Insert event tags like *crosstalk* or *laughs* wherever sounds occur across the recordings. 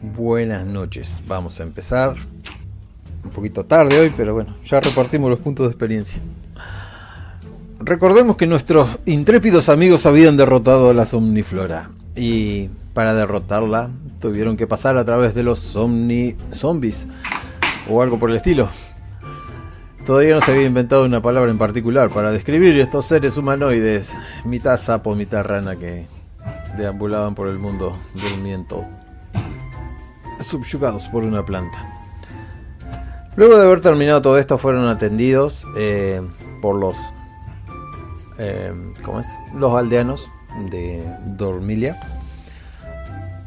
buenas noches. Vamos a empezar. Un poquito tarde hoy, pero bueno, ya repartimos los puntos de experiencia. Recordemos que nuestros intrépidos amigos habían derrotado a la Somniflora. Y para derrotarla tuvieron que pasar a través de los Somni Zombies. O algo por el estilo. Todavía no se había inventado una palabra en particular para describir estos seres humanoides, mitad sapo, mitad rana que deambulaban por el mundo durmiendo, subyugados por una planta. Luego de haber terminado todo esto, fueron atendidos eh, por los, eh, ¿cómo es? Los aldeanos de Dormilia.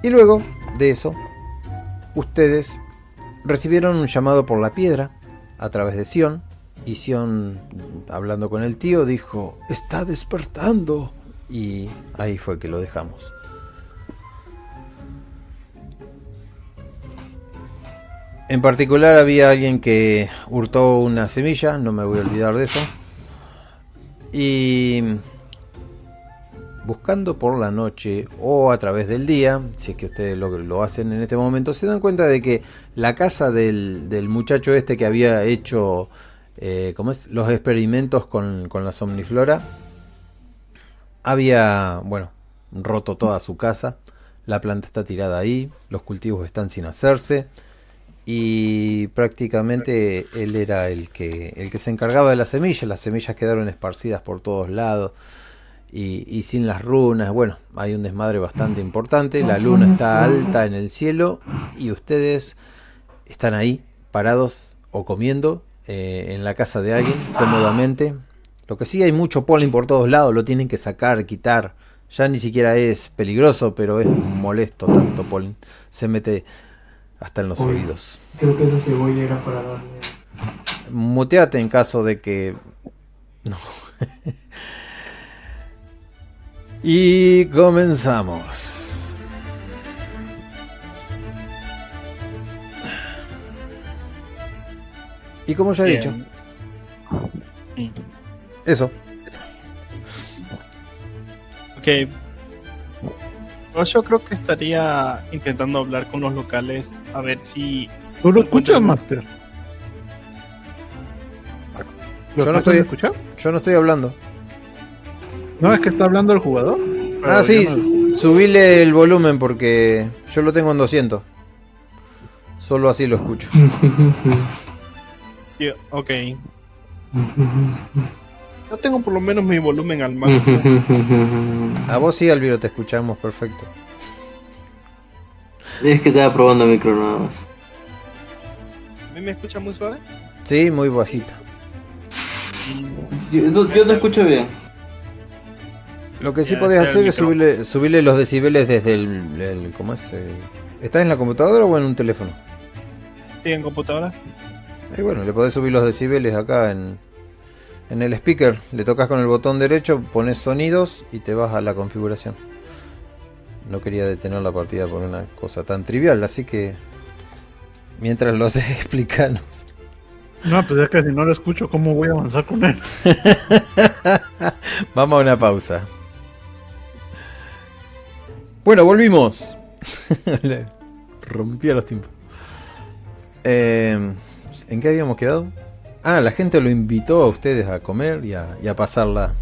Y luego de eso, ustedes recibieron un llamado por la piedra a través de Sion y Sion, hablando con el tío, dijo, está despertando. Y ahí fue que lo dejamos. En particular había alguien que hurtó una semilla, no me voy a olvidar de eso. Y buscando por la noche o a través del día, si es que ustedes lo, hacen en este momento, se dan cuenta de que la casa del, del muchacho este que había hecho eh, ¿cómo es? los experimentos con, con la somniflora, había, bueno, roto toda su casa, la planta está tirada ahí, los cultivos están sin hacerse y prácticamente él era el que, el que se encargaba de las semillas, las semillas quedaron esparcidas por todos lados y, y sin las runas, bueno, hay un desmadre bastante importante, la luna está alta en el cielo y ustedes están ahí parados o comiendo eh, en la casa de alguien cómodamente. Lo que sí hay mucho polen por todos lados, lo tienen que sacar, quitar. Ya ni siquiera es peligroso, pero es molesto tanto polen. Se mete hasta en los Uy. oídos. Creo que esa cebolla era para darle. Muteate en caso de que... No. *laughs* y comenzamos. Y como ya he dicho, eso. Ok. Pues yo creo que estaría intentando hablar con los locales a ver si. ¿Tú lo escuchas, Master? ¿Lo Yo no estoy-? Yo no estoy hablando. No, es que está hablando el jugador. Ah, sí, no- subile el volumen porque yo lo tengo en 200. Solo así lo escucho. *laughs* Yo- ok. *laughs* Yo tengo por lo menos mi volumen al máximo. *laughs* A vos sí, Alviro, te escuchamos perfecto. Es que estaba probando micro nada más. ¿A mí me escucha muy suave? Sí, muy bajito. Yo, no- yo te escucho bien. Lo que sí Ya, podés hacer el es subirle, subirle los decibeles desde el, el- ¿Cómo es? El- ¿Estás en la computadora o en un teléfono? Sí, en computadora. Y bueno, le podés subir los decibeles acá en, en el speaker. Le tocas con el botón derecho, pones sonidos y te vas a la configuración. No quería detener la partida por una cosa tan trivial, así que mientras lo *laughs* haces explicanos. No, pues es que si no lo escucho, ¿cómo voy a avanzar con él? *laughs* Vamos a una pausa. Bueno, volvimos. *laughs* Le rompía los tiempos. Eh, ¿En qué habíamos quedado? Ah, la gente lo invitó a ustedes a comer y a, y a pasarla.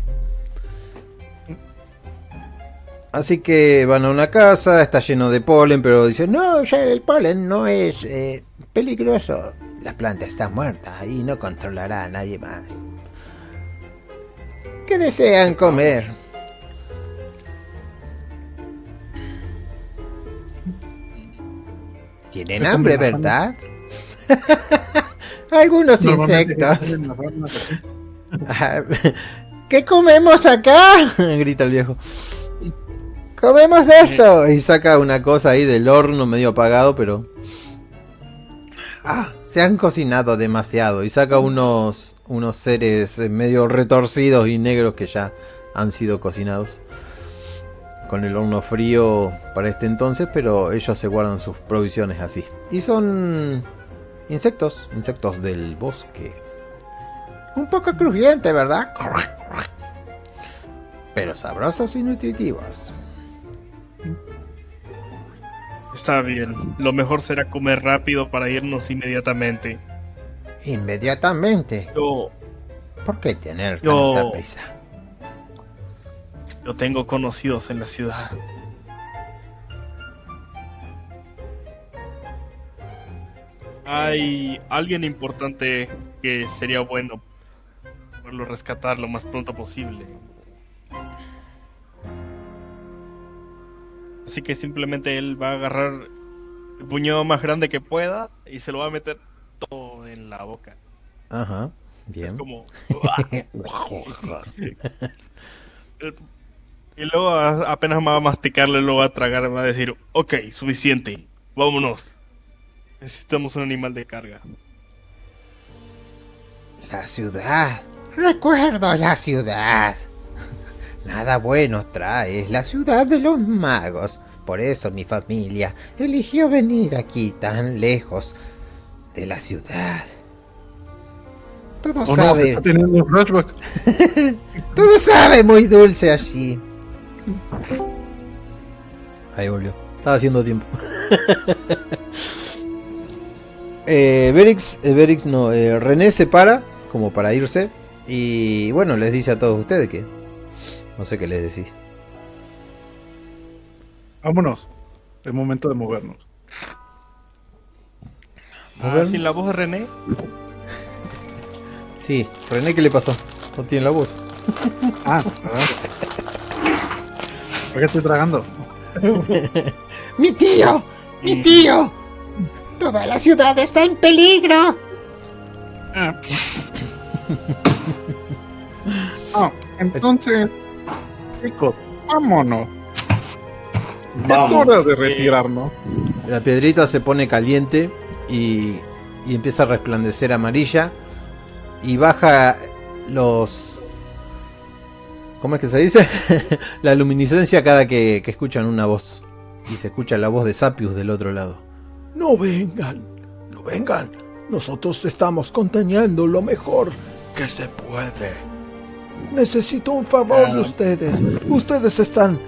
Así que van a una casa, está lleno de polen, pero dicen, no, ya el polen no es eh, peligroso. La planta está muerta y no controlará a nadie más. ¿Qué desean comer? Tienen hambre, ¿verdad? *laughs* Algunos insectos. *laughs* ¿Qué comemos acá? *laughs* Grita el viejo. Comemos esto. Y saca una cosa ahí del horno medio apagado, pero... Ah, se han cocinado demasiado. Y saca unos, unos seres eh, medio retorcidos y negros que ya han sido cocinados. Con el horno frío para este entonces, pero ellos se guardan sus provisiones así. Y son insectos, insectos del bosque. Un poco crujiente, ¿verdad? Pero sabrosos y nutritivos. Está bien. Lo mejor será comer rápido para irnos inmediatamente. Inmediatamente. Yo, ¿Por qué tener Yo- tanta prisa? yo tengo conocidos en la ciudad. Hay alguien importante que sería bueno poderlo rescatar lo más pronto posible. Así que simplemente él va a agarrar el puñado más grande que pueda y se lo va a meter todo en la boca. Ajá, Es bien. como... El- *laughs* *laughs* Y luego apenas me va a masticarle, lo va a tragar, va a decir, ok, suficiente, vámonos. Necesitamos un animal de carga. La ciudad. Recuerdo la ciudad. Nada bueno trae. Es la ciudad de los magos. Por eso mi familia eligió venir aquí tan lejos de la ciudad. Todo Oh sabe, teniendo flashback. *laughs* todo sabe muy dulce allí. Ahí volvió. Estaba haciendo tiempo. *laughs* eh, Berix, eh, Berix no, eh, René se para como para irse y bueno, les dice a todos ustedes que no sé qué les decís. Vámonos. Es momento de movernos. Ah, sin la voz de René. *laughs* Sí, René, ¿qué le pasó? No tiene la voz. Ah, ¿Por qué estoy tragando? *laughs* ¡Mi tío! ¡Mi tío! ¡Toda la ciudad está en peligro! Ah. Ah, entonces, chicos, vámonos. Es Vamos. hora de retirarnos. La piedrita se pone caliente y, y empieza a resplandecer amarilla y baja los... ¿Cómo es que se dice? *laughs* la luminiscencia cada que, que escuchan una voz. Y se escucha la voz de Sapius del otro lado. No vengan, no vengan. Nosotros estamos conteniendo lo mejor que se puede. Necesito un favor de Ah. ustedes. Ustedes están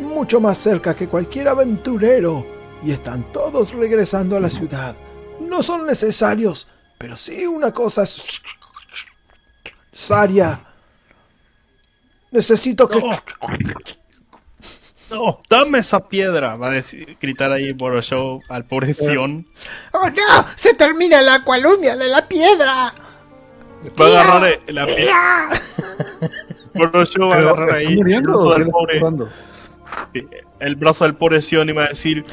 mucho más cerca que cualquier aventurero y están todos regresando a la ciudad. No son necesarios, pero sí una cosa es... Saria. Necesito que... No. Dame esa piedra, va a decir, gritar ahí Borosho al pobre Sion. ¡Oh no! ¡Se termina la cualumnia de la piedra! Va a agarrar eh, la piedra. Borosho va a agarrar ahí ¿está el brazo del pobre, el brazo del pobre Sion y va a decir,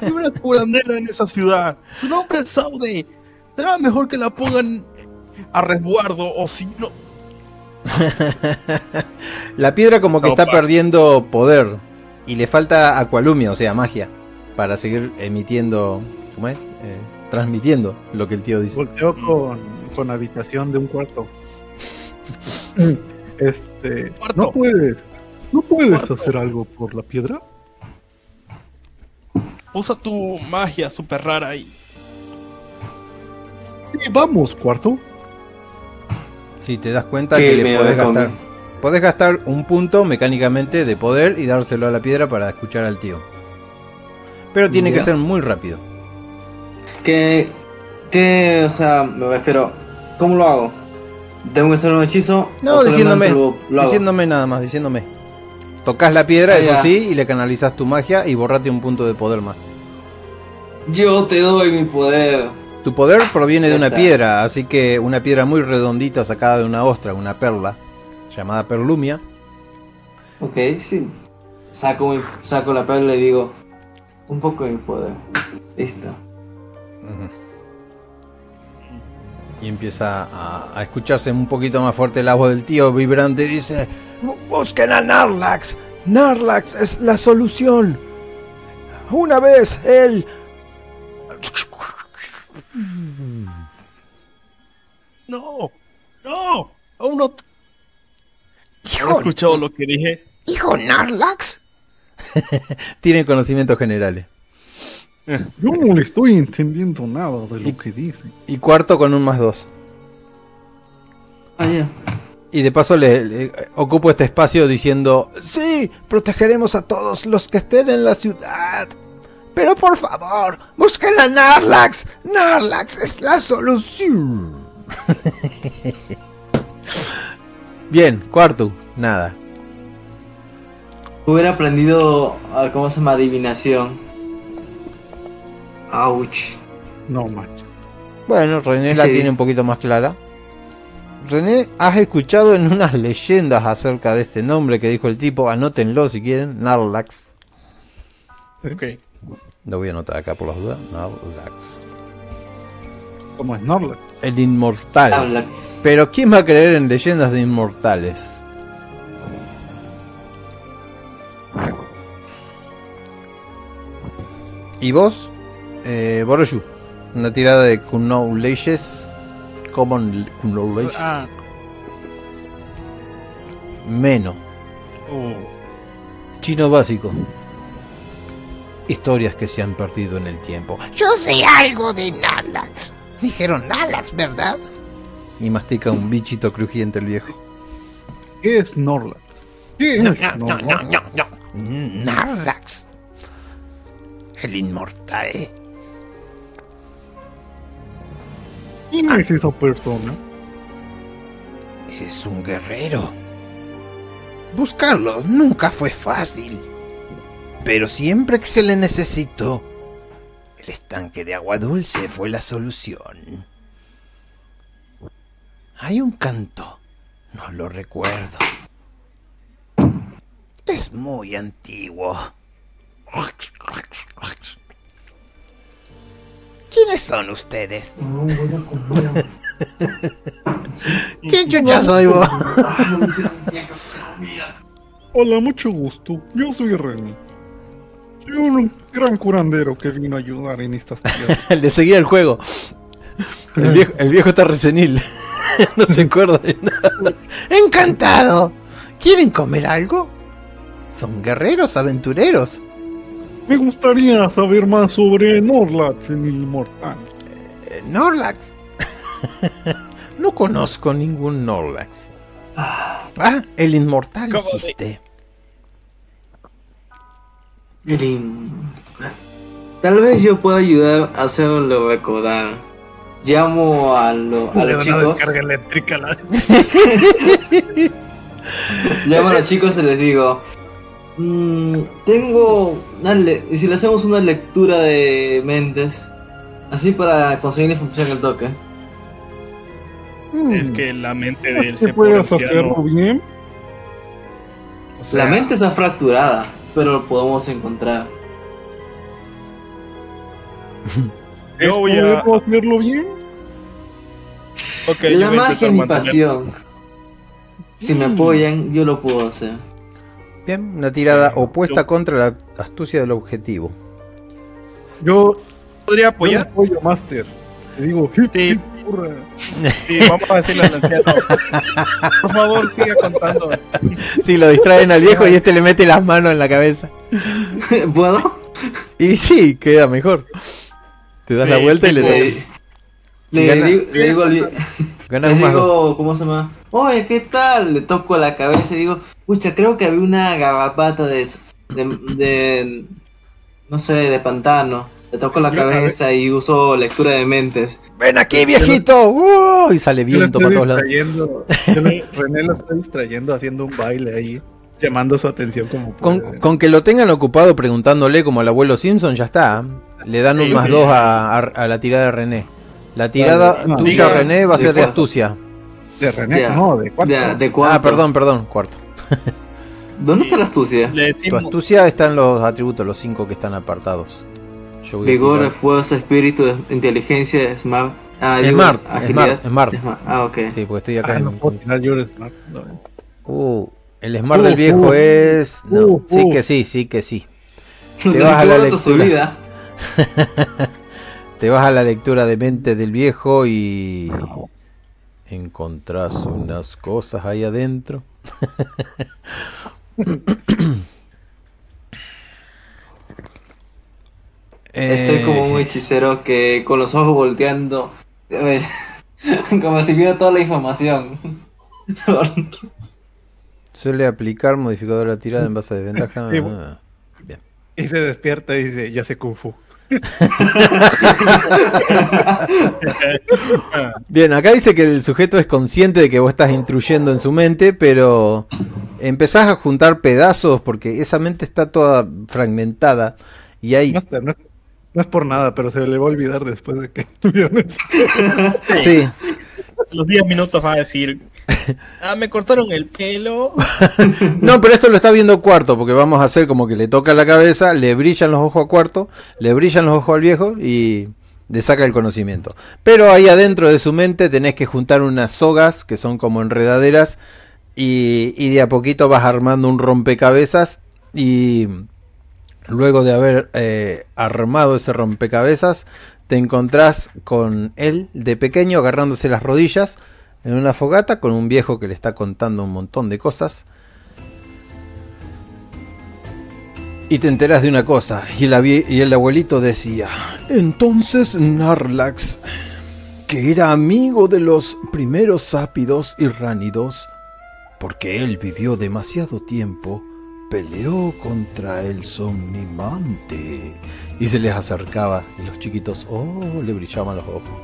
hay una curandera en esa ciudad, su nombre es Saude, será mejor que la pongan a resguardo o si no... *laughs* La piedra como que está perdiendo poder y le falta acualumia, o sea, magia, para seguir emitiendo, ¿cómo es? Eh, transmitiendo lo que el tío dice. Volteo con, con habitación de un cuarto. *laughs* Este, Cuarto. no puedes, no puedes Cuarto. hacer algo por la piedra. Usa tu magia super rara ahí. Sí, vamos, cuarto. Si te das cuenta que le podés come. gastar. Podés gastar un punto mecánicamente de poder y dárselo a la piedra para escuchar al tío. Pero tiene que ser muy rápido. ¿Qué, qué, o sea, me refiero, ¿cómo lo hago? ¿Tengo que hacer un hechizo? No, diciéndome, lo- lo hago? diciéndome nada más, diciéndome. Tocas la piedra, Ah, eso sí, y le canalizas tu magia y borrate un punto de poder más. Yo te doy mi poder. Tu poder proviene de una piedra, así que una piedra muy redondita sacada de una ostra, una perla, llamada perlumia. Ok, sí. Saco, mi, saco la perla y digo, un poco de mi poder. Listo. Y empieza a, a escucharse un poquito más fuerte la voz del tío vibrante y dice, Bu- Busquen a Narlax. Narlax es la solución. Una vez él... No, no, aún no... ¿No has escuchado lo que dije? hijo Narlax. *laughs* tiene conocimientos generales. Yo no le estoy entendiendo nada de lo que dice. Y cuarto con un más dos. Ah, ya. Y de paso le, le ocupo este espacio diciendo, Sí, protegeremos a todos los que estén en la ciudad. Pero por favor, busquen a Narlax. Narlax es la solución. *laughs* Bien, cuarto, nada. Hubiera aprendido, ah, ¿cómo se llama? Adivinación. Ouch. No manches. Bueno, René la tiene un poquito más clara. René, has escuchado en unas leyendas acerca de este nombre que dijo el tipo, anótenlo si quieren, Narlax. Ok. Lo voy a anotar acá por las dudas. Narlax. Como Snorlax. El inmortal. Narlax. Pero ¿quién va a creer en leyendas de inmortales? ¿Y vos? Eh, Boroshu. Una tirada de Knowledges. Common Knowledge. Ah, Menos. oh. Chino básico. Historias que se han perdido en el tiempo. Yo sé algo de Narlax. Dijeron Narlax, ¿verdad? Y mastica un bichito crujiente el viejo. ¿Qué es Snorlax? ¿Qué es No, no, no, no. Narlax. El inmortal. ¿Quién es esa persona? Es un guerrero. Buscarlo nunca fue fácil. Pero siempre que se le necesitó, el estanque de agua dulce fue la solución. Hay un canto, no lo recuerdo. Es muy antiguo. ¿Quiénes son ustedes? *laughs* ¿Quién chucha soy vos? Hola, mucho gusto. Yo soy René. Soy un gran curandero que vino a ayudar en estas tierras. *laughs* El de seguir el juego. El viejo, el viejo está resenil. *laughs* no se acuerda de nada. Encantado. ¿Quieren comer algo? Son guerreros aventureros. Me gustaría saber más sobre Norlax en el Inmortal. Eh, Norlax. *laughs* no conozco ningún Norlax. Ah, Ah, el inmortal ¿Cómo de- dijiste. el in- Tal vez yo pueda ayudar a hacerlo recordar. Llamo a, lo- a los chicos. descarga eléctrica. La... *laughs* Llamo a los chicos y les digo. "Mm, tengo. una le- ¿Y si le hacemos una lectura de mentes? Así para conseguir información al toque. Hmm, Es que la mente de él ¿Que se anciano. hacerlo bien? O sea, La mente está fracturada, pero lo podemos encontrar. ¿Es Yo voy a. hacerlo bien? La magia es mi pasión. Si me apoyan, yo lo puedo hacer. Bien, una tirada Eh, opuesta yo- contra la astucia del objetivo. Yo, ¿Podría yo apoyar? apoyo Master. Te digo, hip, Sí. hip. Sí, vamos a decirle al anciano. Por favor, siga contando. Sí, lo distraen al viejo y este le mete las manos en la cabeza. *laughs* ¿Puedo? Y sí, queda mejor. Te das la Sí, vuelta y le, Le, digo, le digo al vie- dos. digo, ¿cómo se llama? Oye, ¿qué tal? Le toco la cabeza y digo, pucha, creo que había una garrapata de, de, de- no sé, de pantano. Le toco la cabeza y uso lectura de mentes. Ven aquí, viejito. ¡Uh! Y sale viento para todos lados. yo René lo está distrayendo haciendo un baile ahí, llamando su atención como Con, puede. con que lo tengan ocupado preguntándole como al abuelo Simpson, ya está. Le dan un Sí, más sí. dos a, a- a la tirada de René. La tirada Vale, no, tuya, diga, René, va a ser de astucia. De René, Ya. no, de cuarto. De, de cuarto. Ah, perdón, perdón, cuarto. ¿Dónde está la astucia? Tu astucia está en los atributos, los cinco que están apartados. Yo voy a Vigor, fuerza, espíritu, inteligencia, smart. Ah, Smart, smart, smart. Ah, ok. Sí, porque estoy acá Ah, en. no puedo tirar yo el Smart. no. Uh, el smart Uh, del viejo uh, es. No, uh, sí uh. que sí, sí que sí. *laughs* Te vas a la su lectura. *laughs* Te vas a la lectura de mente del viejo y. Encontrás unas cosas ahí adentro. Estoy como un Eh, hechicero que con los ojos volteando, *laughs* como si viera toda la información. *laughs* Suele aplicar modificador de la tirada en base a desventaja. Ah, bien. Y se despierta y dice, ya sé Kung Fu. *laughs* Bien, acá dice que el sujeto es consciente de que vos estás instruyendo en su mente, pero empezás a juntar pedazos porque esa mente está toda fragmentada y hay... Master, no, no es por nada, pero se le va a olvidar después de que *laughs* estuvieron Sí, Los 10 minutos va a decir, *laughs* ah, me cortaron el pelo. *laughs* no, pero esto lo está viendo Cuarto porque vamos a hacer como que le toca la cabeza, le brillan los ojos a Cuarto, le brillan los ojos al viejo y le saca el conocimiento. Pero ahí adentro de su mente tenés que juntar unas sogas que son como enredaderas y, y de a poquito vas armando un rompecabezas y luego de haber eh, armado ese rompecabezas te encontrás con él de pequeño agarrándose las rodillas en una fogata con un viejo que le está contando un montón de cosas. Y te enteras de una cosa, y el, y el abuelito decía, Entonces Narlax, que era amigo de los primeros sápidos y ránidos, porque él vivió demasiado tiempo, peleó contra el somnimante. y se les acercaba, y los chiquitos, oh, le brillaban los ojos.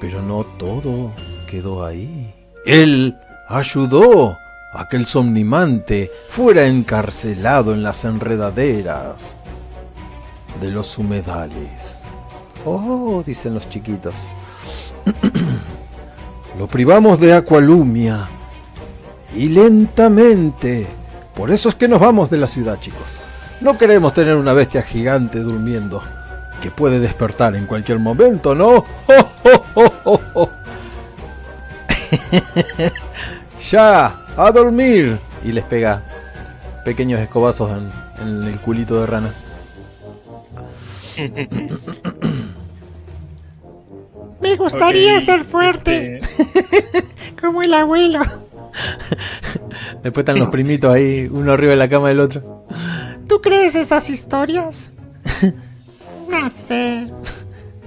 Pero no todo quedó ahí. Él ayudó a que el somnimante fuera encarcelado en las enredaderas de los humedales. Oh, dicen los chiquitos. *clears throat* Lo privamos de Aqualumia y lentamente. Por eso es que nos vamos de la ciudad, chicos. No queremos tener una bestia gigante durmiendo que puede despertar en cualquier momento, ¿no? *laughs* ya, a dormir. Y les pega pequeños escobazos en, en el culito de rana. Me gustaría ser fuerte, este, *laughs* como el abuelo. *laughs* Después están los primitos ahí, uno arriba de la cama del otro. ¿Tú crees esas historias? *laughs* No sé.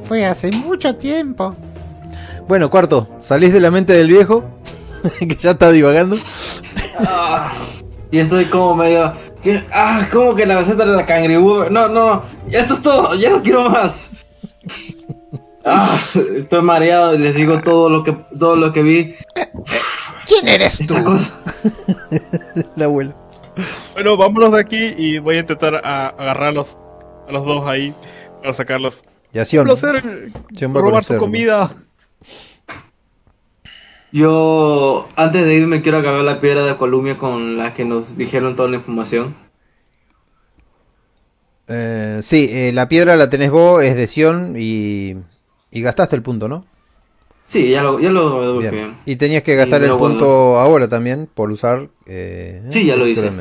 Fue hace mucho tiempo. Bueno, cuarto, salís de la mente del viejo, *laughs* que ya está divagando. Ah, y estoy como medio. Ah, como que la receta de la cangreburger. No, no, ya esto es todo, ya no quiero más. Ah, estoy mareado y les digo todo lo que todo lo que vi. ¿Quién eres tú? *laughs* La abuela. Bueno, vámonos de aquí y voy a intentar a- agarrarlos a los dos ahí para sacarlos. Y Un acción. placer robar su comida. Yo antes de irme quiero agarrar la piedra de Columia con la que nos dijeron toda la información. Eh, sí, eh, la piedra la tenés vos, es de Sion y, y gastaste el punto, ¿no? Sí, ya lo, ya lo. Bien. Y tenías que gastar el guardo. punto ahora también por usar. eh, Sí, ya lo hice.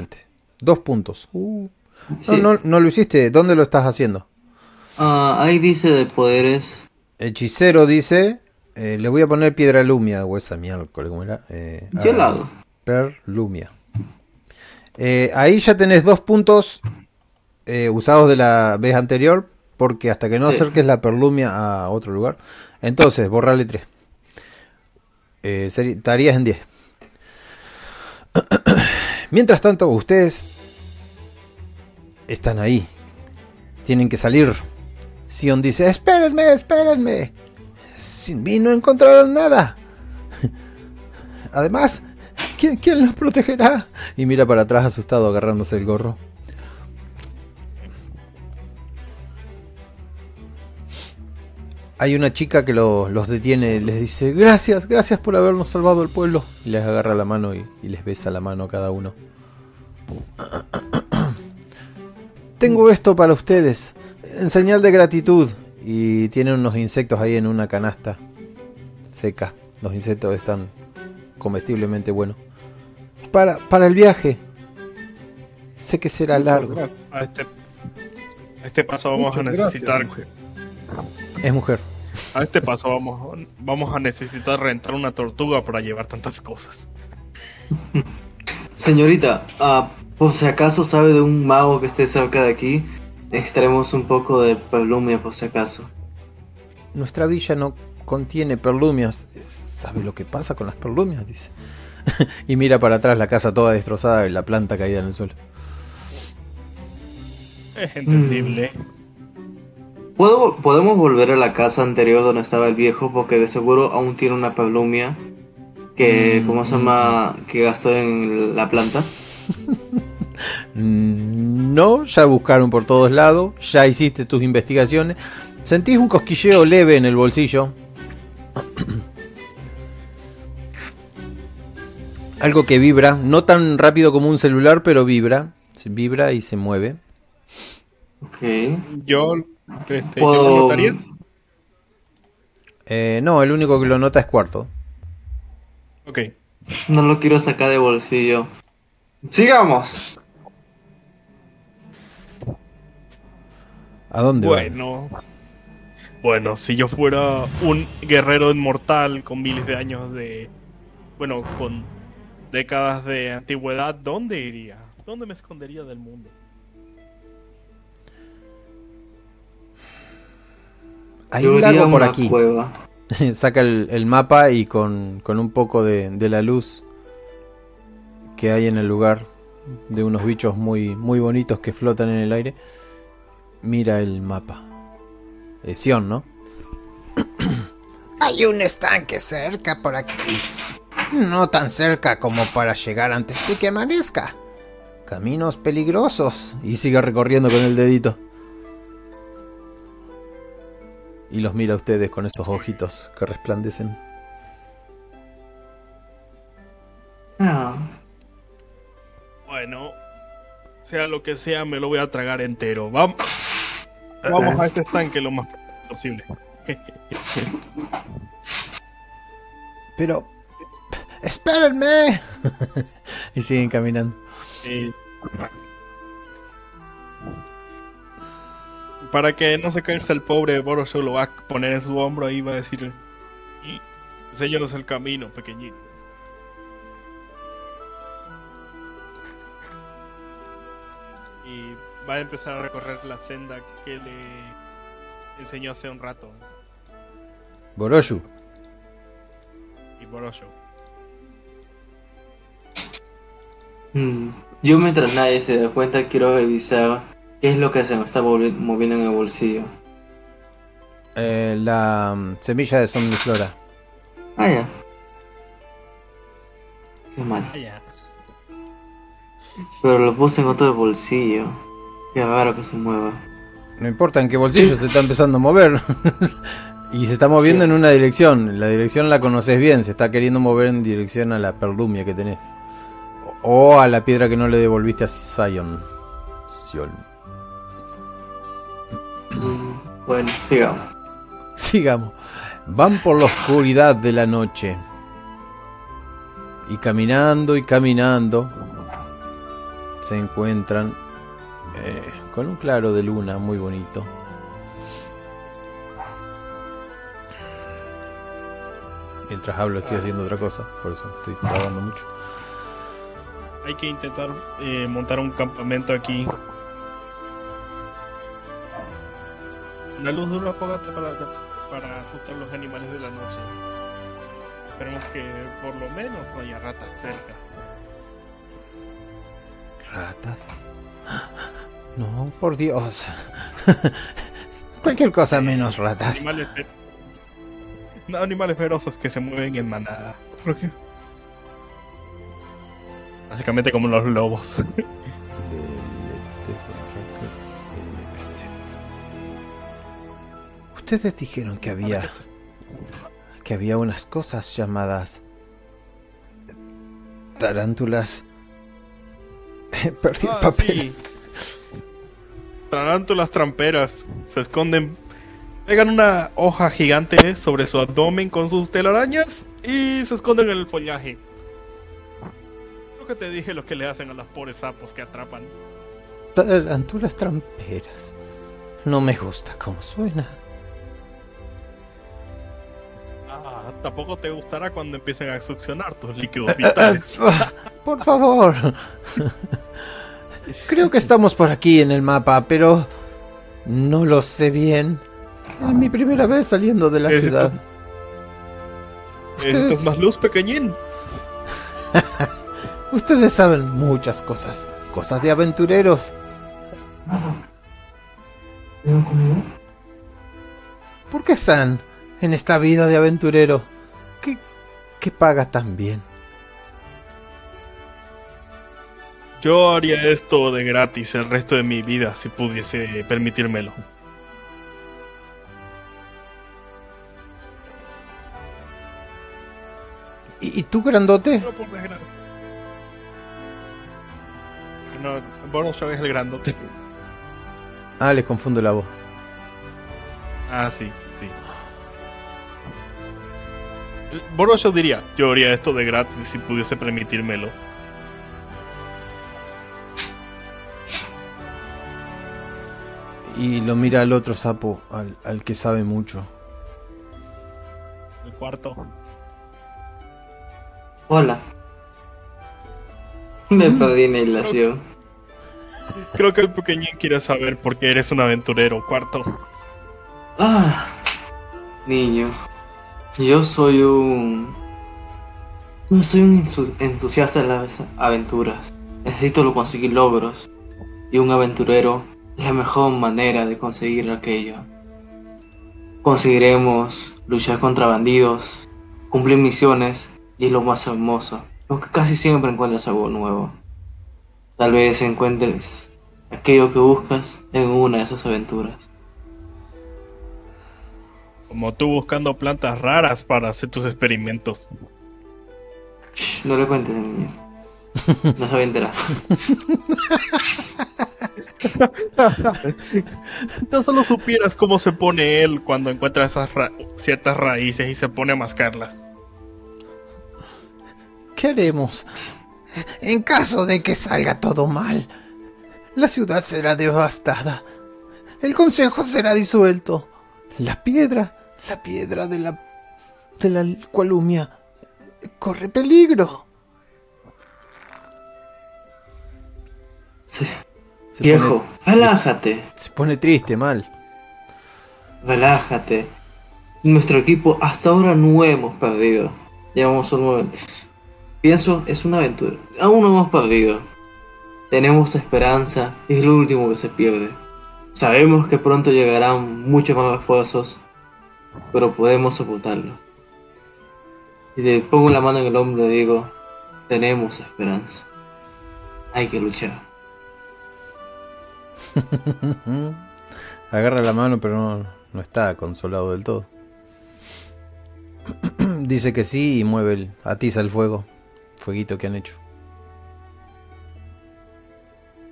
Dos puntos. Uh. No, Sí. no, no lo hiciste. ¿Dónde lo estás haciendo? Ah, ahí dice de poderes. Hechicero dice. eh, le voy a poner piedra lumia o esa miércoles, ¿cómo era? Eh, ¿Qué ah, lado? Perlumia. Eh, ahí ya tenés dos puntos eh, usados de la vez anterior, porque hasta que no Sí. acerques la perlumia a otro lugar, entonces borrarle tres. Eh, estarías en 10. *clears throat* Mientras tanto, ustedes están ahí. Tienen que salir. Sion dice, espérenme, espérenme. Sin mí no encontraron nada. *laughs* Además, ¿quién, quién los protegerá? Y mira para atrás asustado agarrándose el gorro. Hay una chica que lo- los detiene y les dice, gracias, gracias por habernos salvado el pueblo. Y les agarra la mano y, y les besa la mano a cada uno. *clears throat* Tengo esto para ustedes, en señal de gratitud. Y tienen unos insectos ahí en una canasta seca. Los insectos están comestiblemente buenos. Para, para el viaje. Sé que será largo. A este, a este paso vamos Muchas a necesitar. Es mujer. a este paso vamos, vamos a necesitar rentar una tortuga para llevar tantas cosas. Señorita, ah, por si acaso sabe de un mago que esté cerca de aquí, extraemos un poco de perlumia por si acaso. Nuestra villa no contiene perlumias. ¿Sabe lo que pasa con las perlumias? Dice. *laughs* y mira para atrás la casa toda destrozada y la planta caída en el suelo. Es entendible. ¿Puedo, podemos volver a la casa anterior donde estaba el viejo porque de seguro aún tiene una palumia que, Mm, ¿cómo se llama? Que gastó en la planta. Mm, *laughs* No, ya buscaron por todos lados, ya hiciste tus investigaciones. Sentís un cosquilleo leve en el bolsillo. *clears throat* Algo que vibra, no tan rápido como un celular, pero vibra. Se vibra y se mueve. Ok. Yo, este, Puedo- lo notaría. Eh, no, el único que lo nota es cuarto. Ok. No lo quiero sacar de bolsillo. Sigamos. ¿A dónde va? Bueno. Bueno, si yo fuera un guerrero inmortal con miles de años de... Bueno, con décadas de antigüedad, ¿dónde iría? ¿Dónde me escondería del mundo? Hay Yo un lago por aquí. cueva. *laughs* Saca el, el mapa y con, con un poco de, de la luz que hay en el lugar, de unos bichos muy, muy bonitos que flotan en el aire, mira el mapa. Eh, Sion, ¿no? *coughs* Hay un estanque cerca por aquí. No tan cerca como para llegar antes de que amanezca. Caminos peligrosos. Y sigue recorriendo con el dedito. Y los mira a ustedes con esos ojitos que resplandecen. Ah, Bueno, sea lo que sea, me lo voy a tragar entero. Vamos, vamos a ese estanque lo más posible. Pero... ¡Espérenme! *laughs* y siguen caminando. Y- Para que no se canse el pobre Borosho, lo va a poner en su hombro y va a decir: "Y Enséñanos el camino, pequeñito. Y va a empezar a recorrer la senda que le enseñó hace un rato. Boroshu. Y Borosho. mm. Yo mientras nadie se da cuenta quiero revisar qué es lo que se me está moviendo en el bolsillo. Eh, la mm, semilla de somniflora. Ah, ya. Qué mal. Ah. Pero lo puse en otro bolsillo. Qué raro que se mueva. No importa en qué bolsillo se está empezando a mover. *laughs* y se está moviendo en una dirección. La dirección la conoces bien. Se está queriendo mover en dirección a la perlumia que tenés. O o a la piedra que no le devolviste a Sion. Sion. Mm, Bueno, sigamos. Sigamos. Van por la oscuridad de la noche. Y caminando y caminando. Se encuentran eh, con un claro de luna muy bonito. Mientras hablo estoy haciendo otra cosa, por eso estoy trabajando mucho. Hay que intentar eh, montar un campamento aquí. Una luz de una fogata para, para asustar a los animales de la noche. Esperemos que por lo menos no haya ratas cerca. ¿Ratas? *gasps* No, por Dios. *laughs* Cualquier cosa menos ratas. Animales, fe- no, animales feroces que se mueven en manada. ¿Por qué? Básicamente como los lobos. Ustedes dijeron que había que había unas cosas llamadas tarántulas. *laughs* Perdí el Ah, papel. sí. Tarántulas tramperas se esconden, pegan una hoja gigante sobre su abdomen con sus telarañas y se esconden en el follaje. Creo que te dije lo que le hacen a los pobres sapos que atrapan. Tarántulas tramperas. No me gusta cómo suena. Tampoco te gustará cuando empiecen a succionar tus líquidos vitales. Por favor. *laughs* Creo que estamos por aquí en el mapa, pero no lo sé bien. Es mi primera vez saliendo de la Es- ciudad. ¿Esto es más luz, pequeñín? *laughs* Ustedes saben muchas cosas, cosas de aventureros. ¿Tengo comida? ¿Por qué están en esta vida de aventurero? ¿Qué, qué paga tan bien? Yo haría esto de gratis el resto de mi vida si pudiese permitírmelo. ¿Y, tú, grandote? No, por desgracia. No, Boroshaw es el grandote. Ah, les confundo la voz. Ah, sí, sí. Boroshaw diría, yo haría esto de gratis si pudiese permitírmelo. Y lo mira al otro sapo, al, al que sabe mucho. El cuarto. Hola. *laughs* Me perdí en la. Creo que el pequeñín quiere saber por qué eres un aventurero, cuarto. Ah, niño. Yo soy un. No soy un entu- entusiasta de las aventuras. Necesito conseguir logros. Y un aventurero es la mejor manera de conseguir aquello. Conseguiremos luchar contra bandidos, cumplir misiones y es lo más hermoso. Porque casi siempre encuentras algo nuevo. Tal vez encuentres aquello que buscas en una de esas aventuras. Como tú buscando plantas raras para hacer tus experimentos. No le cuentes, niño. No se va a enterar. *laughs* No solo supieras cómo se pone él cuando encuentra esas ra- ciertas raíces y se pone a mascarlas. ¿Qué haremos? En caso de que salga todo mal, la ciudad será devastada. El consejo será disuelto. La piedra, la piedra de la de la cualumia corre peligro. Sí. Se Viejo, pone- relájate, se pone triste, mal. relájate. Nuestro equipo hasta ahora no hemos perdido. Llevamos un momento. Pienso, es una aventura. Aún no hemos perdido. Tenemos esperanza y es lo último que se pierde. Sabemos que pronto llegarán muchos más refuerzos, pero podemos soportarlo. Y le pongo la mano en el hombro y digo, tenemos esperanza. Hay que luchar. *laughs* Agarra la mano, pero no, no está consolado del todo. *clears throat* Dice que sí y mueve el, atiza el fuego. Fueguito que han hecho.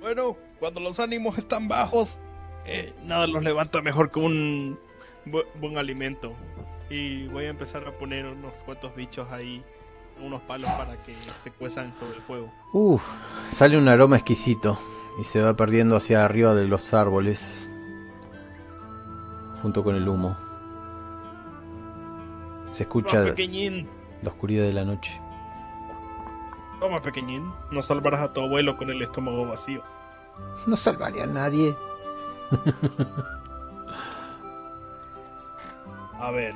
Bueno, cuando los ánimos están bajos, eh, nada los levanta mejor que un bu- buen alimento. Y voy a empezar a poner unos cuantos bichos ahí, unos palos para que se cuezan sobre el fuego. Uf, sale un aroma exquisito y se va perdiendo hacia arriba de los árboles. Junto con el humo. Se escucha Toma, pequeñín, la oscuridad de la noche. toma, pequeñín. No salvarás a tu abuelo con el estómago vacío. No salvaré a nadie. *laughs* A ver,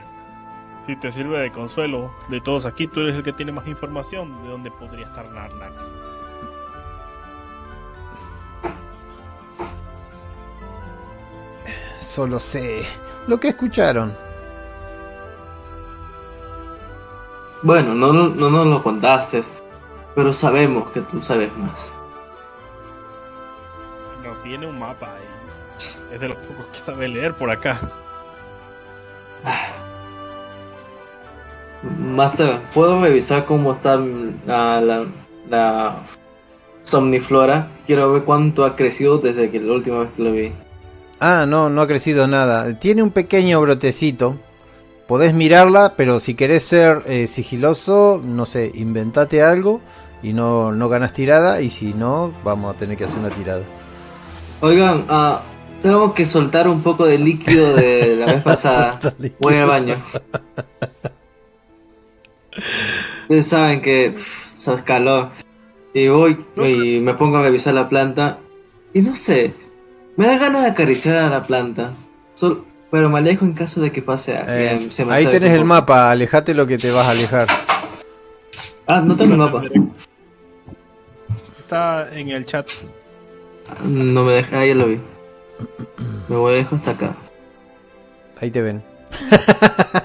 si te sirve de consuelo, de todos aquí tú eres el que tiene más información de dónde podría estar Narnax. Solo sé lo que escucharon. Bueno, no, no, no nos lo contaste, pero sabemos que tú sabes más. Nos viene un mapa y es de los pocos que sabe leer por acá. Master, ¿puedo revisar cómo está la, la, la somniflora? Quiero ver cuánto ha crecido desde que la última vez que lo vi. Ah, no, no ha crecido nada. Tiene un pequeño brotecito. Podés mirarla, pero si querés ser eh, sigiloso, no sé, inventate algo y no, no ganas tirada. Y si no, vamos a tener que hacer una tirada. Oigan, ah, tengo que soltar un poco de líquido de la vez *laughs* pasada. Voy al baño. Ustedes saben que pff, se calor. Y voy y me pongo a revisar la planta. Y no sé, me da ganas de acariciar a la planta. Sol- pero me alejo en caso de que pase a que Eh, se me ahí tenés el mapa, alejate lo que te vas a alejar. Ah, no tengo el mapa. Está en el chat. No me deja, ahí ya lo vi. Me voy dejo hasta acá. Ahí te ven. *laughs*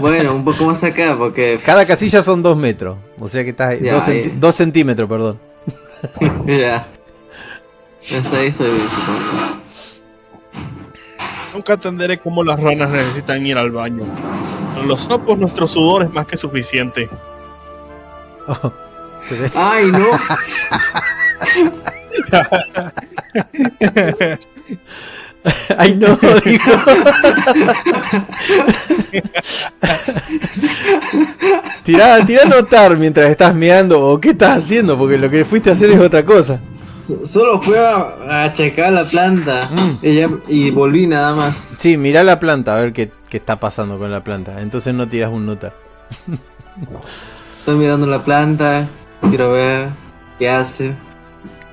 Bueno, un poco más acá porque... *laughs* Cada casilla son dos metros. O sea que estás ahí. Ya, dos, centi- eh. dos centímetros, perdón. *laughs* ya. Hasta ahí estoy bien, supongo. Nunca entenderé cómo las ranas necesitan ir al baño. Con los sapos nuestro sudor es más que suficiente. Oh, se ve. ¡Ay, no! *laughs* Ay, no, *laughs* digo. *laughs* tirá, tirá a notar mientras estás meando o qué estás haciendo, porque lo que fuiste a hacer es otra cosa. Solo fui a, a checar la planta Mm. y, ya- y volví nada más. Sí, mirá la planta, a ver qué, qué está pasando con la planta. Entonces no tiras un notar. Estoy mirando la planta, quiero ver qué hace.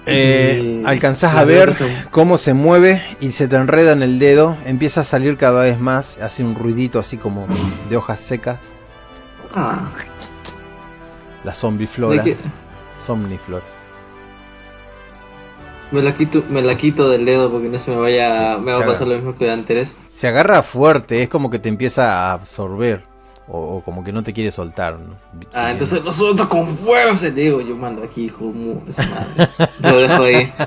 Eh, alcanzás a ver cómo se mueve y se te enreda en el dedo. Empieza a salir cada vez más. Hace un ruidito así como de hojas secas. Ah, La zombiflora. me, qui- Somniflora. me la quito, me la quito del dedo porque no se me vaya, Sí, me va a pasar lo mismo que antes. Se agarra fuerte, es como que te empieza a absorber. O, o como que no te quiere soltar. ¿no? Ah, Sí. entonces lo suelto con fuerza. Le digo, yo mando aquí, hijo madre. Lo dejo ahí. *laughs*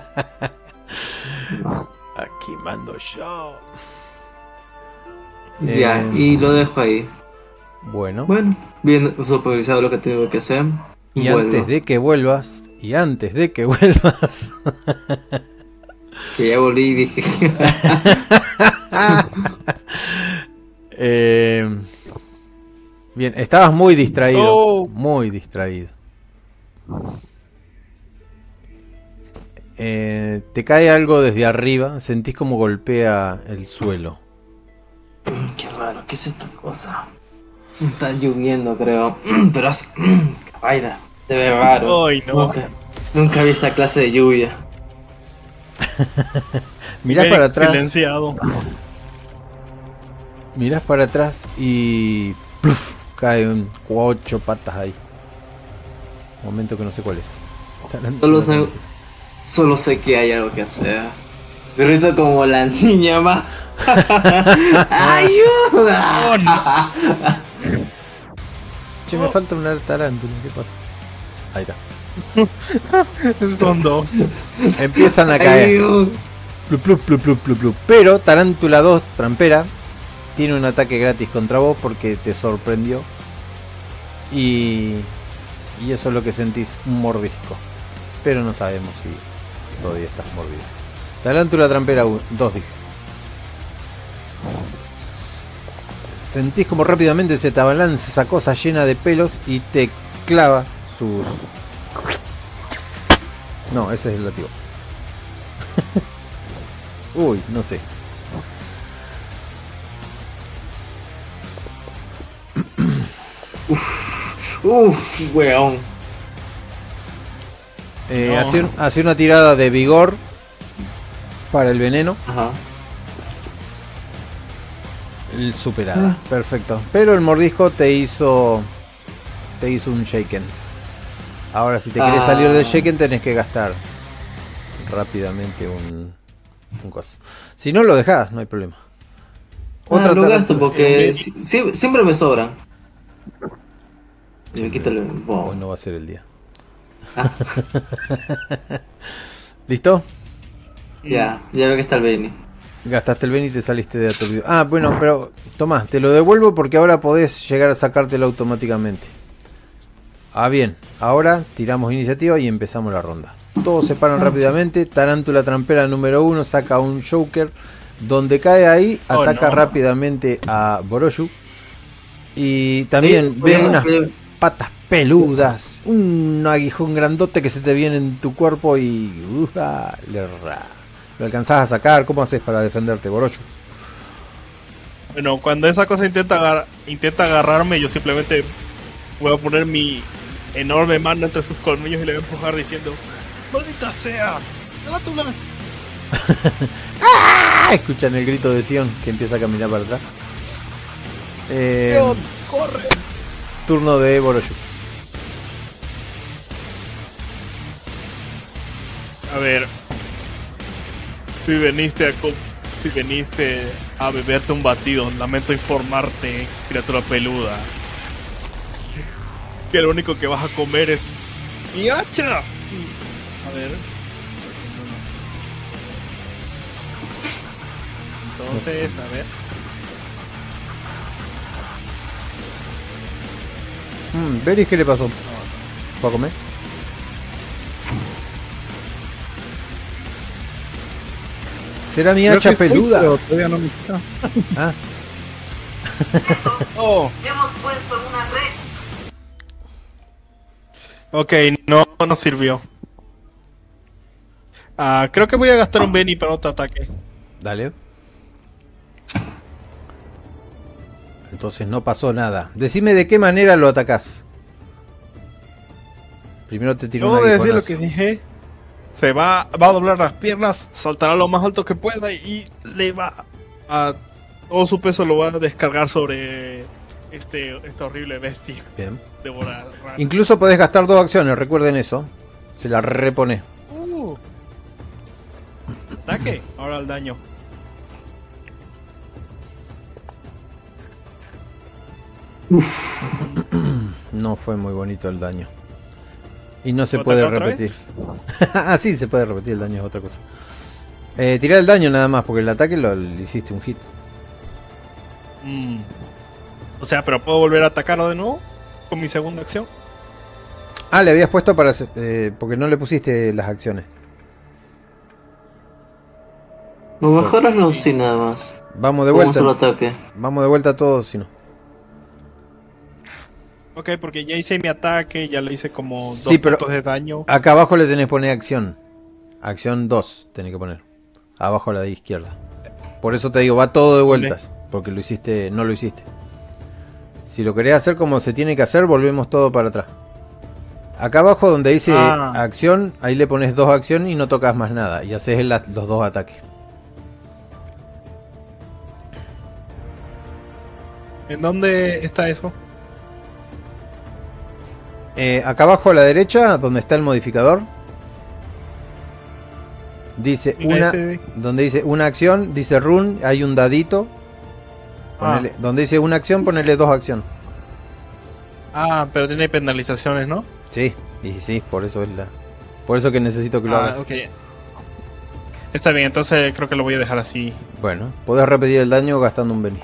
Aquí mando yo. Ya, Eh. y lo dejo ahí. Bueno. Bueno, bien supervisado lo que tengo que hacer. y vuelvo. antes de que vuelvas. Y antes de que *laughs* vuelvas. Que ya volví y dije. *laughs* eh, bien, estabas muy distraído. Oh. Muy distraído. Eh, te cae algo desde arriba. Sentís como golpea el suelo. Qué raro, ¿qué es esta cosa? Está lloviendo, creo. *clears throat* Pero hace. *clears throat* Cabaira, se ve raro. Ay, no. Nunca, nunca vi esta clase de lluvia. *laughs* Mirás Me para he atrás. Silenciado. Mirás para atrás y ¡pluf! Caen ocho patas ahí. Momento que no sé cuál es. Solo sé, solo sé que hay algo que hacer. Grito como la *laughs* niña más. *laughs* ¡Ayuda! Che, me falta una tarántula, ¿qué pasa? Ahí está. *laughs* Son dos. Empiezan a caer. Ayuda. Plup, plup, plup, plup, plup, plup. Pero Tarántula 2, trampera, tiene un ataque gratis contra vos porque te sorprendió. Y, y eso es lo que sentís, un mordisco. Pero no sabemos si todavía estás mordido. Tarántula trampera 2, dije. Sentís como rápidamente se te abalanza esa cosa llena de pelos y te clava sus... No, ese es el lativo. *laughs* Uy, no sé. *coughs* Uf, weón. Eh, No. una tirada de vigor para el veneno. Ajá. El Superada. Perfecto. Pero el mordisco te hizo. Te hizo un shaken. Ahora, si te quieres Ah. salir del shaken, tenés que gastar rápidamente un. Un coso. Si no lo dejas, no hay problema. Otra lo tarántula- gasto porque si- si- siempre me sobran. Me quito el. wow. Hoy no va a ser el día. Ah. *laughs* ¿Listo? Ya, ya veo que está el Benny. Gastaste el Ben y te saliste de aturdido. Ah, bueno, pero tomá, te lo devuelvo porque ahora podés llegar a sacártelo automáticamente. Ah, bien, ahora tiramos iniciativa y empezamos la ronda. Todos se paran rápidamente. Tarántula trampera número uno saca un Joker. Donde cae ahí, Oh, ataca no. rápidamente a Boroshu. Y también ven podríamos unas patas peludas. Un aguijón grandote que se te viene en tu cuerpo y. uja, le ra. ¿Lo alcanzás a sacar? ¿Cómo haces para defenderte, Boroshu? Bueno, cuando esa cosa intenta, agar- intenta agarrarme, yo simplemente voy a poner mi enorme mano entre sus colmillos y le voy a empujar diciendo: ¡Maldita sea! ¡Tarátulas! *laughs* ¡Ah! Escuchan el grito de Sion que empieza a caminar para atrás. Eh, ¡León, ¡Corre! turno de Boroshu. A ver. Si veniste a, Si veniste a beberte un batido, lamento informarte, criatura peluda, que lo único que vas a comer es mi hacha. A ver. Entonces, a ver. Mm, Beris, ¿qué le pasó? ¿Fue a comer? Será mi hacha peluda. todavía no me quita. *laughs* Ah, Oh, *laughs* Hemos puesto una red. ok, no, no sirvió. Ah, creo que voy a gastar un Benny para otro ataque. dale. Entonces no pasó nada. Decime de qué manera lo atacás. Primero te tiro Luego un de decir lo que dije, se va, va a doblar las piernas, saltará lo más alto que pueda y le va a. Todo su peso lo va a descargar sobre este, esta horrible bestia. Bien. Devorar. Incluso podés gastar dos acciones, recuerden eso. Se la repone. Uh. Ataque, ahora el daño. *clears throat* No fue muy bonito el daño. Y no se ¿Lo puede repetir. *laughs* ah, sí, se puede repetir el daño, es otra cosa. Eh, tirá el daño nada más, porque el ataque lo le hiciste un hit. Mm. O sea, pero puedo volver a atacarlo de nuevo con mi segunda acción. Ah, le habías puesto para... eh, porque no le pusiste las acciones. Lo mejor es sin nada más. Vamos de vuelta. Vamos de vuelta todos, si no. Ok, porque ya hice mi ataque, ya le hice como dos pero- puntos de daño. Acá abajo le tenés que poner acción. Acción 2 tenés que poner. Abajo a la de izquierda. Por eso te digo, va todo de vueltas. Porque lo hiciste, no lo hiciste. Si lo querés hacer como se tiene que hacer, volvemos todo para atrás. Acá abajo donde dice Ah. acción, ahí le pones dos acciones y no tocas más nada. Y haces el- los dos ataques. ¿En dónde está eso? Eh, acá abajo a la derecha, donde está el modificador, dice una, donde dice una acción, dice run, hay un dadito. Ah. Donde dice una acción, ponele dos acción. Ah, pero tiene penalizaciones, ¿no? Sí, y sí, por eso es la, por eso que necesito que lo Ah, hagas. Está bien, entonces creo que lo voy a dejar así. Bueno, podés repetir el daño gastando un Benny.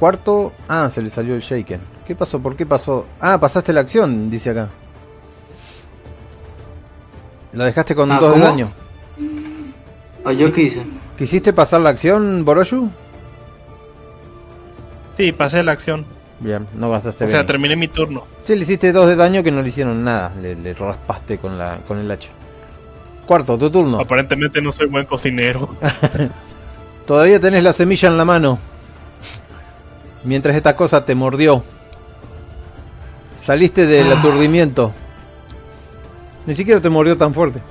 Cuarto, ah, se le salió el shaken. ¿Qué pasó? ¿Por qué pasó? Ah, pasaste la acción, dice acá. La dejaste con Ah, dos de daño. Ah, ¿yo qué hice? ¿Quisiste pasar la acción, Boroshu? Sí, pasé la acción. Bien, no gastaste O sea, terminé mi turno. Sí, le hiciste dos de daño que no le hicieron nada. Le, le raspaste con, la, con el hacha. Cuarto, tu turno. Aparentemente no soy buen cocinero. *laughs* Todavía tenés la semilla en la mano. Mientras esta cosa te mordió. Saliste del Ah. aturdimiento. Ni siquiera te mordió tan fuerte.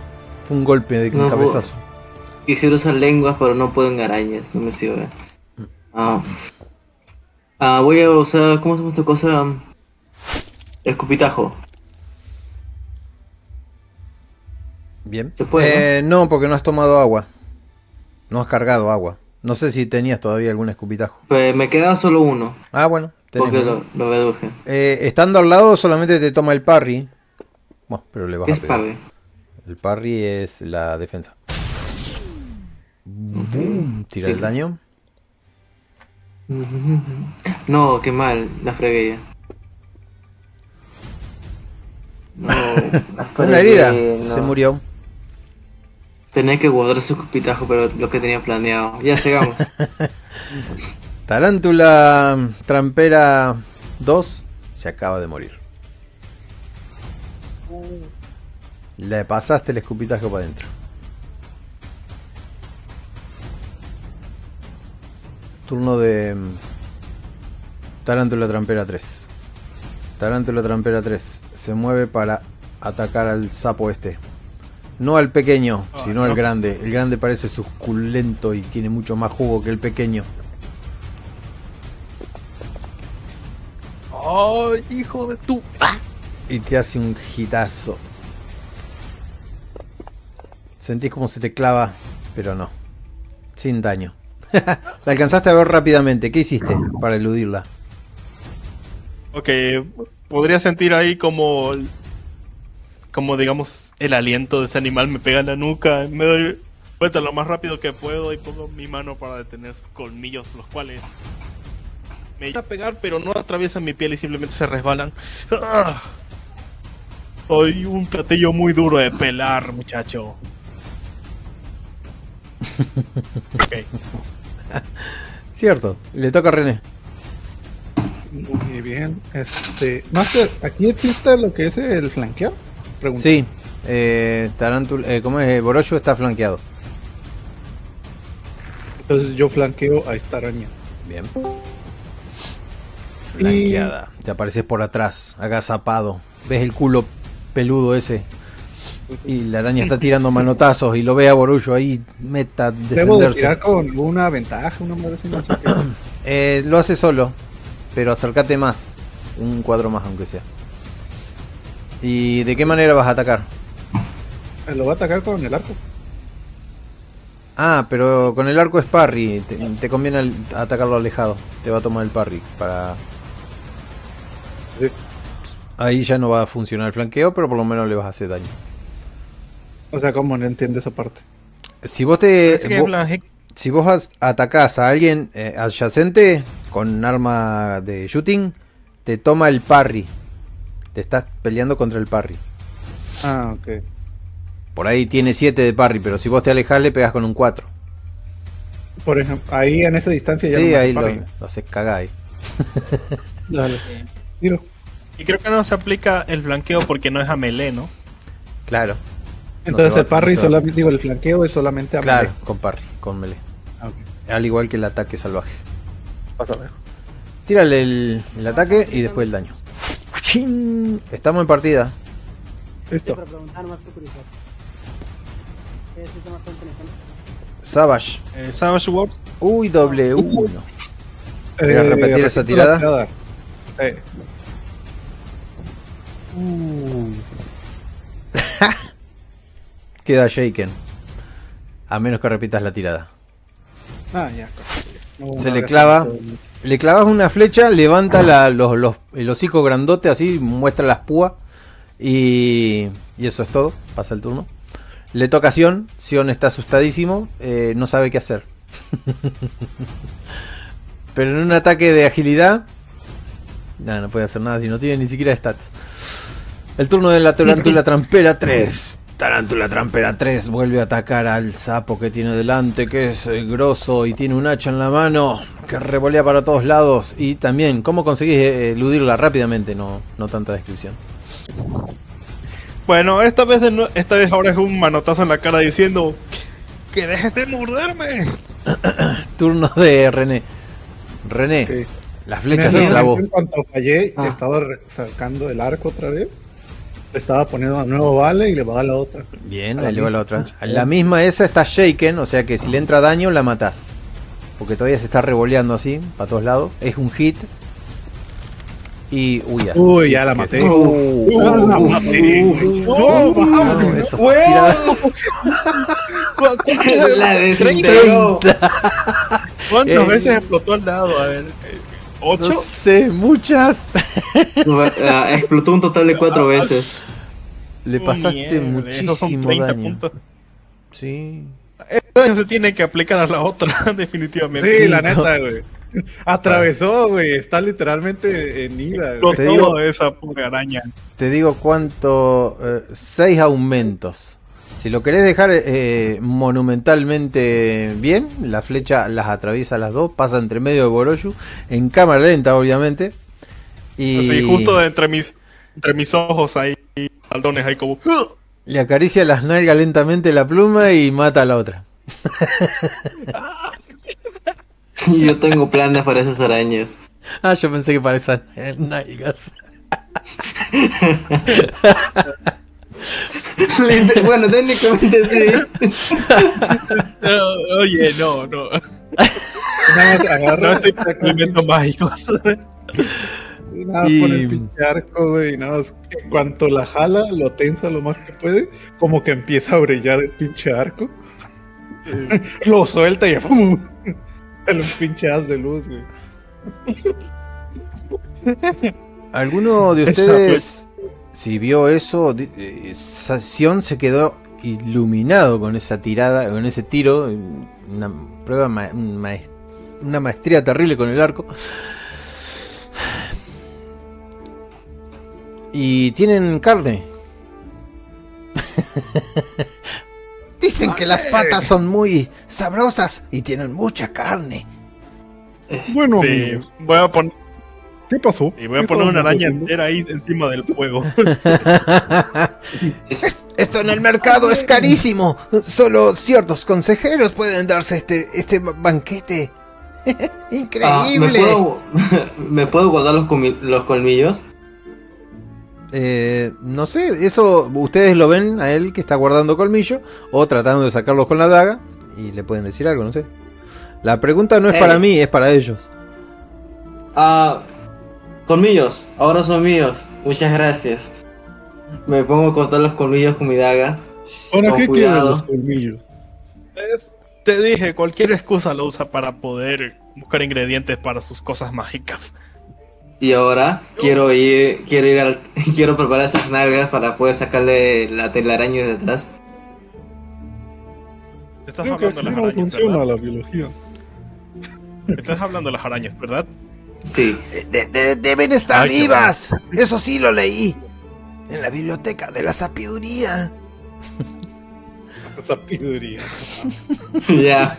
Fue un golpe de No, cabezazo. Quisiera usar lenguas, pero no puedo en arañas. No me sirve. Ah. Ah, voy a usar. ¿Cómo se llama esta cosa? Escupitajo. Bien. ¿Se puede, Eh, no, porque no has tomado agua. No has cargado agua. No sé si tenías todavía algún escupitajo. Pues me queda solo uno. Ah, bueno. tenés Porque uno. lo, lo reduje. Eh, estando al lado solamente te toma el parry. Bueno, pero le vas ¿Qué a es pegar. El parry es la defensa. Boom, Tira Sí. el daño. *laughs* No, qué mal. La fregué ya. No, *laughs* la fregué, Una herida. no. Se murió. Tenía que guardar su escupitajo, pero lo que tenía planeado. Ya sigamos. *laughs* Tarántula trampera 2 se acaba de morir. Le pasaste el escupitajo para adentro. Turno de mm, Tarántula trampera 3. Tarántula trampera 3 se mueve para atacar al sapo este. No al pequeño, Ah, sino al no. grande. El grande parece suculento y tiene mucho más jugo que el pequeño. ¡Oh, hijo de tu! Y te hace un hitazo. Sentís como se te clava pero no. Sin daño. *laughs* la alcanzaste a ver rápidamente. ¿Qué hiciste para eludirla? Ok, podría sentir ahí como. Como digamos, el aliento de ese animal me pega en la nuca. Me doy vuelta lo más rápido que puedo y pongo mi mano para detener sus colmillos, los cuales. Me iban a pegar, pero no atraviesan mi piel y simplemente se resbalan. ¡Ah! Soy un platillo muy duro de pelar, muchacho. *laughs* Ok. Cierto, le toca a René. Muy bien. Este, Master, ¿aquí existe lo que es el flanquear? Pregunta. Sí, eh, Tarantul, eh, ¿cómo es? Boroshu está flanqueado. Entonces yo flanqueo a esta araña. Bien. Flanqueada. Te apareces por atrás, agazapado. Ves el culo peludo ese. Y la araña está tirando manotazos y lo ve a Borullo ahí, meta Debo de defenderse. tirar con una ventaja, una no sé. *coughs* Eh, lo hace solo, pero acércate más. Un cuadro más, aunque sea. ¿Y de qué manera vas a atacar? Lo va a atacar con el arco. Ah, pero con el arco es parry. Te, te conviene al- atacarlo alejado. Te va a tomar el parry para. Sí. Ahí ya no va a funcionar el flanqueo, pero por lo menos le vas a hacer daño. O sea, como no entiende esa parte. Si vos te. Si vos atacás a alguien eh, adyacente con arma de shooting, te toma el parry. Te estás peleando contra el parry. Ah, ok. Por ahí tiene 7 de parry, pero si vos te alejás le pegas con un 4. Por ejemplo, ahí en esa distancia ya Sí, no ahí lo, lo haces cagar ahí. *laughs* Dale. Tiro. Y creo que no se aplica el flanqueo porque no es a melee, ¿no? Claro. Entonces el parry no solamente, digo, el flanqueo es solamente a Claro, melee. con parry, con melee. Ah. Al igual que el ataque salvaje. Vas a ver. Tírale el, el ataque y después el daño. ¡Chin! Estamos en partida. Listo. Savage. Eh, Savage Wars. Uy, doble uno. ¿Quieres Eh, repetir esa repito la tirada? Eh. Uh, *laughs* Queda shaken. A menos que repitas la tirada. ah, ya. No, Se le clava. Le clavas una flecha, levanta la- los, los- el hocico grandote así, muestra las púas. Y, y eso es todo. Pasa el turno. Le toca a Sion. Sion está asustadísimo. eh, no sabe qué hacer. *laughs* Pero en un ataque de agilidad. No puede hacer nada si no tiene ni siquiera stats. El turno de la tarántula trampera 3. Tarántula trampera 3 vuelve a atacar al sapo que tiene delante, que es eh, grosso y tiene un hacha en la mano, que revolea para todos lados. Y también, ¿cómo conseguís eh, eludirla rápidamente? No, no tanta descripción. Bueno, esta vez, de esta vez ahora es un manotazo en la cara diciendo que dejes de morderme. *coughs* Turno de René. René, Ok. la En flecha ese se clavó. En cuanto fallé, Ah. estaba sacando el arco otra vez. Estaba poniendo una nueva bala y le va a dar la otra. Bien, A la ahí le va la otra. La misma esa está shaken, o sea que si le entra daño la matás. Porque todavía se está revoleando así, para todos lados. Es un hit. Y. Uy, ya. Uy, Sí, ya la maté. la maté. No, no, esas ¡Huevo! tiradas- ¿Cu- cu- La desintegró. ¿Cuántas Eh. veces explotó el dado? A ver, ¿ocho? No sé, muchas. *laughs* Ah, explotó un total de cuatro veces. Le pasaste muchísimo 30 daño. puntos. Sí. Esto se tiene que aplicar a la otra, *laughs* definitivamente. Sí, Sí, la no. neta, güey. Atravesó, güey. Está literalmente en ida. Explotó Te digo- esa pobre araña. Te digo cuánto. eh, seis aumentos. Si lo querés dejar eh, monumentalmente bien, la flecha las atraviesa las dos, pasa entre medio de Boroyu, en cámara lenta, obviamente. Y Así, justo entre mis, entre mis ojos hay saldones ahí como... le acaricia las nalgas lentamente la pluma y mata a la otra. *laughs* Yo tengo planes para esas arañas. Ah, yo pensé que para esas nalgas. *laughs* *laughs* Bueno, técnicamente sí. Oye, no, no. Nada más agarra, No estoy saca con elementos mágicos. y nada más Y- pone el pinche arco, güey. Y nada más, en cuanto la jala, lo tensa lo más que puede. Como que empieza a brillar el pinche arco. *laughs* Lo suelta y ¡pum! Se lo pinche haz de luz, güey. ¿Alguno de ustedes, si vio eso, eh, Sion se quedó iluminado con esa tirada, con ese tiro, una prueba, ma- un maes- una maestría terrible con el arco. Y tienen carne. *laughs* Dicen que las patas son muy sabrosas y tienen mucha carne. Bueno, Sí, amigos, voy a poner, ¿qué pasó? y voy a ¿Qué poner una araña haciendo? entera ahí encima del fuego. *laughs* Es- Esto en el mercado es carísimo. Solo ciertos consejeros pueden darse este, este banquete. *laughs* Ah, ¿me, Increíble. puedo, *laughs* ¿Me puedo guardar los colmillos? Eh, no sé, eso ustedes lo ven a él que está guardando colmillo o tratando de sacarlos con la daga y le pueden decir algo, no sé. La pregunta no es Eh. para mí, es para ellos. Ah, colmillos, ahora son míos. Muchas gracias. Me pongo a cortar los colmillos con mi daga. ¿Para con qué quieren cuidado. los colmillos? Es- te dije, cualquier excusa lo usa para poder buscar ingredientes para sus cosas mágicas. Y ahora quiero ir, quiero ir al, *laughs* quiero preparar esas nalgas para poder sacarle la telaraña de detrás. Estás Creo hablando de las no arañas, funciona ¿verdad? la biología. Estás hablando de las arañas, ¿verdad? Sí. De- de- deben estar Ay, qué vivas. Eso sí lo leí. En la biblioteca de la sabiduría. Sabiduría. *laughs* ya,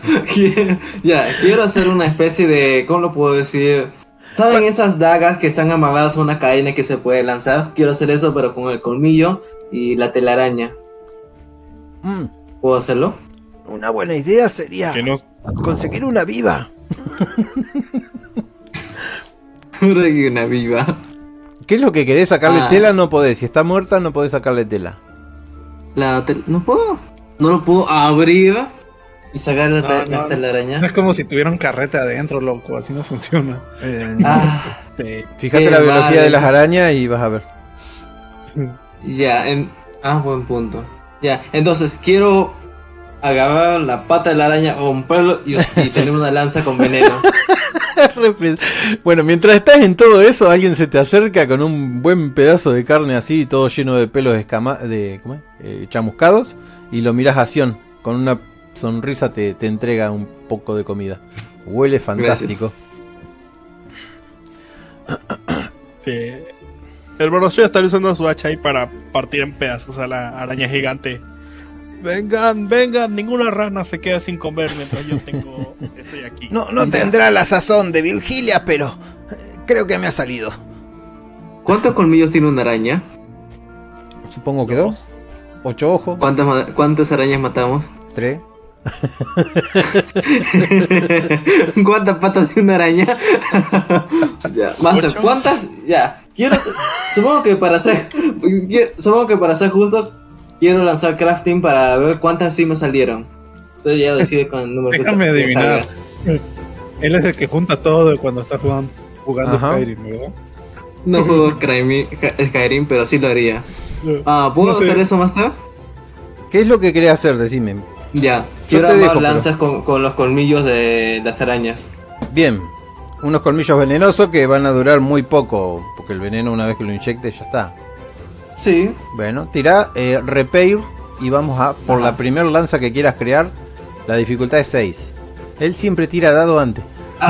ya, quiero hacer una especie de, ¿cómo lo puedo decir? ¿Saben esas dagas que están amarradas a una cadena que se puede lanzar? Quiero hacer eso, pero con el colmillo y la telaraña. Mm, ¿Puedo hacerlo? una buena idea sería no, conseguir una viva. *laughs* una viva. ¿Qué es lo que querés sacarle Ah. tela? No podés. Si está muerta, no podés sacarle tela. La tel- ¿No puedo? ¿No lo puedo abrir y sacar la, No, no. telaraña? No es como si tuviera un carrete adentro, loco. Así no funciona. Eh, Ah, sí. Fíjate la biología de las arañas y vas a ver. *laughs* ya, en... Ah, buen punto. Ya, entonces quiero agarrar la pata de la araña o un pelo y, y tener una lanza con veneno. *laughs* *laughs* bueno, mientras estás en todo eso, alguien se te acerca con un buen pedazo de carne así, todo lleno de pelos escama de ¿cómo es? Eh, chamuscados, y lo miras a Sion. Con una sonrisa te, te entrega un poco de comida. Huele fantástico. *coughs* Sí. El Borosho está usando su hacha ahí para partir en pedazos a la araña gigante. Vengan, vengan, ninguna rana se queda sin comer mientras yo tengo. Estoy aquí. No, no tendrá la sazón de Virgilia, pero eh, creo que me ha salido. ¿Cuántos colmillos tiene una araña? Supongo que dos. Ocho ojos. ¿Cuántas, arañas matamos? Tres. *laughs* ¿Cuántas patas tiene una araña? *laughs* ya, Master. ¿cuántas? Ya, quiero. Supongo que para ser. *laughs* Supongo que para ser justo, quiero lanzar crafting para ver cuántas sí me salieron. Usted ya decide con el número que *laughs* Déjame que adivinar. salga. Él es el que junta todo cuando está jugando, jugando. Skyrim, ¿verdad? No juego Skyrim, Skyrim, pero sí lo haría. Ah, ¿puedo No sé. hacer eso, Master? ¿Qué es lo que querés hacer? Decime. Ya, quiero armar dejo, pero- lanzas con, con los colmillos de las arañas. Bien. Unos colmillos venenosos que van a durar muy poco. Porque el veneno, una vez que lo inyectes, ya está. Sí, Bueno, tira eh, repair y vamos a por Ajá. la primer lanza que quieras crear. La dificultad es 6. Él siempre tira dado antes. *laughs*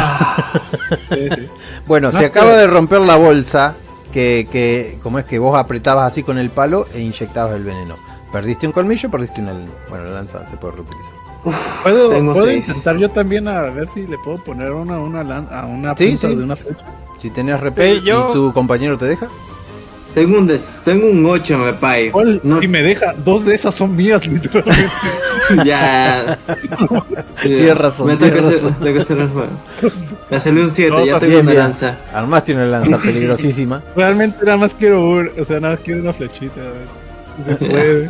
Sí, sí. Bueno, No se acaba que- de romper la bolsa que, que como es que vos apretabas así con el palo e inyectabas el veneno. Perdiste un colmillo, perdiste una... Bueno, la lanza se puede reutilizar. ¿Puedo, intentar yo también a ver si le puedo poner una, una lan- a una Sí, punta sí. de una flecha? Si tenés repair Sí, yo- y tu compañero te deja. Tengo un des tengo un 8 en Repay. ¿Cuál? No, Y me deja, dos de esas son mías, *laughs* literalmente. *laughs* ya. Tienes razón, Me tengo que hacer, tengo que hacer el juego. Me salió un 7, Vamos ya tengo Bien, una bien. lanza. Armaste una lanza peligrosísima. *laughs* Realmente nada más quiero un- o sea, nada más quiero una flechita, a ver. si se puede.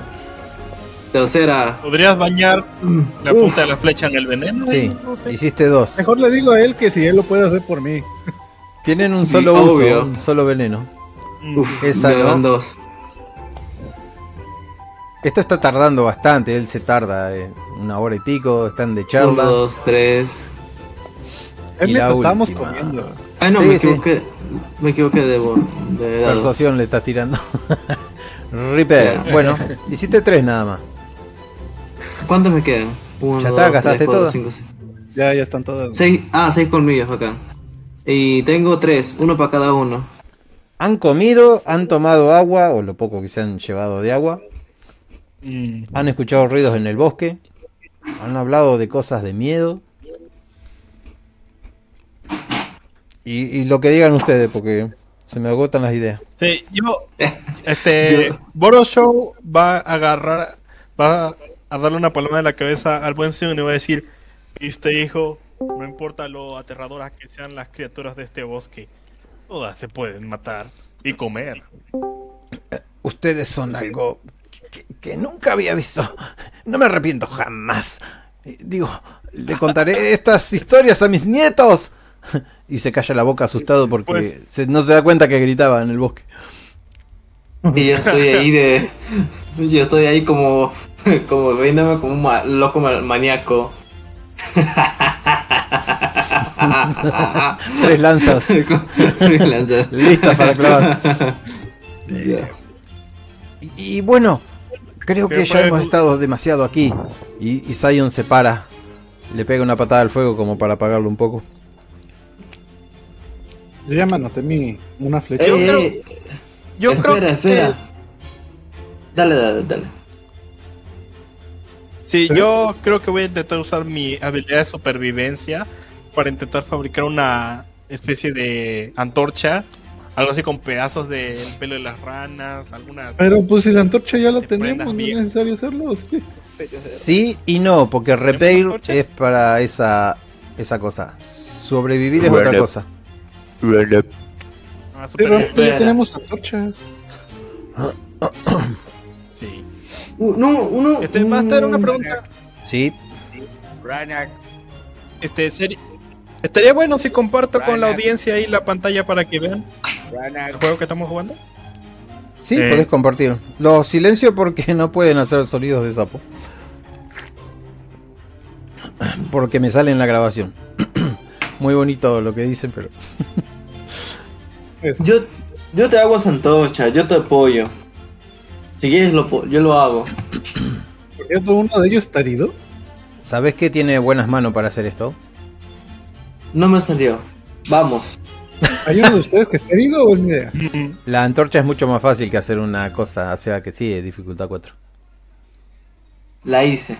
Tercera. ¿Podrías bañar la Uf. punta de la flecha en el veneno? Sí, No sé. hiciste dos. Mejor le digo a él que si él lo puede hacer por mí. Tienen un Sí, solo uso, Mm, oh, ah, Uf, esa ¿no? dos. Esto está tardando bastante, él se tarda eh, una hora y pico, están de charla. Uno, dos, tres. Y la estamos comiendo. Ah, no, me equivoqué. Sí. Me equivoqué de, de Persuasión le estás tirando. *laughs* Repair. Bueno, hiciste tres nada más. ¿Cuántos me quedan? Uno, ya está, dos, gastaste. Ya, ya están todas. Seis, ah, seis colmillos acá. Y tengo tres, uno para cada uno. Han comido, han tomado agua, o lo poco que se han llevado de agua, Mm, han escuchado ruidos en el bosque, han hablado de cosas de miedo. Y, y lo que digan ustedes, porque se me agotan las ideas. Sí, yo. *laughs* Este. Yo- Boro Show va a agarrar. Va a darle una paloma en la cabeza al buen Sion y va a decir: Viste, hijo, no importa lo aterradoras que sean las criaturas de este bosque, todas se pueden matar y comer. Ustedes son algo que, que nunca había visto. No me arrepiento jamás. Eh, Digo, Le contaré *laughs* estas historias a mis nietos. Y se calla la boca asustado porque Pues- se- no se da cuenta que gritaba en el bosque. Y yo estoy ahí de. Yo estoy ahí como. Como viéndome como un ma- loco ma- maníaco. *laughs* *laughs* Tres lanzas *laughs* Tres lanzas. listas para clavar. *laughs* Y, y bueno, creo que ya hemos estado demasiado aquí. Y, y Zion se para, le pega una patada al fuego como para apagarlo un poco. Yo ya me anoté mi, una flecha. Eh, creo- Yo espera, creo espera. que. Dale, dale, dale. Sí, yo creo que voy a intentar usar mi habilidad de supervivencia para intentar fabricar una especie de antorcha. Algo así con pedazos del pelo de las ranas, algunas. Pero pues si la antorcha ya la tenemos, no es necesario hacerlo. sí. Sí y no, porque repair es para esa, esa cosa. Sobrevivir es otra cosa. Ah, Pero ahorita ya tenemos antorchas. *coughs* Sí. Uh, no, uno. Este, Master, una mm, pregunta. Sí, Este, seri- estaría bueno si comparto con la audiencia ahí la pantalla para que vean el juego que estamos jugando. sí, Eh. podés compartir. Los silencio porque no pueden hacer sonidos de sapo. Porque me sale en la grabación. *clears throat* Muy bonito lo que dicen, pero *laughs* Yo, yo te hago esa antorcha, yo te apoyo. Si quieres, lo, yo lo hago. ¿Por cierto, uno de ellos está herido? ¿sabes que tiene buenas manos para hacer esto? No me salió. Vamos. ¿Hay uno de ustedes que está herido o es mi idea? La antorcha es mucho más fácil que hacer una cosa, o sea que sí, dificultad 4. La hice.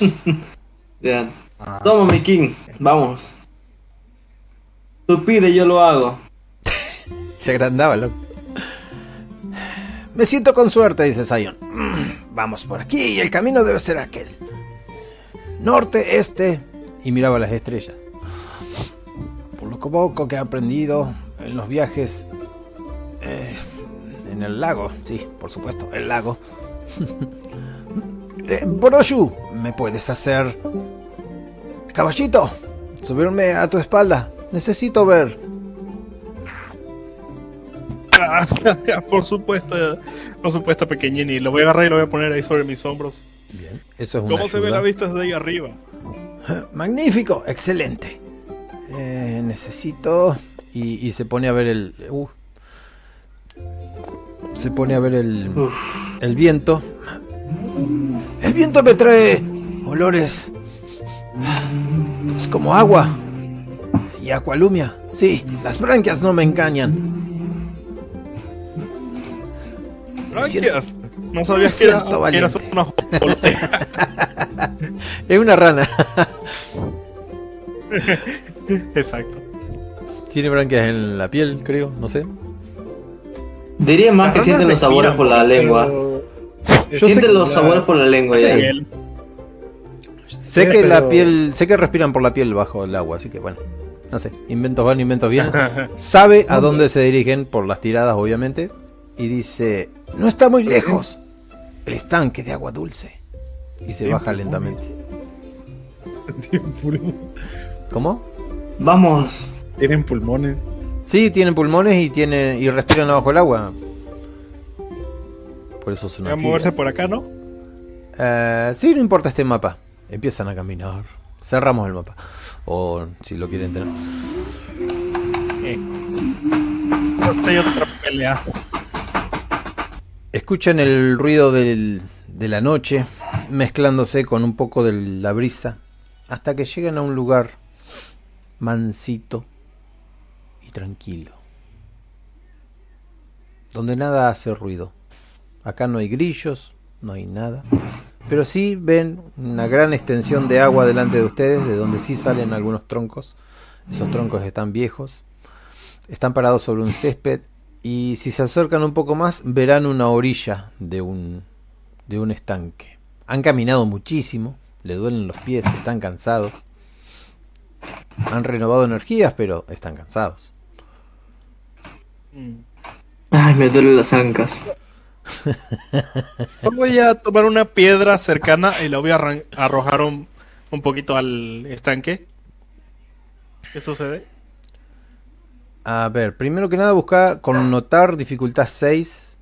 *laughs* ya. Toma, mi king. Vamos. Tú pide, yo lo hago. *laughs* Se agrandaba, loco. Me siento con suerte, dice Zion. Mm, *clears throat* Vamos por aquí y el camino debe ser aquel. Norte, este. Y miraba las estrellas. Por lo poco que he aprendido en los viajes. eh, en el lago, sí, por supuesto, el lago. *laughs* Eh, Boroshu, ¿me puedes hacer. Caballito, subirme a tu espalda. Necesito ver. Ah, *laughs* por supuesto, por supuesto, pequeñini. Lo voy a agarrar y lo voy a poner ahí sobre mis hombros. Bien, eso es una ¿Cómo se ve la vista desde ahí arriba? *laughs* Magnífico, excelente. Eh, necesito. Y, y se pone a ver el. uh. se pone a ver el. El viento. El viento me trae olores. Es como agua. Y acualumia. Sí, las branquias no me engañan. Branquias. No sabías que, era, que eras una. *laughs* Es una rana. *laughs* Exacto. Tiene branquias en la piel, creo, no sé. Diría más que sienten los sabores por la lengua. Sienten los la- sabores por la lengua ya. Sé que la piel, sé que respiran por la piel bajo el agua, así que bueno, no sé, inventos van, inventos bien. *laughs* Sabe a dónde se dirigen por las tiradas, obviamente, y dice, no está muy lejos, el estanque de agua dulce. Y se baja lentamente. ¿Cómo? Vamos. Tienen pulmones. Sí, tienen pulmones y tienen y respiran abajo el agua. Por eso son Voy a moverse por acá, ¿no? Eh, sí, no importa este mapa. Empiezan a caminar. Cerramos el mapa. O si lo quieren tener. Eh. Hay otra pelea. Escuchan el ruido del- de la noche mezclándose con un poco de la brisa hasta que llegan a un lugar mansito y tranquilo. Donde nada hace ruido. Acá no hay grillos, no hay nada. Pero sí ven una gran extensión de agua delante de ustedes, de donde sí salen algunos troncos. Esos troncos están viejos. Están parados sobre un césped y si se acercan un poco más verán una orilla de un de un estanque. Han caminado muchísimo, le duelen los pies, están cansados. Han renovado energías, pero están cansados. Mm. Ay, me duelen las ancas. Voy a tomar una piedra cercana y la voy a arrojar un, un poquito al estanque. ¿Qué sucede? A ver, primero que nada busca connotar dificultad 6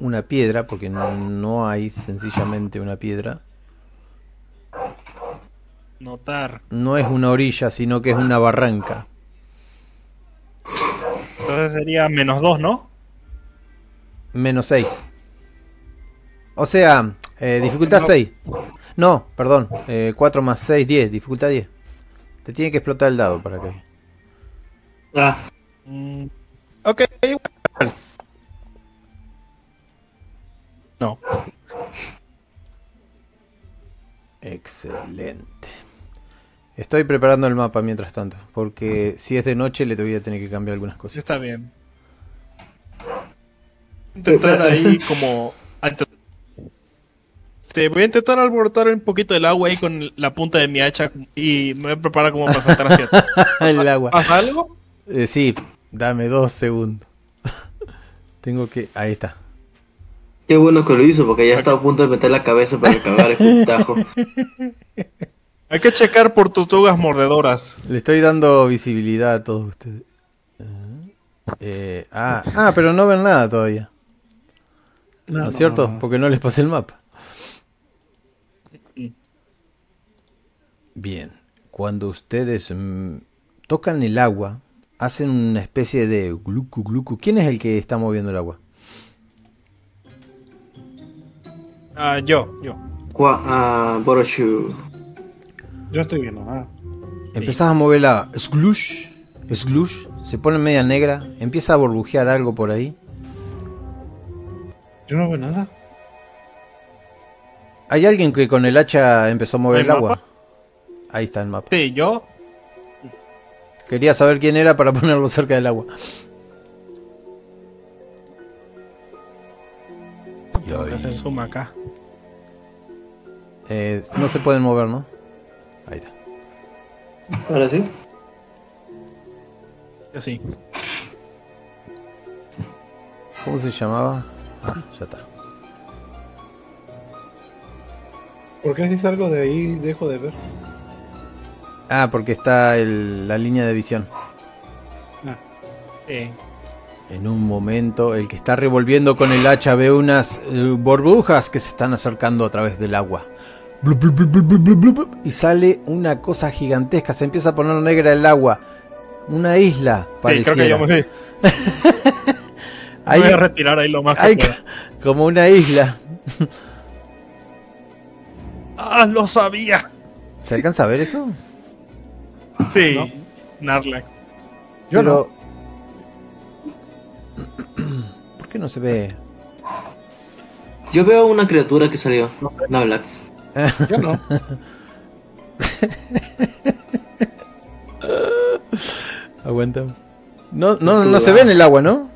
una piedra, porque no, no hay sencillamente una piedra. Notar. No es una orilla, sino que es una barranca. Entonces sería menos dos, ¿no? Menos 6. O sea, eh, dificultad No. 6. No, perdón. 4 más 6, 10. Dificultad 10. Te tiene que explotar el dado para que... Ah, Mm, ok, igual. No. Excelente. Estoy preparando el mapa mientras tanto. Porque si es de noche le voy a tener que cambiar algunas cosas. está bien. Intentar ahí como... Este, voy a intentar alborotar un poquito el agua ahí con la punta de mi hacha y me voy a preparar como para saltar hacia atrás. *laughs* el agua. ¿Pasa algo? Eh, sí, dame dos segundos. *laughs* Tengo que... Ahí está. qué bueno que lo hizo, porque ya estaba a punto de meter la cabeza para cagar el putajo. *laughs* Hay que checar por tortugas mordedoras. Le estoy dando visibilidad a todos ustedes. Ah, eh, ah, ah, pero no ven nada todavía. ¿No, es cierto? Porque no les pasé el mapa. Bien, cuando ustedes mm, tocan el agua, hacen una especie de glucu glucu. ¿Quién es el que está moviendo el agua? Ah, yo, yo. Gua- ah, Boroshu. Yo estoy viendo nada. Empezás a mover la slush, slush, se pone media negra, empieza a burbujear algo por ahí. Yo no veo nada. ¿Hay alguien que con el hacha empezó a mover ¿El el agua? Ahí está el mapa. Sí, yo. Quería saber quién era para *laughs* ponerlo cerca del agua. Tengo que hacer zoom acá. Eh, no se pueden mover, ¿no? Ahí está. Ahora sí. Así. ¿Cómo se llamaba? Ah, ya está. ¿Por qué si salgo de ahí dejo de ver? Ah, porque está el- la línea de visión. Eh, En un momento, el que está revolviendo con el hacha ve unas eh, burbujas que se están acercando a través del agua. Y sale una cosa gigantesca. Se empieza a poner negra el agua. Una isla, sí, creo que pareciera. yo me *laughs* voy a retirar ahí lo más que pueda. *laughs* como una isla. *laughs* ¡Ah, lo sabía! ¿Se alcanza a ver eso? Sí, ¿No? Narlac. Yo Pero... *clears throat* ¿Por qué no se ve? Yo veo una criatura que salió. Nablax. Yo no. *laughs* Aguanta. No, no, no se ve en el agua, ¿no?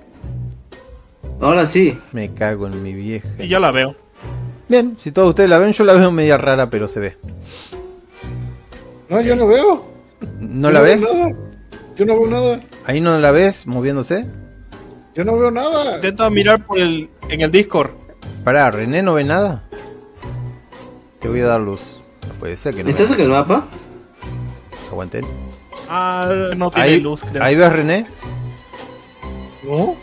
Ahora sí. Me cago en mi vieja. Y yo la veo. Bien, si todos ustedes la ven, yo la veo media rara, pero se ve. No, yo no veo. ¿No Yo la ves? nada. Yo no veo nada. Ahí no la ves moviéndose. Yo no veo nada. Intento mirar por el, en el Discord. Pará, René no ve nada. Te voy a dar luz. No puede ser que no. ¿Estás en el mapa? Aguanten. Ah, no tiene luz, creo. ¿Ahí ves René? No.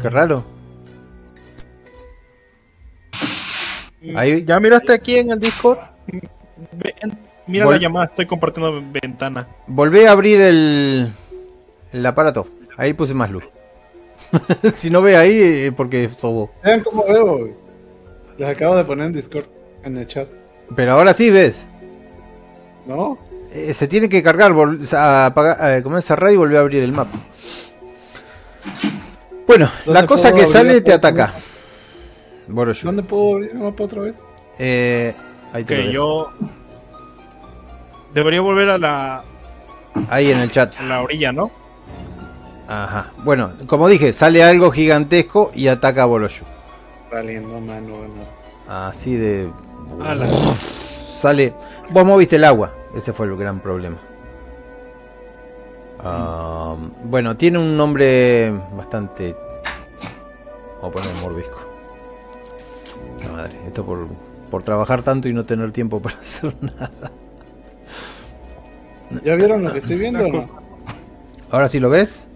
Qué raro. Mm, ahí... ¿Ya miraste aquí en el Discord? Mira la llamada, estoy compartiendo ventana. Volví a abrir el, el aparato. Ahí puse más luz. *laughs* si no ve ahí, porque sobo. Vean cómo veo. Les acabo de poner en Discord, en el chat. Pero ahora sí ves. ¿No? Eh, se tiene que cargar, a apagar, eh, como es cerrar y volver a abrir el mapa. Bueno, la ¿Dónde cosa que sale te ataca. Boroshu. ¿Dónde puedo abrir el mapa otra vez? Eh, ahí te dejo. yo. Debería volver a la, Ahí en el chat. a la orilla, ¿no? Ajá. Bueno, como dije, sale algo gigantesco y ataca a Boroshu. Valiendo mano, bueno. Así de. Ala. Sale. Vos moviste el agua. Ese fue el gran problema. Bueno, tiene un nombre bastante. Vamos a poner mordisco. La madre, esto por, por trabajar tanto y no tener tiempo para *laughs* hacer nada. ¿Ya vieron lo que estoy viendo o no? Ahora sí lo ves.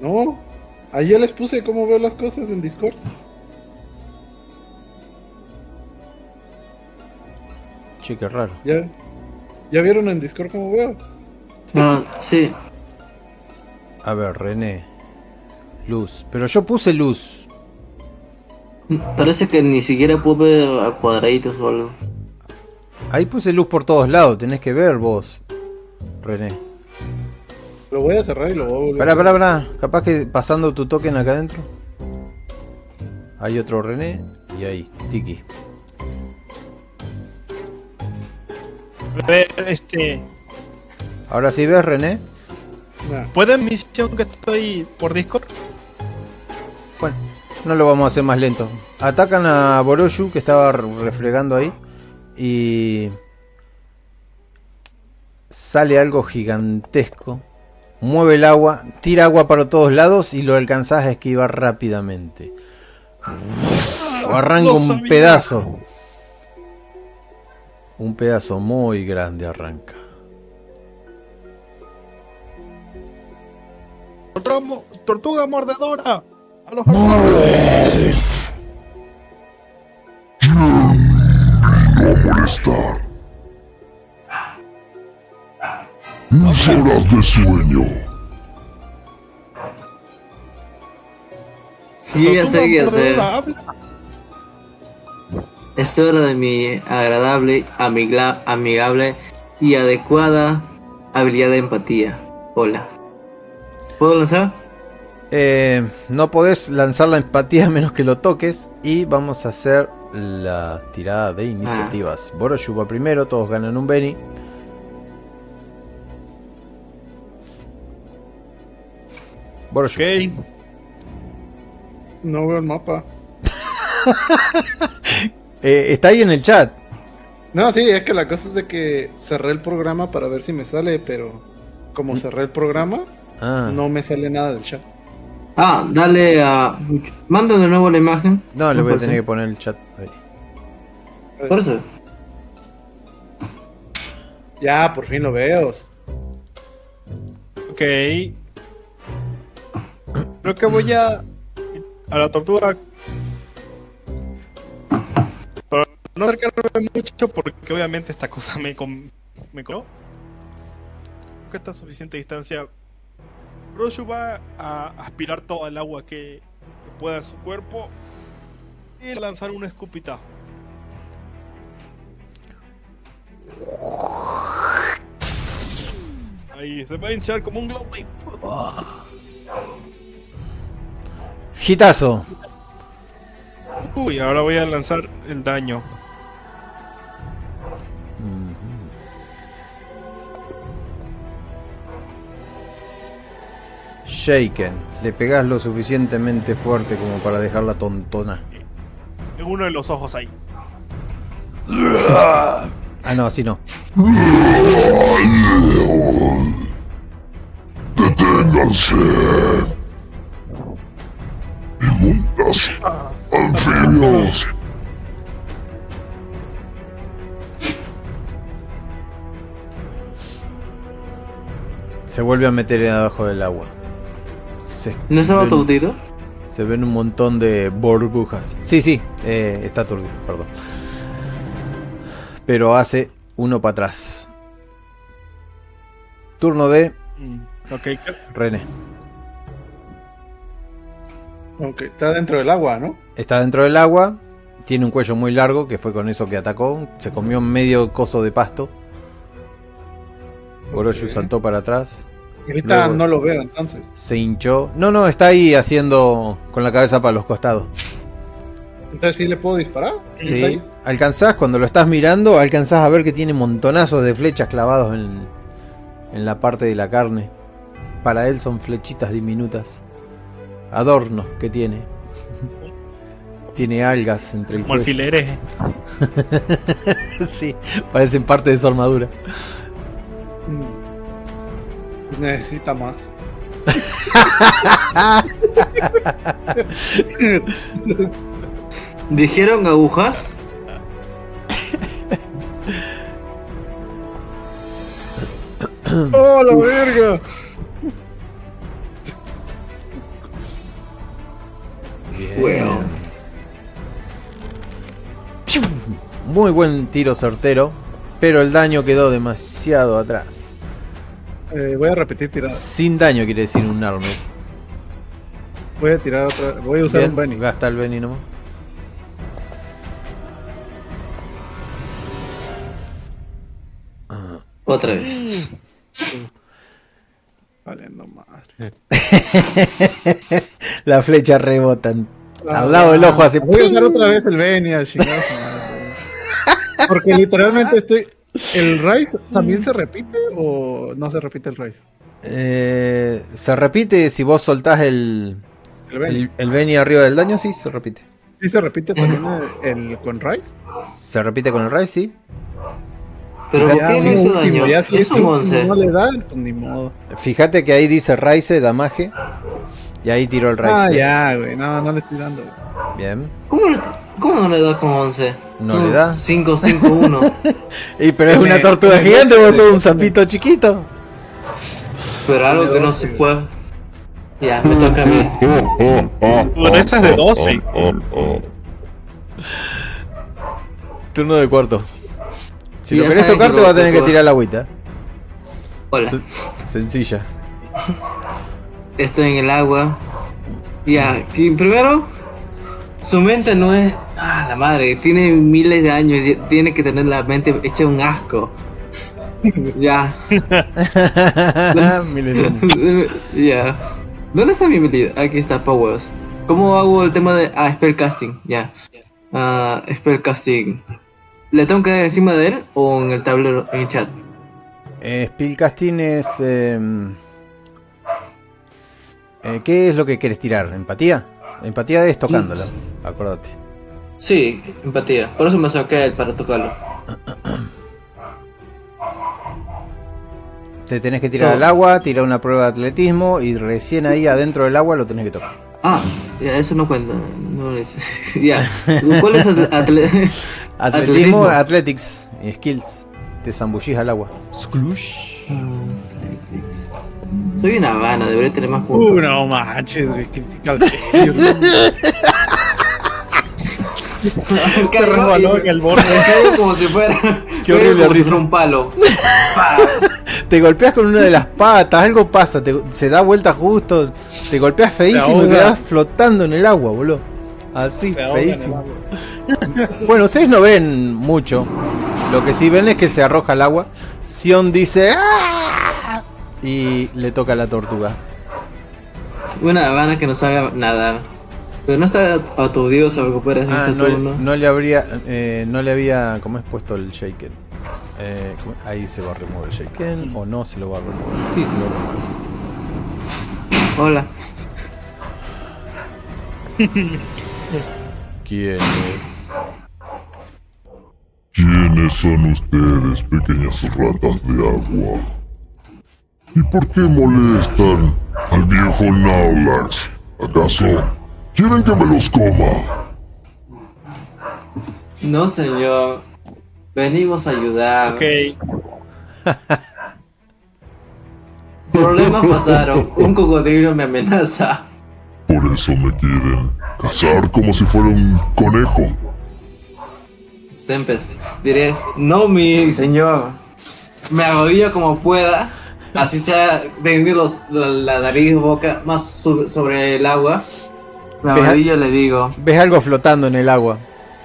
No. Ahí ya les puse cómo veo las cosas en Discord. Che, qué raro. ¿Ya, ¿Ya vieron en Discord cómo veo? Ah, sí. A ver, René. Luz. Pero yo puse luz. Parece que ni siquiera puedo ver a cuadraditos o algo. Ahí puse luz por todos lados. Tenés que ver vos, René. Lo voy a cerrar y lo voy a volver. Pará, pará, pará. Capaz que pasando tu token acá adentro. Hay otro René y ahí, Tiki. A ver, este. Ahora sí ves, René. Nah. ¿Puede misión que estoy por Discord? Bueno, no lo vamos a hacer más lento. Atacan a Boroshu que estaba refregando ahí. Y. Sale algo gigantesco. Mueve el agua, tira agua para todos lados y lo alcanzás a esquivar rápidamente. Arranca un pedazo. Un pedazo muy grande arranca. Tortuga, tortuga mordedora. A los árboles. molestar. Mis horas de sueño. Sí, ya sé qué hacer. Es hora de mi agradable, amigla- amigable y adecuada habilidad de empatía. Hola. ¿Puedo lanzar? Eh, no podés lanzar la empatía a menos que lo toques. Y vamos a hacer la tirada de iniciativas. Boroshu va primero, todos ganan un Benny. Boroshu. Ok. No veo el mapa. *laughs* Eh, está ahí en el chat. No, sí, es que la cosa es de que cerré el programa para ver si me sale, pero como cerré el programa, Ah, no. no me sale nada del chat. Ah, dale a. Manda de nuevo la imagen. le voy a tener que poner el chat. ahí. Por eso. Ya, por fin lo veo. Ok. Creo que voy a. A la tortuga. Pero no acercarme mucho porque obviamente esta cosa me. Com me Creo que está a suficiente distancia. Roshu va a aspirar toda el agua que pueda su cuerpo y lanzar un escupitajo. Ahí se va a hinchar como un globo. Gitazo. Uy, ahora voy a lanzar el daño. Shaken. Le pegás lo suficientemente fuerte como para dejarla tontona. En uno de los ojos ahí. Ah, no, así no. Deténganse. Anfibios. Se vuelve a meter abajo del agua. Se ¿No estaba tiro? Se ven un montón de burbujas. Sí, sí, eh, está aturdido, perdón. Pero hace uno para atrás. Turno de Mm, Ok, René. Ok, está dentro del agua, ¿no? Está dentro del agua. Tiene un cuello muy largo, que fue con eso que atacó. Se comió medio coso de pasto. Oroyu saltó para atrás. Ahorita Luego- no lo veo, entonces. Se hinchó. No, no, está ahí haciendo con la cabeza para los costados. Entonces sí le puedo disparar. ¿Está Sí, ahí? alcanzás, cuando lo estás mirando, alcanzás a ver que tiene montonazos de flechas clavados en, en la parte de la carne. Para él son flechitas diminutas. Adornos que tiene. tiene algas entre el como cuello. alfileres. *laughs* sí, parecen parte de su armadura. Necesita más. *laughs* ¿Dijeron agujas? ¡Oh, la verga! Bien. Bueno. Muy buen tiro certero, pero el daño quedó demasiado atrás. Eh, voy a repetir tirada. Sin daño quiere decir un arma. Voy a tirar otra. Voy a usar Bien, un Benny. Gasta el Benny nomás. Otra vez. Valiendo más. *laughs* La flecha rebota en- Ah, al lado del ojo hace Voy a usar otra vez el Benny a chingar su madre. Porque literalmente estoy. ¿El Rise también se repite o no se repite el Rise? Eh, se repite si vos soltás el, El Benny. el, el Benny arriba del daño, sí, se repite. ¿Sí se repite también el, el con Rise? Se repite con el Rise, sí. Pero ¿por Ya, qué no mi hizo último, daño? ya si Es un último 11. no le da, ni modo. Fíjate que ahí dice Rise, Damage. Y ahí tiró el Rise. Ah, ya, güey. No, no le estoy dando. güey. Bien. ¿Cómo, le- ¿Cómo no le da con 11? ¿No le da? 5, 5, 1. Y pero es una tortuga gigante, vos sos un sapito chiquito. Pero algo que no se puede. Ya, me toca a mí. Bueno, esta es de 12. Turno de cuarto. Si lo querés tocar, te lo- va a tener que tirar la agüita. Hola. Se- Sencilla. Estoy en el agua. Ya, y primero, su mente no es. Ah, la madre, tiene miles de años y tiene que tener la mente hecha un asco. *laughs* ya, *laughs* *laughs* ya. ¿Dónde está mi habilidad? Aquí está, Powers. ¿Cómo hago el tema de. Ah, spellcasting, ya. Ah, spellcasting. ¿Le tengo que dar encima de él o en el tablero, en el chat? Eh, Spellcasting es. em, eh, ¿Qué es lo que quieres tirar? ¿Empatía? Empatía es tocándola, acordate. Sí, empatía. Por eso me saqué él para tocarlo. Te tenés que tirar So- al agua, tirar una prueba de atletismo y recién ahí adentro del agua lo tenés que tocar. Ah, ya, eso no cuenta. No es. *laughs* ya. ¿Cuál es el atle- *laughs* Atletismo, athletics y skills. Te zambullís al agua. Sklush. Athletics. Soy una vana, debería tener más puntos. Uh, no manches, güey. Qué. *laughs* Se resbaló en el borde. Caigo como si fuera. Qué horrible como si fuera un palo. Te golpeas con una de las patas, algo pasa, te- se da vuelta justo, te golpeas feísimo y quedas flotando en el agua, boludo. Así, el feísimo. *laughs* Bueno, ustedes no ven mucho. Lo que sí ven es que se arroja al agua. Sion dice "¡Ah!" y le toca a la tortuga. Una vana que no sabe nadar. Pero no está aturdioso o recupera en Ah, ese no, turno. no le habría, eh, no le había, ¿cómo es puesto el shaken? Eh, ¿cómo- ahí se va a remover el shaken o no se lo va a remover. Sí, se lo va a remover. Hola. ¿Quién es? ¿Quiénes son ustedes, pequeñas ratas de agua? ¿Y por qué molestan al viejo Naulax? ¿Acaso quieren que me los coma? No, señor. Venimos a ayudar. Ok. *laughs* Problemas pasaron. Un cocodrilo me amenaza. Por eso me quieren cazar como si fuera un conejo. Sempes, diré, no mi señor, me arrodillo como pueda, así sea teniendo los, la, la nariz y boca más sobre el agua. Me arrodillo y le digo, Ves algo flotando en el agua.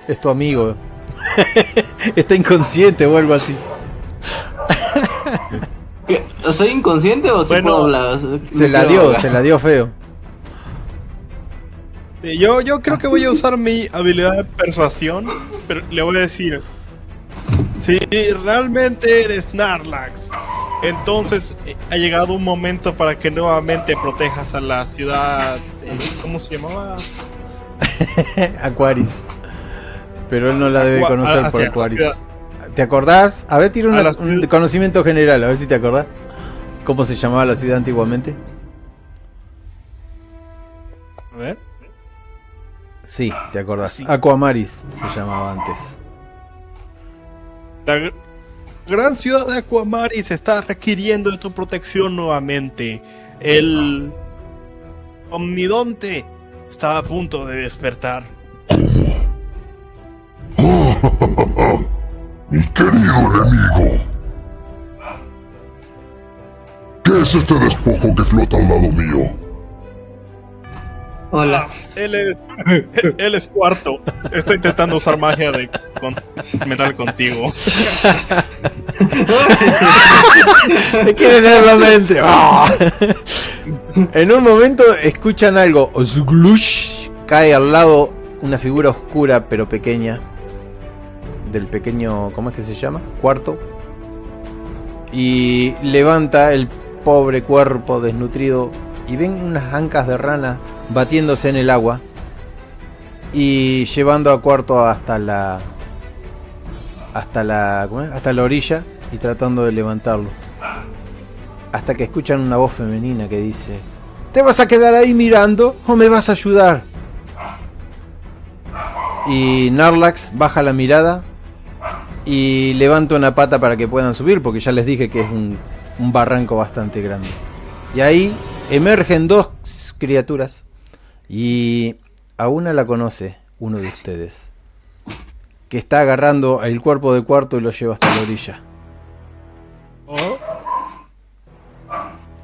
Es tu amigo. *laughs* Está inconsciente o algo así. ¿soy inconsciente o sí Bueno, puedo hablar? Se la dio, se la dio feo. Yo, yo creo que voy a usar mi habilidad de persuasión, pero le voy a decir, si realmente eres Narlax, entonces eh, ha llegado un momento para que nuevamente protejas a la ciudad, eh, ¿cómo se llamaba? *laughs* Aquaris. Pero él no la debe conocer por ciudad. ¿Te acordás? A ver, tira una- un conocimiento general, a ver si te acordás. ¿Cómo se llamaba la ciudad antiguamente? A ver. Sí, te acordás. Sí. Aquamaris se llamaba antes. La gr- gran ciudad de Aquamaris está requiriendo de tu protección nuevamente. El Omnidonte está a punto de despertar. *laughs* Mi querido enemigo. ¿Qué es este despojo que flota al lado mío? Hola, Él es, *laughs* él es cuarto. Está intentando usar magia de con- metal contigo. *laughs* Te quiere leer la mente. ¡Ah! en un momento escuchan algo. Osglush cae al lado una figura oscura pero pequeña. Del pequeño. ¿Cómo es que se llama? Cuarto. Y levanta el pobre cuerpo desnutrido. Y ven unas ancas de rana batiéndose en el agua. Y llevando a cuarto hasta la. Hasta la. ¿cómo es? Hasta la orilla. Y tratando de levantarlo hasta que escuchan una voz femenina que dice, ¿te vas a quedar ahí mirando o me vas a ayudar? Y Narlax baja la mirada y levanta una pata para que puedan subir, porque ya les dije que es un, un barranco bastante grande. Y ahí emergen dos criaturas y a una la conoce uno de ustedes, que está agarrando el cuerpo de cuarto y lo lleva hasta la orilla. Oh,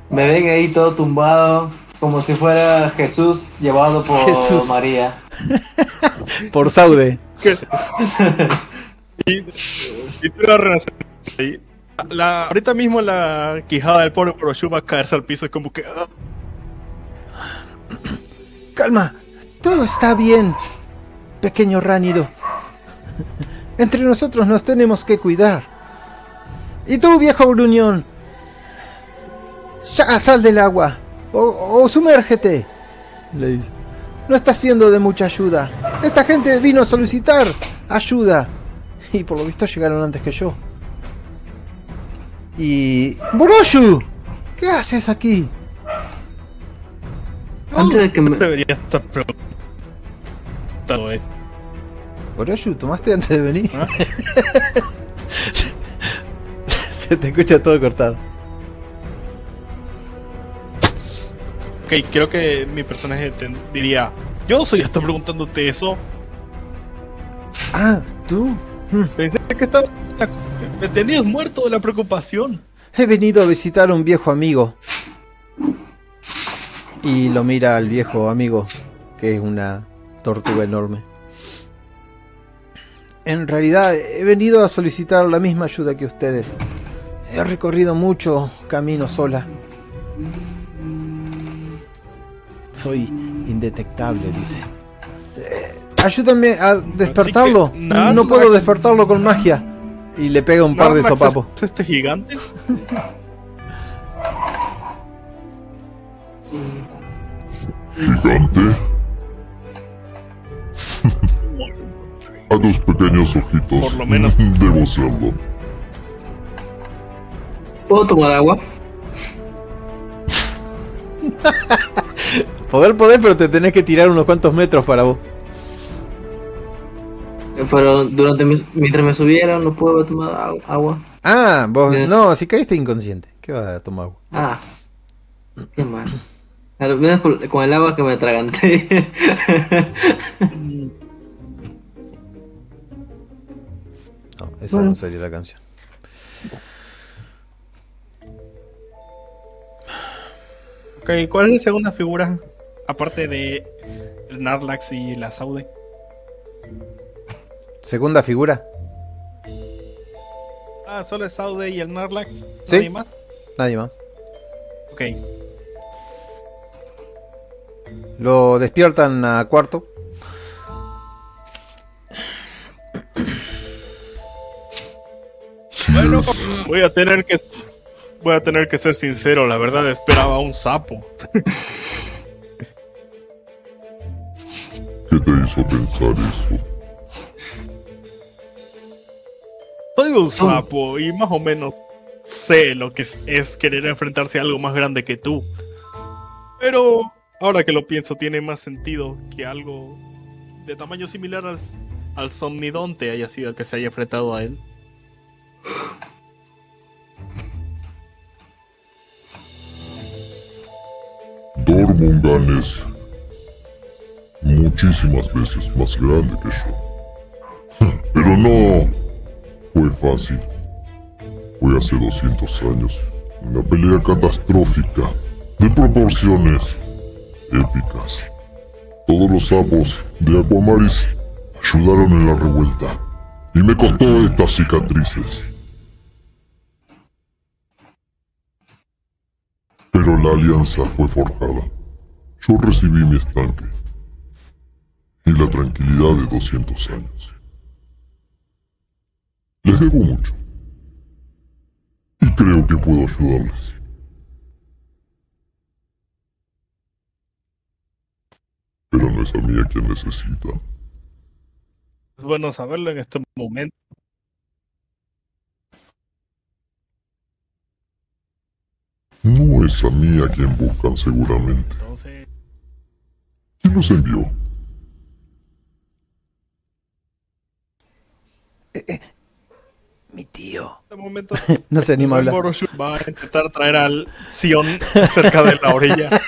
me ven ahí todo tumbado, como si fuera Jesús llevado por Jesús. María. *laughs* Por Saude. *laughs* y, renaces ahí. La, ahorita mismo la quijada del pobre Poroshu va a caerse al piso. Es como que. ah, *clears throat* Calma, todo está bien, pequeño ránido. Entre nosotros nos tenemos que cuidar. Y tú, viejo gruñón, ya sal del agua o, o sumérgete. Le dice. No está siendo de mucha ayuda. Esta gente vino a solicitar ayuda. *laughs* Y por lo visto llegaron antes que yo. Y... ¡Boroshu! ¿Qué haces aquí? Antes de que me... debería estar preguntando eso. Boroshu, ¿tomaste antes de venir? ¿Ah? *laughs* Se te escucha todo cortado. Ok, creo que mi personaje te diría: Yo soy hasta preguntándote eso. Ah, tú. Pensé que estabas. Me muerto de la preocupación. He venido a visitar a un viejo amigo. Y lo mira al viejo amigo, que es una tortuga enorme. En realidad he venido a solicitar la misma ayuda que ustedes. He recorrido mucho camino sola. Soy indetectable, dice. Ayúdame a despertarlo. Así que, nada, no puedo despertarlo con magia. Y le pega un par de sopapos. ¿Es este gigante? Gigante. A tus pequeños ojitos. Por lo menos. Debo serlo. ¿Puedo tomar agua? *laughs* Poder, poder, pero te tenés que tirar unos cuantos metros para vos. Pero durante mis- mientras me subieron no puedo tomar agu- agua. Ah, vos. Yes. No, si caíste inconsciente. ¿Qué vas a tomar agua? Ah, qué mal. Al menos con, con el agua que me atraganté. *laughs* No, esa Bueno. no sería la canción. Ok, ¿cuál es la segunda figura? Aparte de el Narlax y la Saude. Segunda figura. Ah, solo es Saude y el Narlax. Sí. ¿Nadie más? Nadie más. Ok. Lo despiertan a cuarto. Bueno, voy a tener que voy a tener que ser sincero, la verdad esperaba un sapo. ¿Qué te hizo pensar eso? Soy un sapo y más o menos sé lo que es, es querer enfrentarse a algo más grande que tú. Pero ahora que lo pienso tiene más sentido que algo de tamaño similar al, al Somnidonte haya sido el que se haya enfrentado a él. Dormungan es muchísimas veces más grande que yo. *laughs* Pero no fue fácil. Fue hace 200 años. Una pelea catastrófica de proporciones épicas. Todos los sapos de Aquamaris ayudaron en la revuelta. Y me costó estas cicatrices. Pero la alianza fue forjada. Yo recibí mi estanque. Y la tranquilidad de 200 años. Les debo mucho. Y creo que puedo ayudarles. Pero no es a mí a quien necesita. Es bueno saberlo en este momento. No es a mí a quien buscan seguramente. Entonces, ¿Quién los envió? Mi tío. en este momento *laughs* No se anima a hablar. Va a intentar traer al Sion cerca de la orilla. *laughs*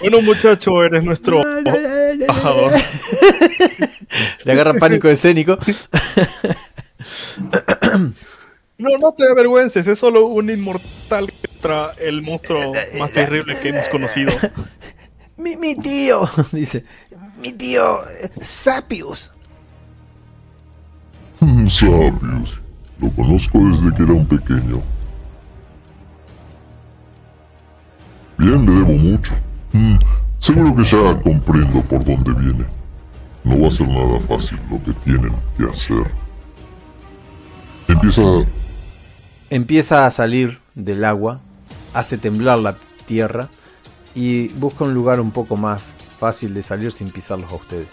Bueno, muchacho, eres nuestro embajador. Le agarra pánico escénico. *laughs* No, no te avergüences, es solo un inmortal contra el monstruo más terrible que hemos conocido. Mi, mi tío. Dice. Mi tío. eh, Sapius. Mm, Sabius. Lo conozco desde que era un pequeño. Bien, le debo mucho. Mm, seguro que ya comprendo por dónde viene. No va a ser nada fácil lo que tienen que hacer. Empieza... Empieza a salir del agua, hace temblar la tierra y busca un lugar un poco más fácil de salir sin pisarlos a ustedes.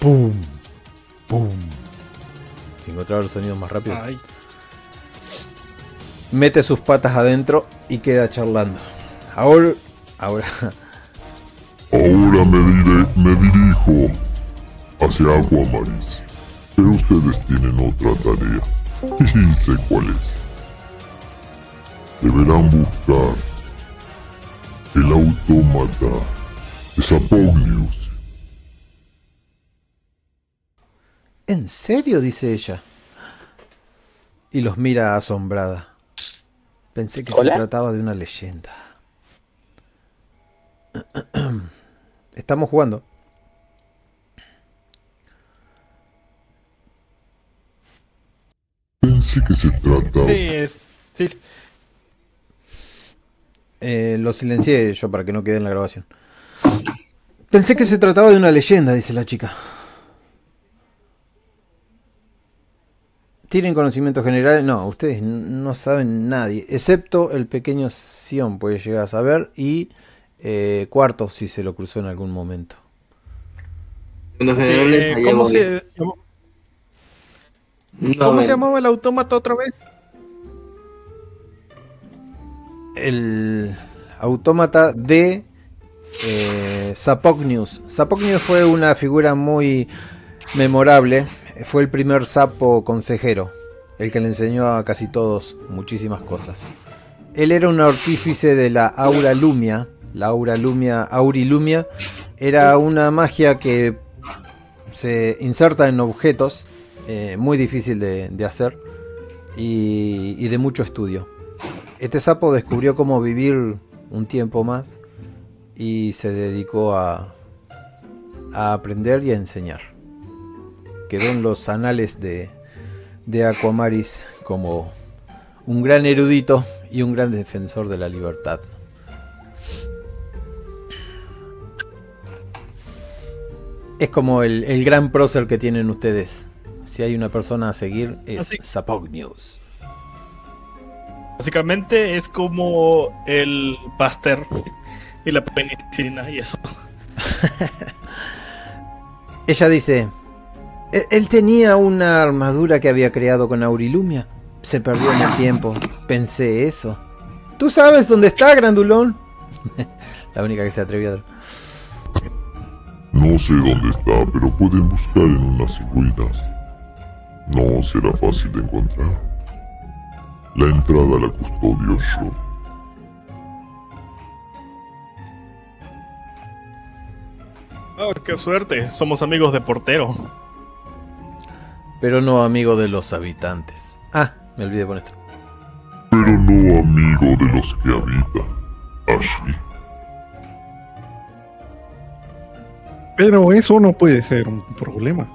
¡Pum! ¡Pum! Sin encontrar los sonidos más rápido. Ay, Mete sus patas adentro y queda charlando. Ahora, ahora, Ahora me, diré, me dirijo hacia Aquamaris. Pero ustedes tienen otra tarea. *laughs* Y sé cuál es. Deberán buscar el autómata de Sapognius. ¿En serio? dice ella. Y los mira asombrada. Pensé que ¿Hola? se trataba de una leyenda. *clears throat* Estamos jugando. Pensé que se trataba... sí, es, sí, Eh, lo silencié yo para que no quede en la grabación. Pensé que se trataba de una leyenda, dice la chica. ¿Tienen conocimiento general? No, ustedes no saben nadie, excepto el pequeño Sion puede llegar a saber y eh, Cuarto si se lo cruzó en algún momento. En los generales, Eh, ¿Cómo, se, No, cómo se llamaba el autómata otra vez? El autómata de eh, Sapognius. Sapognius fue una figura muy memorable. Fue el primer sapo consejero, el que le enseñó a casi todos muchísimas cosas. Él era un artífice de la Aura Lumia. La Aura Lumia, Aurilumia, era una magia que se inserta en objetos, eh, muy difícil de, hacer y, de mucho estudio. Este sapo descubrió cómo vivir un tiempo más y se dedicó a aprender y a enseñar. Quedó en los anales de, de Aquamaris como un gran erudito y un gran defensor de la libertad. Es como el, el gran prócer que tienen ustedes. Si hay una persona a seguir, es. Sapognius. Básicamente es como el Buster y la penicilina y eso. *laughs* Ella dice, "E- él tenía una armadura que había creado con Aurilumia. Se perdió en el tiempo. Pensé eso. ¿Tú sabes dónde está, Grandulón? *laughs* La única que se atrevió a... No sé dónde está, pero pueden buscar en unas ruinas. No será fácil de encontrar. La entrada la custodio yo. Ah, qué suerte, somos amigos de portero. Pero no amigo de los habitantes. Ah, me olvidé poner esto. Pero no amigo de los que habitan allí. Pero eso no puede ser un problema.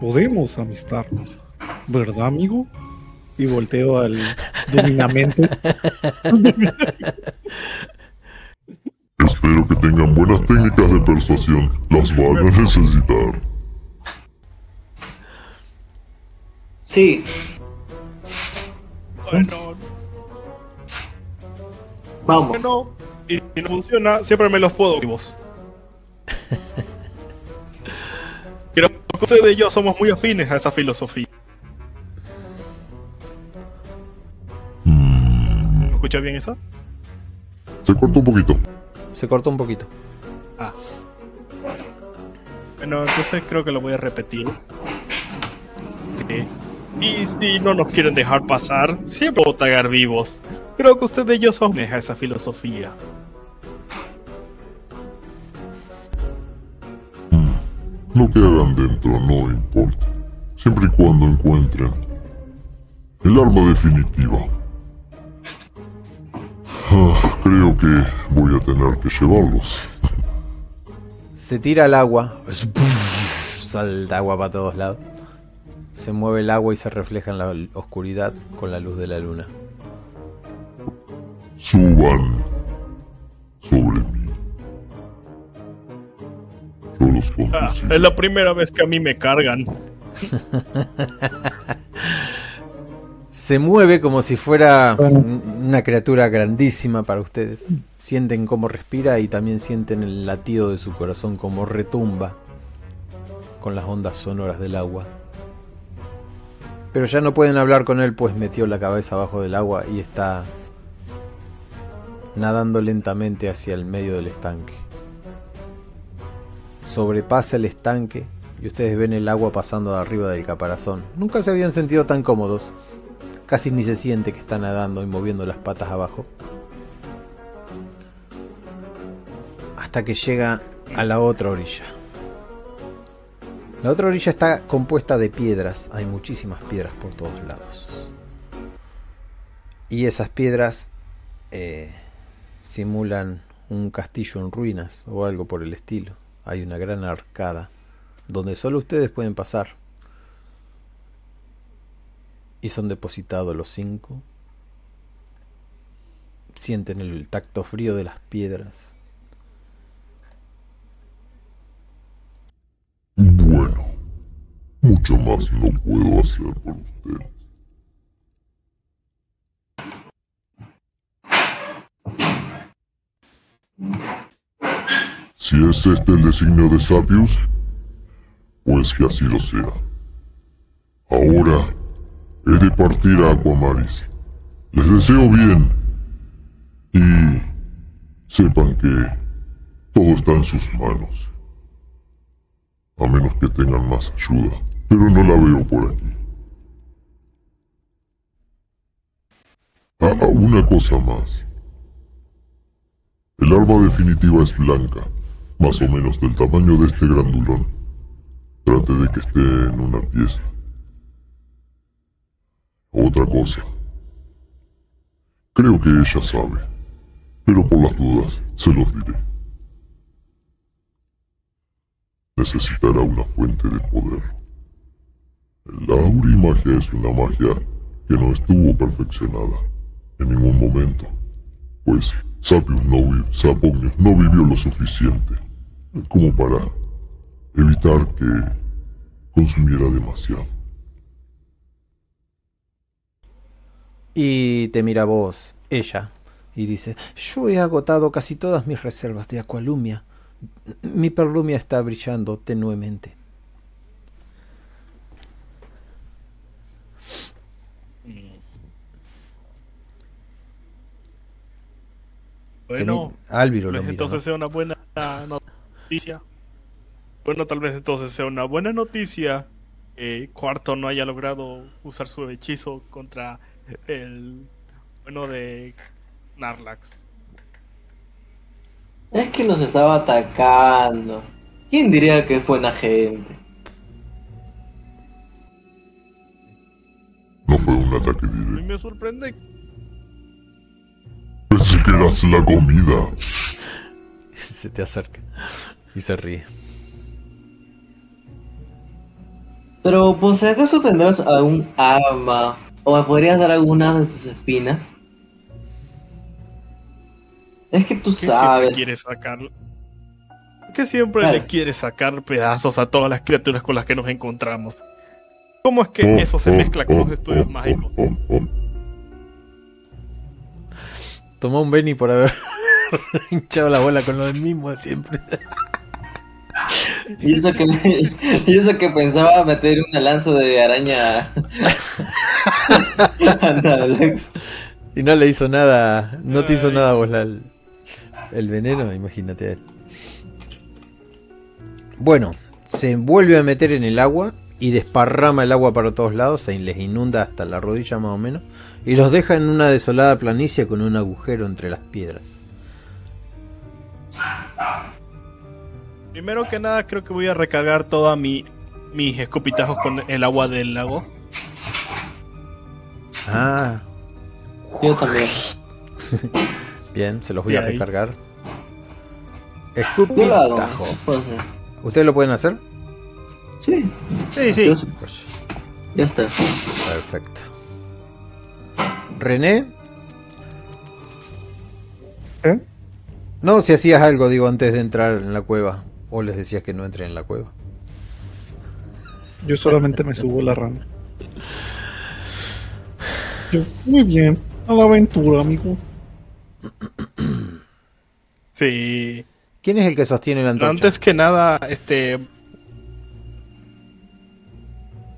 Podemos amistarnos. ¿Verdad, amigo? Y volteo al dominamente. *laughs* Espero que tengan buenas técnicas de persuasión. Las van a necesitar. Sí, Bueno, vamos. bueno, y si no funciona, siempre me los puedo vivos. Pero ustedes y yo somos muy afines a esa filosofía. Mm, ¿Escucha bien eso? se cortó un poquito. Se cortó un poquito. Ah. Bueno, entonces creo que lo voy a repetir. Sí. Y si no nos quieren dejar pasar, siempre puedo tagar vivos. Creo que ustedes y yo somos a esa filosofía. Mm, Lo que hagan dentro no importa. Siempre y cuando encuentren el arma definitiva. Ah, creo que voy a tener que llevarlos. Se tira al agua. Salta agua para todos lados. Se mueve el agua y se refleja en la oscuridad con la luz de la luna. Suban sobre mí. Yo los Ah, es la primera vez que a mí me cargan. *laughs* Se mueve como si fuera un- una criatura grandísima para ustedes. Sienten cómo respira y también sienten el latido de su corazón como retumba con las ondas sonoras del agua. Pero ya no pueden hablar con él pues metió la cabeza abajo del agua y está nadando lentamente hacia el medio del estanque. Sobrepasa el estanque y ustedes ven el agua pasando de arriba del caparazón. Nunca se habían sentido tan cómodos. Casi ni se siente que está nadando y moviendo las patas abajo. Hasta que llega a la otra orilla. La otra orilla está compuesta de piedras. Hay muchísimas piedras por todos lados. Y esas piedras eh, simulan un castillo en ruinas o algo por el estilo. Hay una gran arcada donde solo ustedes pueden pasar. Y son depositados los cinco. Sienten el tacto frío de las piedras. Bueno, mucho más no puedo hacer por ustedes. Si es este el designio de Sapius, pues que así lo sea. Ahora he de partir a Aquamaris. Les deseo bien y sepan que todo está en sus manos. A menos que tengan más ayuda. Pero no la veo por aquí. Ah, una cosa más. El arma definitiva es blanca, más o menos del tamaño de este grandulón. Trate de que esté en una pieza. Otra cosa. Creo que ella sabe, pero por las dudas se los diré. Necesitará una fuente de poder. La aurimagia es una magia que no estuvo perfeccionada en ningún momento, pues Sapius no, no vivió lo suficiente como para evitar que consumiera demasiado. Y te mira vos, ella, y dice, yo he agotado casi todas mis reservas de acualumia. Mi perlumia está brillando tenuemente. Bueno, Teni- Álviro tal lo vez mira, entonces ¿no? sea una buena noticia. Bueno, tal vez entonces sea una buena noticia que Cuarto no haya logrado usar su hechizo contra el bueno de Narlax. Es que nos estaba atacando. ¿Quién diría que fue una gente? No fue un ataque A mí directo. me sorprende Pensé que eras la comida. *laughs* Se te acerca y se ríe. Pero, pues, si acaso tendrás algún arma o me podrías dar alguna de tus espinas. Es que tú que siempre sabes. quiere sacar que siempre Vale. le quiere sacar pedazos a todas las criaturas con las que nos encontramos. ¿Cómo es que Oh, eso se oh, mezcla con los estudios oh, mágicos? oh, oh. Tomó un Benny por haber *laughs* hinchado la bola con lo del mismo de siempre. Y eso que, y eso que pensaba meter una lanza de araña *laughs* a Nablax. Y no le hizo nada, no te hizo nada vos la- el, veneno, imagínate a él. Bueno, se vuelve a meter en el agua y desparrama el agua para todos lados, se les inunda hasta la rodilla más o menos, y los deja en una desolada planicie con un agujero entre las piedras. Primero que nada, creo que voy a recargar toda mi mis escopitajos con el agua del lago. Ah, Yo también. *laughs* bien, se los voy a ahí. recargar. Escupitajo. ¿Ustedes lo pueden hacer? Sí, Sí, sí. Pues, ya está. Perfecto. René. ¿Eh? No, si hacías algo, digo, antes de entrar en la cueva. O les decías que no entren en la cueva. Yo solamente me subo a la rana. Yo, muy bien, a la aventura, amigos. *clears throat* Sí. ¿Quién es el que sostiene la antorcha? Antes que nada, este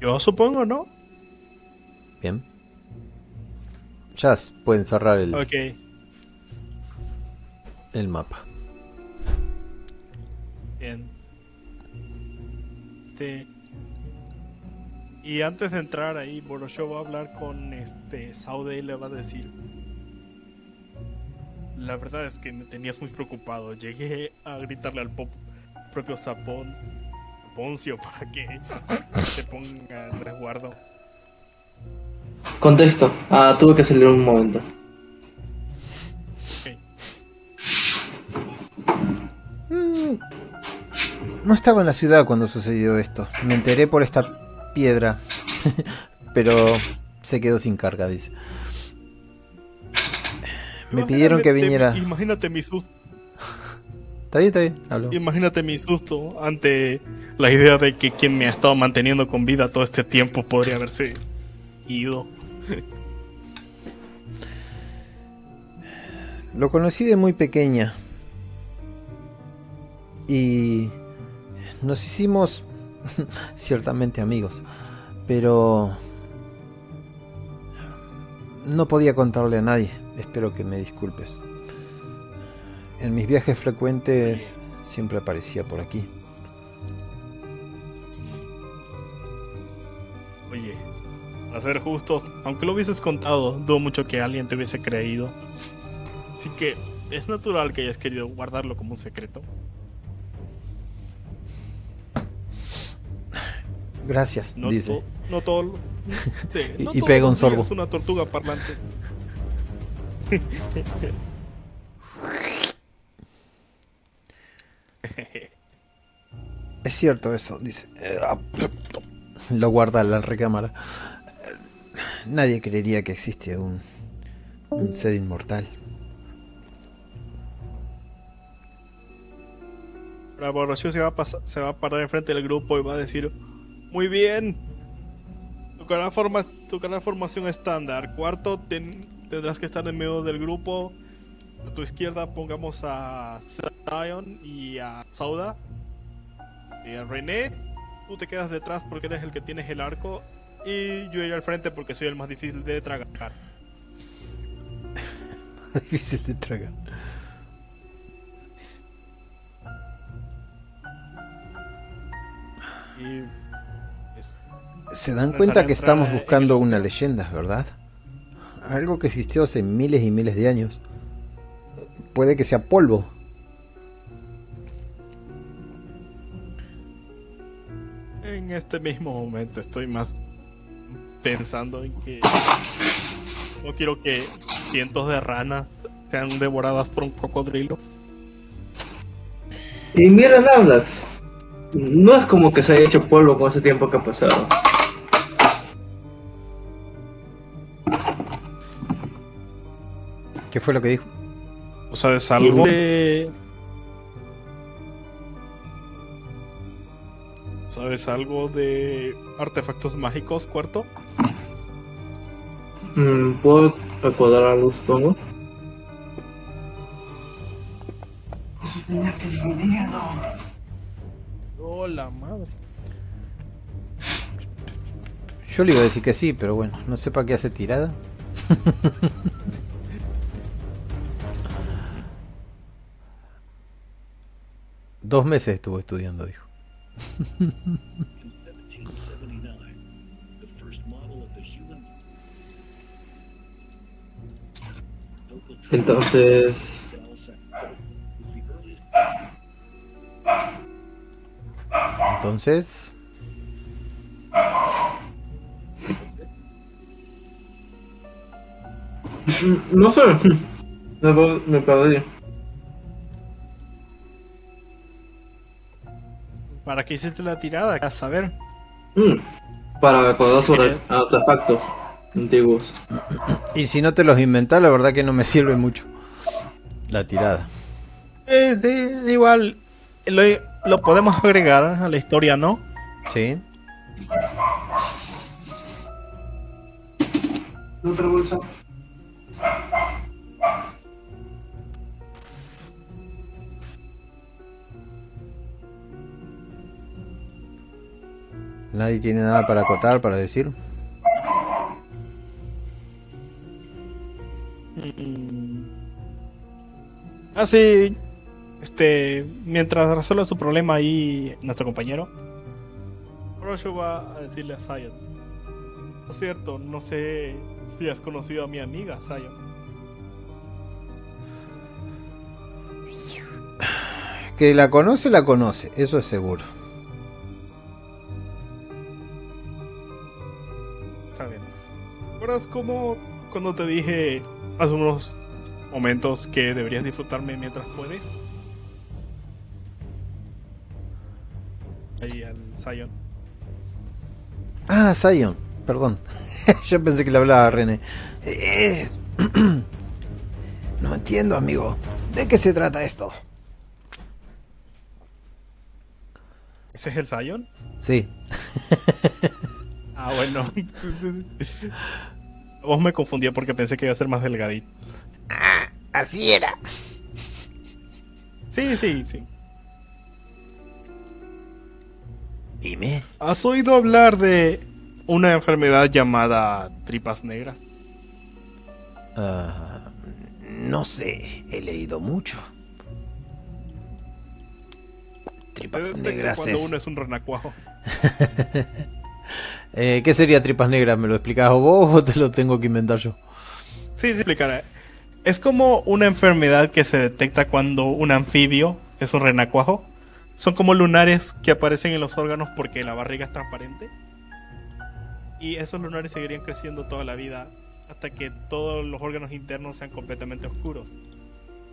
yo supongo, ¿no? Bien. Ya pueden cerrar el, Ok. el mapa. Bien. Este. Y antes de entrar ahí, Borosho va a hablar con este Saude y le va a decir. La verdad es que me tenías muy preocupado. Llegué a gritarle al pop- propio Sapón, Poncio, para que se ponga en resguardo. Contexto. Ah, tuve que salir un momento. Ok. Mm, No estaba en la ciudad cuando sucedió esto. Me enteré por esta piedra. *laughs* Pero se quedó sin carga, dice. Me pidieron que viniera. Imagínate mi susto. Está bien, está bien. Hablo. Imagínate mi susto ante la idea de que quien me ha estado manteniendo con vida todo este tiempo podría haberse ido. Lo conocí de muy pequeña. Y nos hicimos *laughs* ciertamente amigos. Pero no podía contarle a nadie. Espero que me disculpes. En mis viajes frecuentes siempre aparecía por aquí. A ser justos, aunque lo hubieses contado, dudo mucho que alguien te hubiese creído. Así que es natural que hayas querido guardarlo como un secreto. Gracias, No, dice. to- no todo. sí, *laughs* Y- no y todos pega un sorbo. una tortuga parlante. *laughs* Es cierto eso, dice. Lo guarda en la recámara. Nadie creería que existe un, un ser inmortal. Ahora Borrachio se va, a pasar- se va a parar enfrente del grupo y va a decir: Muy bien, tu canal, forma, tu canal formación estándar. Cuarto, ten- tendrás que estar en medio del grupo. A tu izquierda pongamos a Zion y a Sauda. Y a René, tú te quedas detrás porque eres el que tienes el arco. Y yo iré al frente porque soy el más difícil de tragar. *laughs* Difícil de tragar. Y. Se dan cuenta que estamos buscando una leyenda, ¿verdad? Algo que existió hace miles y miles de años. Puede que sea polvo. En este mismo momento estoy más pensando en que no quiero que cientos de ranas sean devoradas por un cocodrilo. Y mira Navlax. No es como que se haya hecho polvo con ese tiempo que ha pasado. ¿Qué fue lo que dijo? ¿Tú sabes algo de... ¿Sabes algo de artefactos mágicos, cuarto? Mm, ¿Puedo recordar algo, supongo? Oh, la madre. Yo le iba a decir que sí, pero bueno, no sé para qué hace tirada. *laughs* Dos meses estuvo estudiando, dijo. Entonces. Entonces, No sé. Me perdí. ¿Para qué hiciste la tirada? A saber. Mm, Para recordar sobre artefactos antiguos. y si no te los inventás, la verdad que no me sirve mucho. La tirada. Eh, de- igual, lo, lo podemos agregar a la historia, ¿no? Sí. Otra bolsa. Nadie tiene nada para acotar, para decir. Mm. Ah, sí. Este, mientras resuelve su problema ahí nuestro compañero, Rosho va a decirle a Zion. Por cierto, no sé si has conocido a mi amiga Zion. Que la conoce, la conoce, eso es seguro. ¿Recuerdas cómo cuando te dije hace unos momentos que deberías disfrutarme mientras puedes? Ahí al Zion. Ah, Zion, perdón. *laughs* Yo pensé que le hablaba a René. Eh, *clears throat* No entiendo, amigo. ¿De qué se trata esto? ¿Ese es el Zion? Sí. *laughs* Ah, bueno. Vos me confundía porque pensé que iba a ser más delgadito. Así era. Sí, sí, sí. Dime. ¿Has oído hablar de una enfermedad llamada tripas negras? Ah, no sé, he leído mucho. Tripas detecto negras cuando es... uno es un renacuajo. *laughs* Eh, ¿Qué sería tripas negras? ¿Me lo explicás vos o te lo tengo que inventar yo? Sí, sí, explicaré. Es como una enfermedad que se detecta cuando un anfibio es un renacuajo. Son como lunares que aparecen en los órganos porque la barriga es transparente. Y esos lunares seguirían creciendo toda la vida hasta que todos los órganos internos sean completamente oscuros.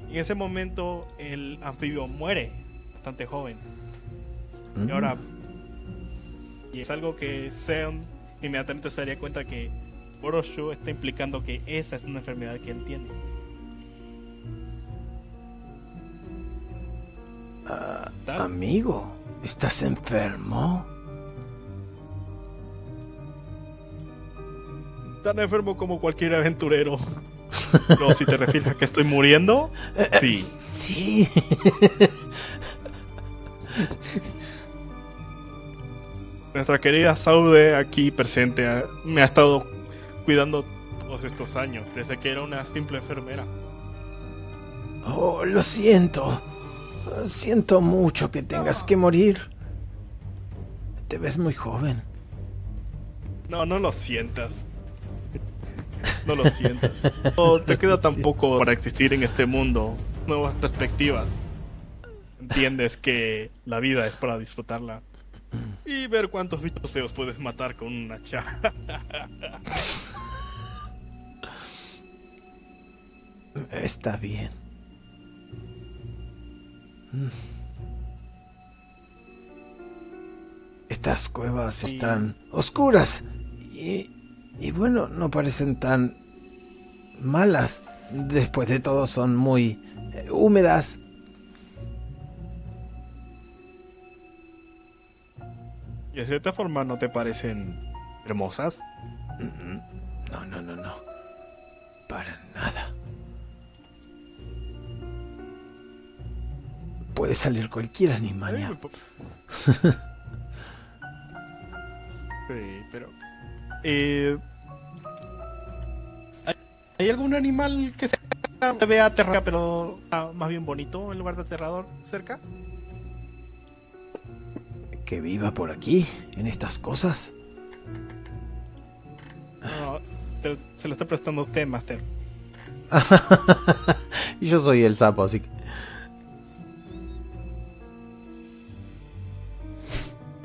Y en ese momento el anfibio muere bastante joven. Y ahora y es algo que Seon inmediatamente se daría cuenta que Boroshu está implicando que esa es una enfermedad que él tiene. ¿Tal? Amigo, ¿estás enfermo? Tan enfermo como cualquier aventurero. No, si te refieres a que estoy muriendo, sí. Sí. *laughs* Nuestra querida Saude aquí presente me ha estado cuidando todos estos años, desde que era una simple enfermera. Oh, lo siento. Siento mucho que tengas que morir. Te ves muy joven. No, no lo sientas. No lo sientas. No te queda *laughs* tan poco para existir en este mundo. Nuevas perspectivas. Entiendes que la vida es para disfrutarla. Y ver cuántos bichos feos puedes matar con una hacha. Está bien. Estas cuevas están oscuras y, y bueno, no parecen tan malas. Después de todo son muy eh, húmedas. ¿Y de cierta forma no te parecen hermosas? No, no, no, no. Para nada. Puede salir cualquier po- *laughs* Sí, pero. Eh, ¿hay, hay algún animal que se vea aterrador, pero ah, más bien bonito en lugar de aterrador cerca? Que viva por aquí, en estas cosas. No, te- se lo está prestando usted, Master. y *laughs* yo soy el sapo, así que.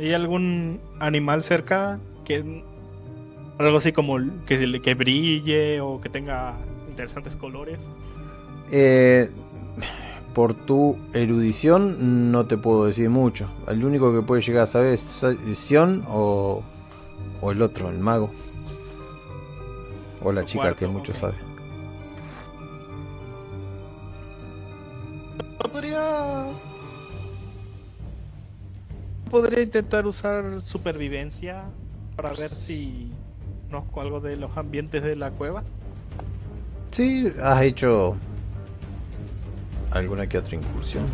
¿Hay algún animal cerca que. algo así como que, que brille o que tenga interesantes colores? Eh, por tu erudición no te puedo decir mucho. El único que puede llegar a saber es Sion o, o el otro, el mago. O la chica cuarto, que mucho sabe. Podría. Podría intentar usar supervivencia para ver si conozco algo de los ambientes de la cueva. Sí, has hecho alguna que otra incursión.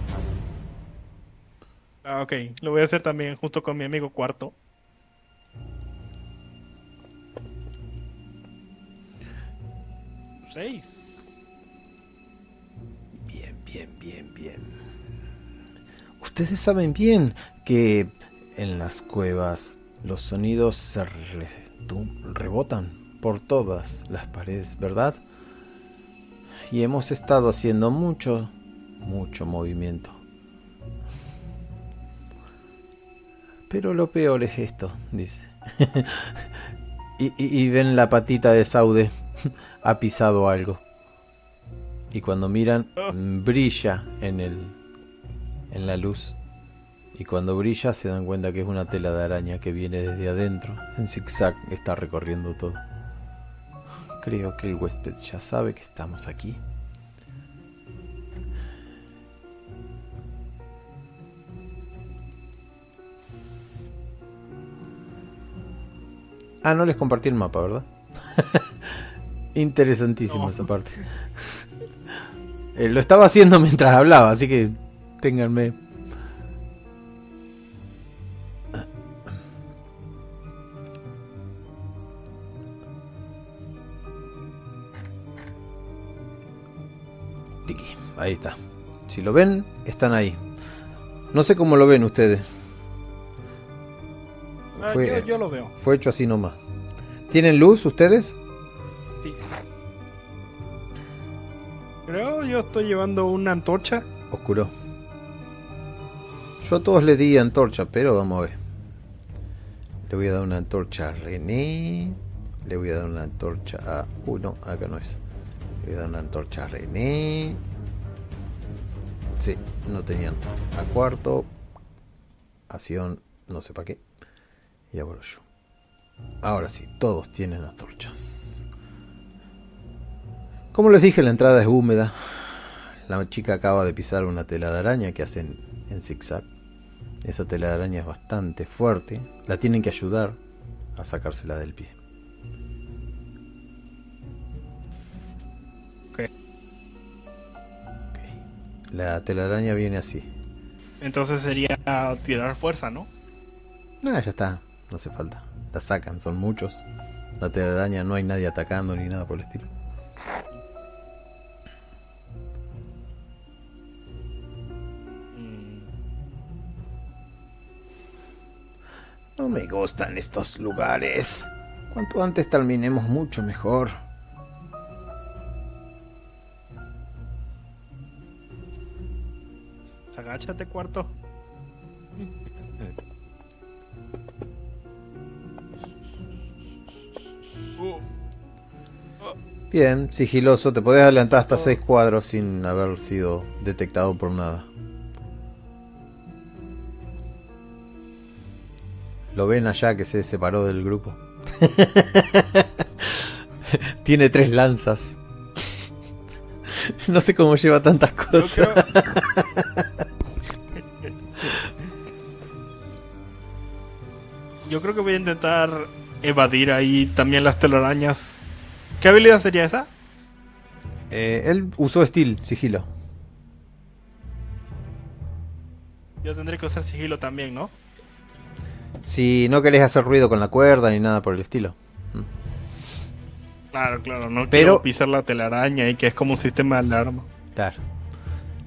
Ah, ok, lo voy a hacer también junto con mi amigo Cuarto. Seis. Bien, bien, bien, bien. Ustedes saben bien que en las cuevas los sonidos se rebotan por todas las paredes, ¿verdad? Y hemos estado haciendo mucho, mucho movimiento. Pero lo peor es esto, dice. *laughs* y, y- y ven la patita de Saude. *laughs* ha pisado algo. Y cuando miran, mm, brilla en el en la luz. Y cuando brilla se dan cuenta que es una tela de araña que viene desde adentro. En zigzag está recorriendo todo. Creo que el huésped ya sabe que estamos aquí. Ah, no les compartí el mapa, ¿verdad? *laughs* Interesantísimo No. esa parte. Eh, lo estaba haciendo *laughs* mientras hablaba, así que ténganme. Tiki, ahí está. Si lo ven, están ahí. No sé cómo lo ven ustedes. Ah, fue, yo, yo lo veo. fue hecho así nomás. ¿Tienen luz ustedes? Sí. Creo yo estoy llevando una antorcha. Oscuro. Yo a todos les di antorcha, pero vamos a ver. Le voy a dar una antorcha a René. Le voy a dar una antorcha a uno. acá no es. Le voy a dar una antorcha a René. Sí, no tenían. A cuarto. A Sion, no sé para qué. Y a. Ahora sí, todos tienen antorchas. Como les dije, la entrada es húmeda. La chica acaba de pisar una tela de araña que hacen en zigzag. Esa tela de araña es bastante fuerte. La tienen que ayudar a sacársela del pie. Ok. Ok. La telaraña viene así. Entonces sería tirar fuerza, ¿no? Ah, ya está. No hace falta. La sacan, son muchos. La telaraña no hay nadie atacando ni nada por el estilo. Mm, No me gustan estos lugares. Cuanto antes terminemos, mucho mejor. agáchate, cuarto. *laughs* Bien, sigiloso, te podés adelantar hasta seis cuadros sin haber sido detectado por nada. Lo ven allá que se separó del grupo. *laughs* Tiene tres lanzas. *laughs* No sé cómo lleva tantas cosas. *laughs* Yo creo que voy a intentar evadir ahí también las telarañas. ¿Qué habilidad sería esa? Eh, él usó Steel, sigilo. Yo tendré que usar sigilo también, ¿no? Si no querés hacer ruido con la cuerda ni nada por el estilo. Claro, claro, no Pero- quiero pisar la telaraña y que es como un sistema de alarma. Claro.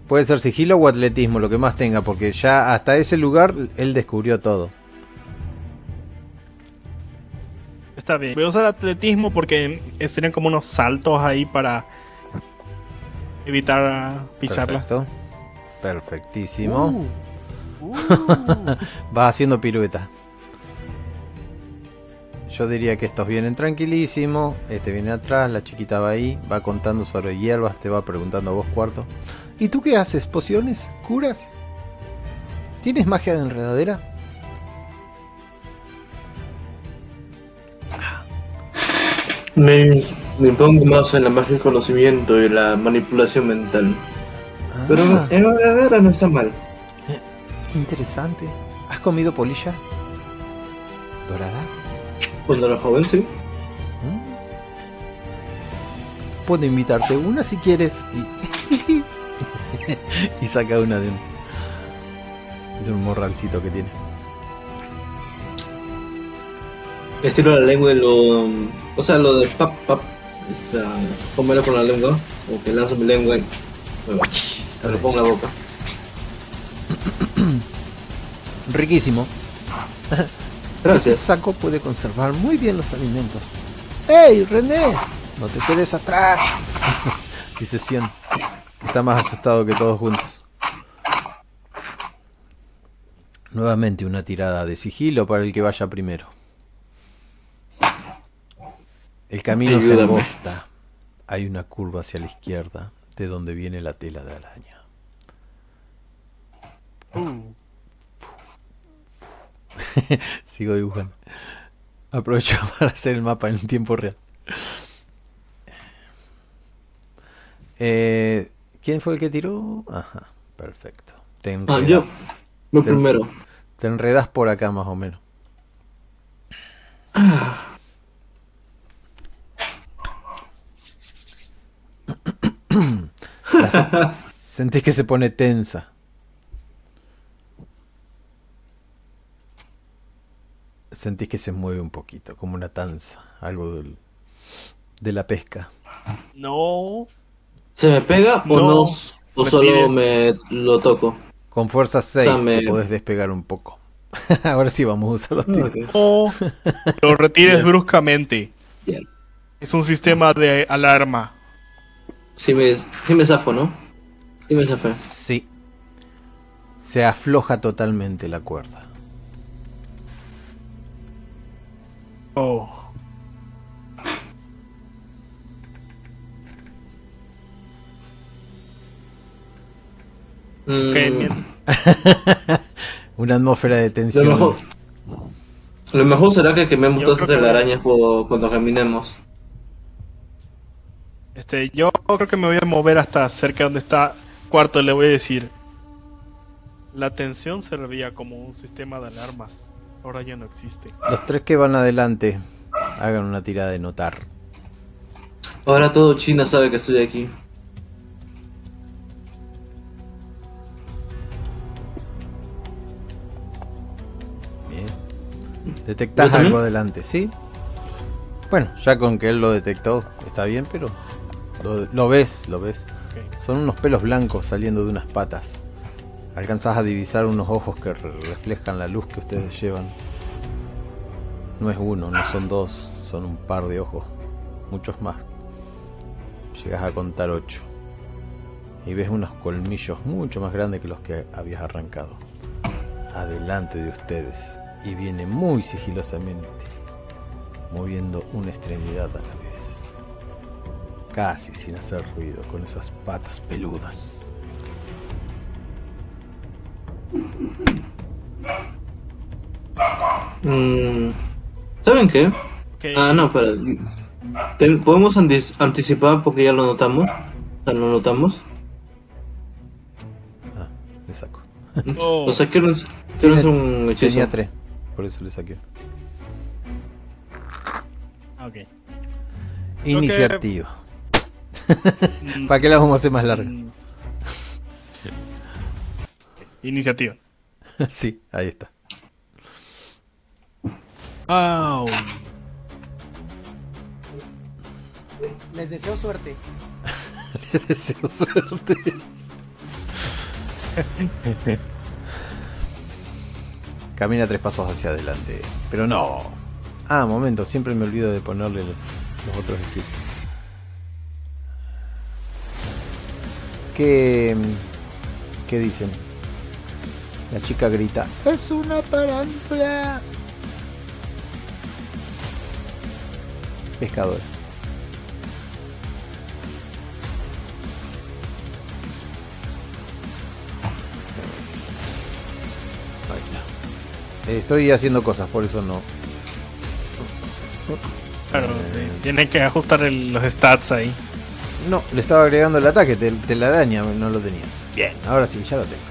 Puede ser sigilo o atletismo, lo que más tenga, porque ya hasta ese lugar él descubrió todo. Está bien. Voy a usar atletismo porque serían como unos saltos ahí para evitar pisarlas. Perfecto. Perfectísimo. Uh, uh. *laughs* Va haciendo pirueta. Yo diría que estos vienen tranquilísimos. Este viene atrás, la chiquita va ahí, va contando sobre hierbas, te va preguntando a vos cuarto. ¿Y tú qué haces? ¿Pociones? ¿Curas? ¿Tienes magia de enredadera? Me, me pongo más en la magia del conocimiento y la manipulación mental. Pero Ah, en verdadera no está mal. qué interesante. ¿Has comido polilla? ¿Dorada? Cuando era joven, sí. ¿Mm? Puedo invitarte una si quieres. Y, *laughs* y saca una de un, de un morralcito que tiene. Estiro la lengua y lo. O sea, lo de pap, pap. O sea, comerlo con la lengua. O que lanzo mi lengua y. Bueno, me lo pongo en la boca. *coughs* Riquísimo. *coughs* Este Gracias. saco puede conservar muy bien los alimentos. ¡Hey, René! No te quedes atrás. *coughs* Dice Sion, está más asustado que todos juntos. Nuevamente una tirada de sigilo para el que vaya primero. El camino se angosta. Hay una curva hacia la izquierda de donde viene la tela de araña. *laughs* Sigo dibujando. Aprovecho *laughs* para hacer el mapa en tiempo real. Eh, ¿Quién fue el que tiró? Ajá, perfecto. Te Ah, yo. enredas, Lo Te- primero. te enredas por acá más o menos. La se- sentís que se pone tensa. Sentís que se mueve un poquito, como una tanza, algo del- de la pesca. No. ¿Se me pega o No. no? O Me solo pides- me lo toco. Con fuerza 6 me- te podés despegar un poco. *laughs* Ahora sí vamos a usar los tiros. Ok. O *laughs* lo retires Bien. bruscamente. Bien. Es un sistema de alarma. Sí me, sí me zafo, ¿no? Sí me zafé. Sí. Se afloja totalmente la cuerda. Oh. Mm. *laughs* Una atmósfera de lo, tensión. mejor, lo mejor será que quememos todas estas que- telarañas por- cuando caminemos. Este, yo creo que me voy a mover hasta cerca donde está cuarto le voy a decir. La tensión servía como un sistema de alarmas. Ahora ya no existe. Los tres que van adelante hagan una tirada de notar. Ahora todo China sabe que estoy aquí. Bien. Detectás ¿Yo también? algo adelante, ¿sí? Bueno, ya con que él lo detectó está bien, pero lo, lo ves, lo ves. Son unos pelos blancos saliendo de unas patas. Alcanzás a divisar unos ojos que re- reflejan la luz que ustedes llevan. No es uno, no son dos, son un par de ojos. Muchos más. Llegas a contar ocho. Y ves unos colmillos mucho más grandes que los que habías arrancado. Adelante de ustedes. Y viene muy sigilosamente. Moviendo una extremidad a la vez casi sin hacer ruido, con esas patas peludas. Mm, ¿Saben qué? Ok. Ah, no, pero. te- ¿Podemos anti- anticipar porque ya lo notamos? Sea, lo notamos. Ah, le saco. Oh, O sea, quiero, quiero hacer un hechizo. Tenía tres, por eso le saqué. ok. Eh, que- Iniciativa. Mm, ¿Para qué la vamos a hacer más larga? Iniciativa. *laughs* sí, ahí está. Au. Les deseo suerte. *laughs* Le deseo suerte. *laughs* Camina tres pasos hacia adelante. Pero no. Ah, momento, siempre me olvido de ponerle los los otros scripts. ¿Qué, ¿Qué dicen? La chica grita. ¡Es una tarántula! Pescador. Eh, Estoy haciendo cosas, por eso no. Claro, sí. Tiene que ajustar los stats ahí. No, le estaba agregando el ataque, tel- telaraña, no lo tenía. Bien, ahora sí, ya lo tengo.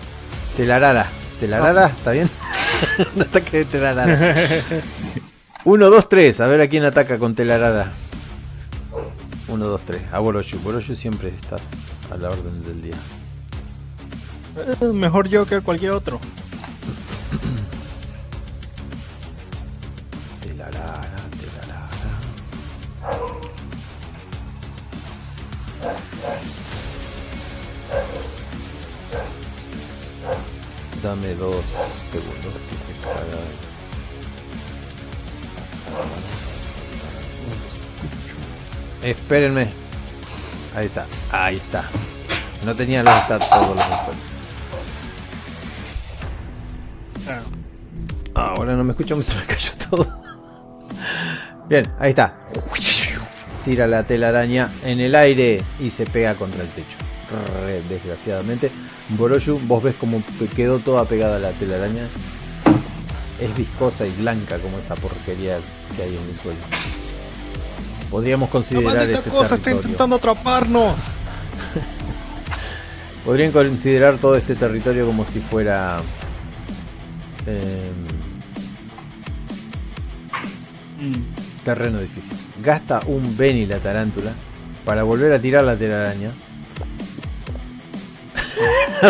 Telarara, telarara, ¿está bien? *laughs* Un ataque de telarara. 1, 2, 3, a ver a quién ataca con telarara. 1, 2, 3, a Boroshu. Boroshu siempre estás a la orden del día. Eh, Mejor yo que cualquier otro. Dame dos segundos que se carga. Espérenme. Ahí está, ahí está. No tenía los stats, todos los stats. Ah, Ahora no me escucho, *laughs* se me cayó todo. Bien, ahí está. Tira la telaraña en el aire y se pega contra el techo. Desgraciadamente. Boroshu, vos ves como quedó toda pegada la telaraña. Es viscosa y blanca como esa porquería que hay en el suelo. Podríamos considerar maldita este cosa está intentando atraparnos. *laughs* Podrían considerar todo este territorio como si fuera. em, Mm. terreno difícil. Gasta un Benny la tarántula para volver a tirar la telaraña.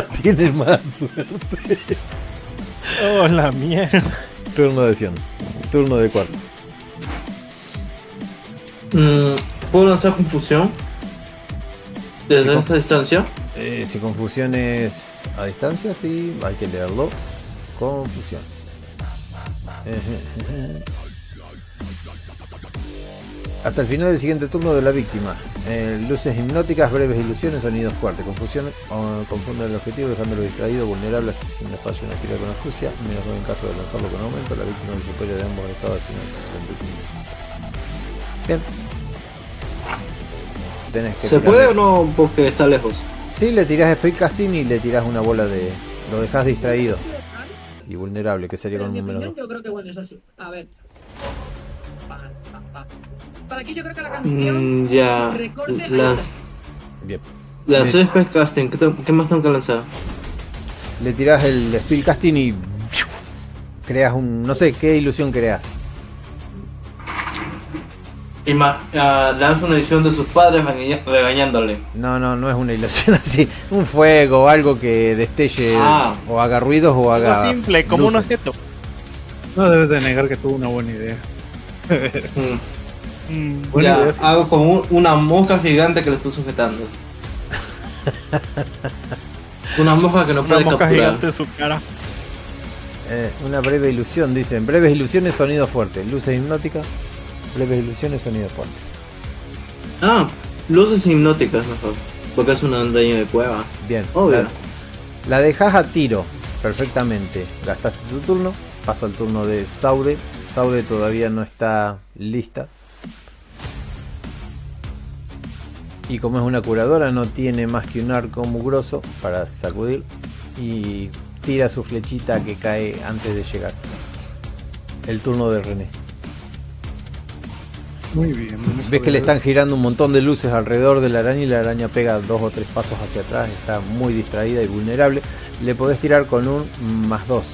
*laughs* Tiene más suerte. Oh, la mierda. Turno de acción. Turno de cuarto. Mm, ¿Puedo lanzar confusión? Desde Sí, esta distancia. Eh, si confusión es a distancia, sí, hay que leerlo. Confusión. Hasta el final del siguiente turno de la víctima. Eh, luces hipnóticas, breves ilusiones, sonidos fuertes. Confusión o confunden el objetivo dejándolo distraído, vulnerable hasta sin espacio una tira con astucia. Menos dos en caso de lanzarlo con aumento. La víctima superior de ambos estados al final de 65. Bien. Tenés que ¿Se tirarle- puede o no? Porque está lejos. Sí, le tirás spellcasting y le tirás una bola de. Lo dejas distraído y vulnerable, que sería con un 2. yo creo que bueno es así. A ver. Pa, pa, pa. Para aquí yo creo que la canción Mm, ya. Las. Bien. Spellcasting. ¿Qué, te- ¿Qué más tengo que lanzar? Le tirás el spellcasting y. Creas un. No sé, ¿qué ilusión creas? Ima ah, lanzo una edición de sus padres regañándole. No, no, no es una ilusión *laughs* así. Un fuego, algo que destelle Ah. o haga ruidos o haga. Algo simple, como un objeto. No debes de negar que tuvo una buena idea. *laughs* Mm. Mm, ya, idea, sí. hago como un- una mosca gigante que le estoy sujetando. *laughs* una mosca que no Una puede mosca capturar. gigante en su cara. Eh, una breve ilusión, dicen. Breves ilusiones, sonido fuerte. Luces hipnóticas. Breves ilusiones, sonido fuerte. Ah, luces hipnóticas mejor. Porque es un dueño de cueva. Bien. Obvio. La, la dejas a tiro perfectamente. Gastaste tu turno. Paso al turno de Saude. Saude todavía no está lista. Y como es una curadora, no tiene más que un arco mugroso para sacudir. Y tira su flechita que cae antes de llegar. El turno de René. Muy bien. Ves que le están girando un montón de luces alrededor de la araña y la araña pega dos o tres pasos hacia atrás, está muy distraída y vulnerable. Le podés tirar con un más dos.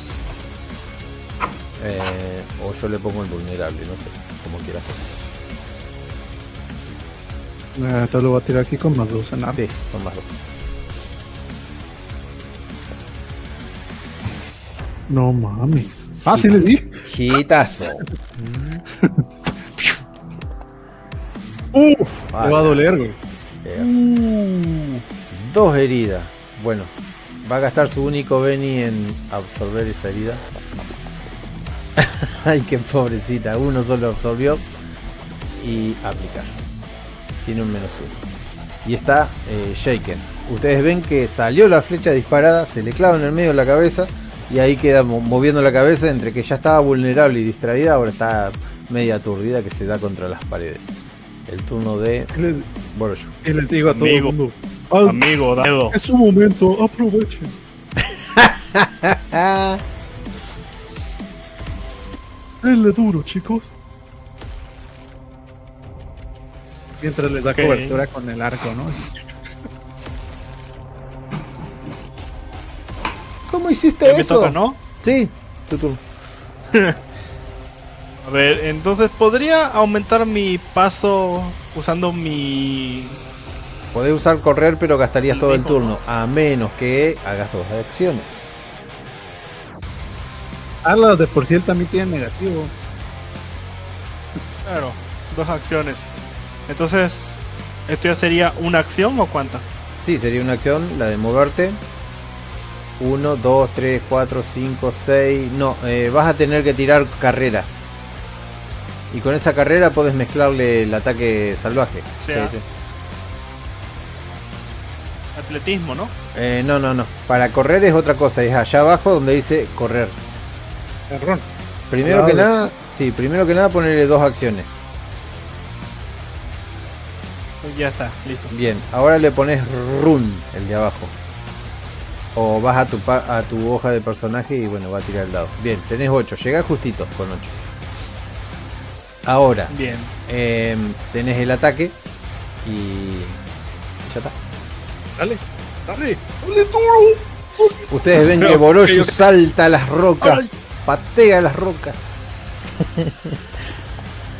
Eh, o yo le pongo el vulnerable, no sé, como quieras. Ah, Esto lo voy a tirar aquí con más dos en arma. Sí, con más dos. No mames. Ah, sí le di. Gitazo. *laughs* Uf, le va a Vale. doler, güey. Eh, Dos heridas. Bueno, va a gastar su único Benny en absorber esa herida. *laughs* Ay, qué pobrecita. Uno solo absorbió. Y aplicar. Tiene un menos uno. Y está eh, shaken. Ustedes ven que salió la flecha disparada, se le clava en el medio de la cabeza. Y ahí queda mo- moviendo la cabeza entre que ya estaba vulnerable y distraída. Ahora está media aturdida que se da contra las paredes. El turno de Boroshu. y les digo a todo Amigo. el mundo. "Haz- Amigo, es su momento, aprovechen. *laughs* Denle duro, chicos. Mientras les da cobertura con el arco, ¿no? ¿Cómo hiciste Ya me eso? toca, ¿no? Sí, tu turno. *laughs* A ver, entonces podría aumentar mi paso usando mi. Podés usar correr, pero gastarías El todo el turno, a menos que hagas dos acciones. Ah, las de por sí él también tiene negativo. Claro, dos acciones. Entonces, ¿esto ya sería una acción o cuánta? Sí, sería una acción, la de moverte. 1, 2, 3, 4, 5, 6. No, eh, vas a tener que tirar carrera. Y con esa carrera podés mezclarle el ataque salvaje. sea. Sí, sí. Atletismo, ¿no? Eh, no, no, no. Para correr es otra cosa. Es allá abajo donde dice correr. Primero que nada, sí, primero que nada ponerle dos acciones. Ya está, listo. Bien, ahora le pones run, el de abajo. O vas a tu, pa- a tu hoja de personaje y bueno, va a tirar el dado. Bien, tenés 8, llegás justito con 8. Ahora, Bien. em, tenés el ataque y ya está. Dale, dale, dale duro. Ustedes ven que *laughs* ok. salta a las rocas, patea las rocas. *laughs*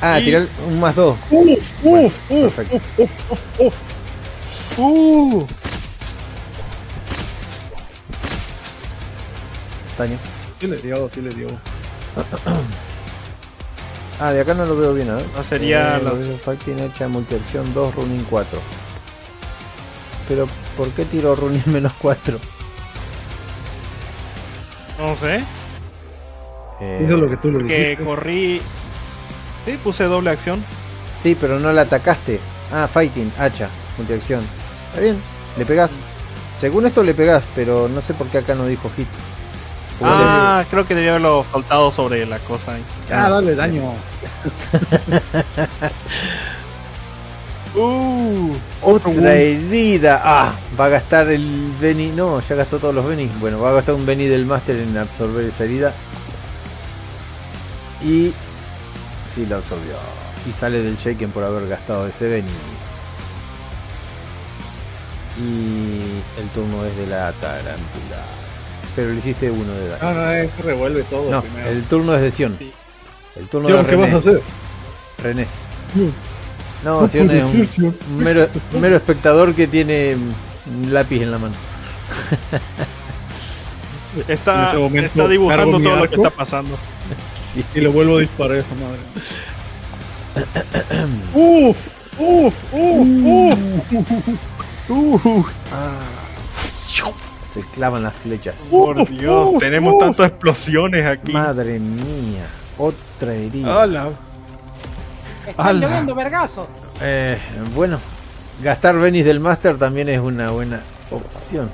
ah, Y- tirar un más 2. Uf, uf, uf, perfecto. uf, uf, uf, uf. Uh, Daño. Sí le dio, sí le dio. Ah, de acá no lo veo bien, a ver. No sería eh, Warrior Fighting hecha multiacción 2, running 4. Pero, ¿por qué tiro running *laughs* menos 4? no sé. Eh, Eso es lo que tú le Que dijiste. corrí. Sí, puse doble acción. Sí, pero no la atacaste. Ah, fighting, hacha, multiacción. Está bien, le pegás. Según esto le pegás, pero no sé por qué acá no dijo hit. Ah, creo que debía haberlo soltado sobre la cosa ahí. Ah, dale daño. *laughs* Uh, Otra herida. Ah, va a gastar el Beni. No, ya gastó todos los Benis. Bueno, va a gastar un Beni del Master en absorber esa herida. Y. Sí, la absorbió. Y sale del Shaken por haber gastado ese Beni. Y el turno es de la tarántula. Pero le hiciste uno de daño. Ah, no, eh, se revuelve todo No, primero. el turno es de Sion. El turno Sion, de ¿qué René. vas a hacer? René. No, No Sion es un, ser, Sion. un mero, espectador que tiene un lápiz en la mano. Está, momento está dibujando todo lo que está pasando. Sí. Y le vuelvo a disparar a esa madre. ¡Uf! ¡Uf! ¡Uf! ¡Uf! Se clavan las flechas. Por Uf, Dios, uf, tenemos uf. tantas explosiones aquí. Madre mía. Otra herida. Hola. Están ¡Hala! lloviendo vergazos. Eh, bueno, gastar Venis del Master también es una buena opción.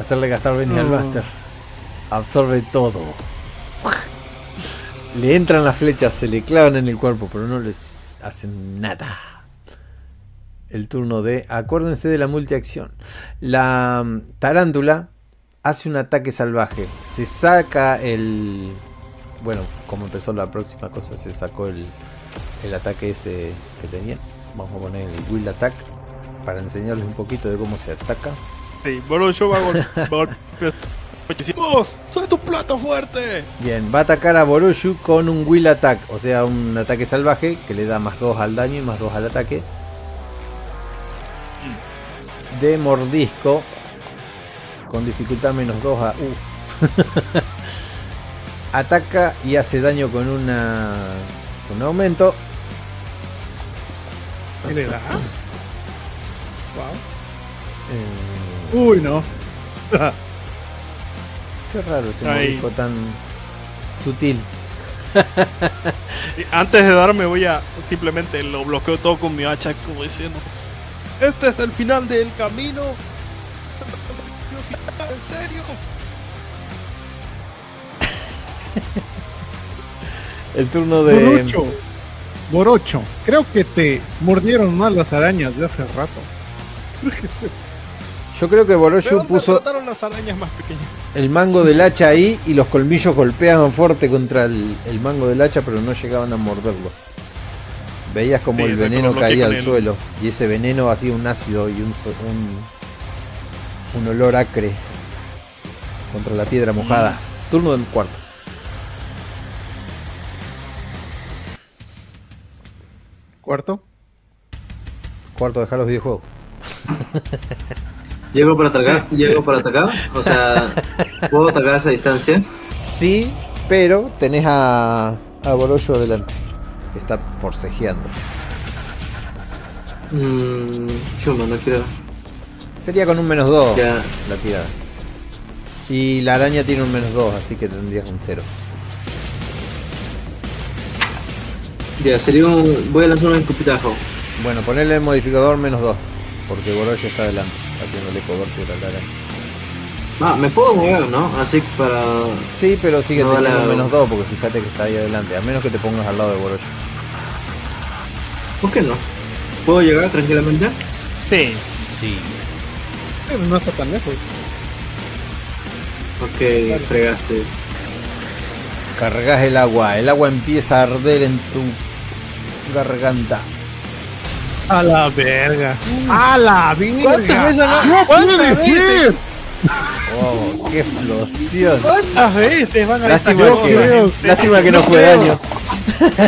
Hacerle gastar Venis al No. Master. Absorbe todo. Le entran las flechas, se le clavan en el cuerpo, pero no les hacen nada. El turno de. Acuérdense de la multiacción. La mm, tarántula hace un ataque salvaje. Se saca el. Bueno, como empezó la próxima cosa, se sacó el, el ataque ese que tenía. Vamos a poner el Will Attack para enseñarles un poquito de cómo se ataca. Sí, bueno, yo va a *laughs* ¡Vos! ¡Soy tu plato fuerte! Bien, va a atacar a Boroshu con un Will Attack, o sea, un ataque salvaje que le da más 2 al daño y más 2 al ataque. De mordisco, con dificultad menos 2 a. Uh. *laughs* Ataca y hace daño con una. con un aumento. ¿Qué le da? Eh, Wow. Uy, no. *laughs* qué raro ese Ay. mordisco tan sutil. *laughs* Antes de darme voy a simplemente lo bloqueo todo con mi hacha como diciendo Este es el final del camino *laughs* ¿En serio? *laughs* El turno de. Borocho. Borocho. Creo que te mordieron mal las arañas de hace rato. Yo creo que ¿De Boroshu puso trataron las arañas más pequeñas? el mango del hacha ahí y los colmillos golpeaban fuerte contra el, el mango del hacha, pero no llegaban a morderlo. Veías como Sí, el veneno caía al el- suelo y ese veneno hacía un ácido y un, so- un, un olor acre contra la piedra mojada. Mm. Turno del cuarto. Cuarto. Cuarto dejar los videojuegos. *laughs* Llego para atacar, *laughs* llego para atacar, o sea, puedo atacar a esa distancia. Sí, pero tenés a, a Boroshu adelante. Está forcejeando. Mmm, chuma, no quiero. Sería con un menos 2 Ya. la tirada. Y la araña tiene un menos 2, así que tendrías un 0. Ya, sería un. Voy a lanzar un escupitajo. Bueno, ponerle el modificador menos 2, porque Borosho está adelante, haciéndole cobertura a la araña. Ah, me puedo mover, ¿no? Así para. Sí, pero sigue No, teniendo la- un menos 2, porque fíjate que está ahí adelante, a menos que te pongas al lado de Borosho. ¿Por qué no? ¿Puedo llegar tranquilamente? Sí. Sí. Pero no está tan lejos. Ok, fregaste. Cargas el agua, el agua empieza a arder en tu garganta. A la verga. A la verga. ¿Cuántas veces ¡No puede ser! Oh, qué explosión. ¿Cuántas veces van a Lástima que, lástima que no fue daño.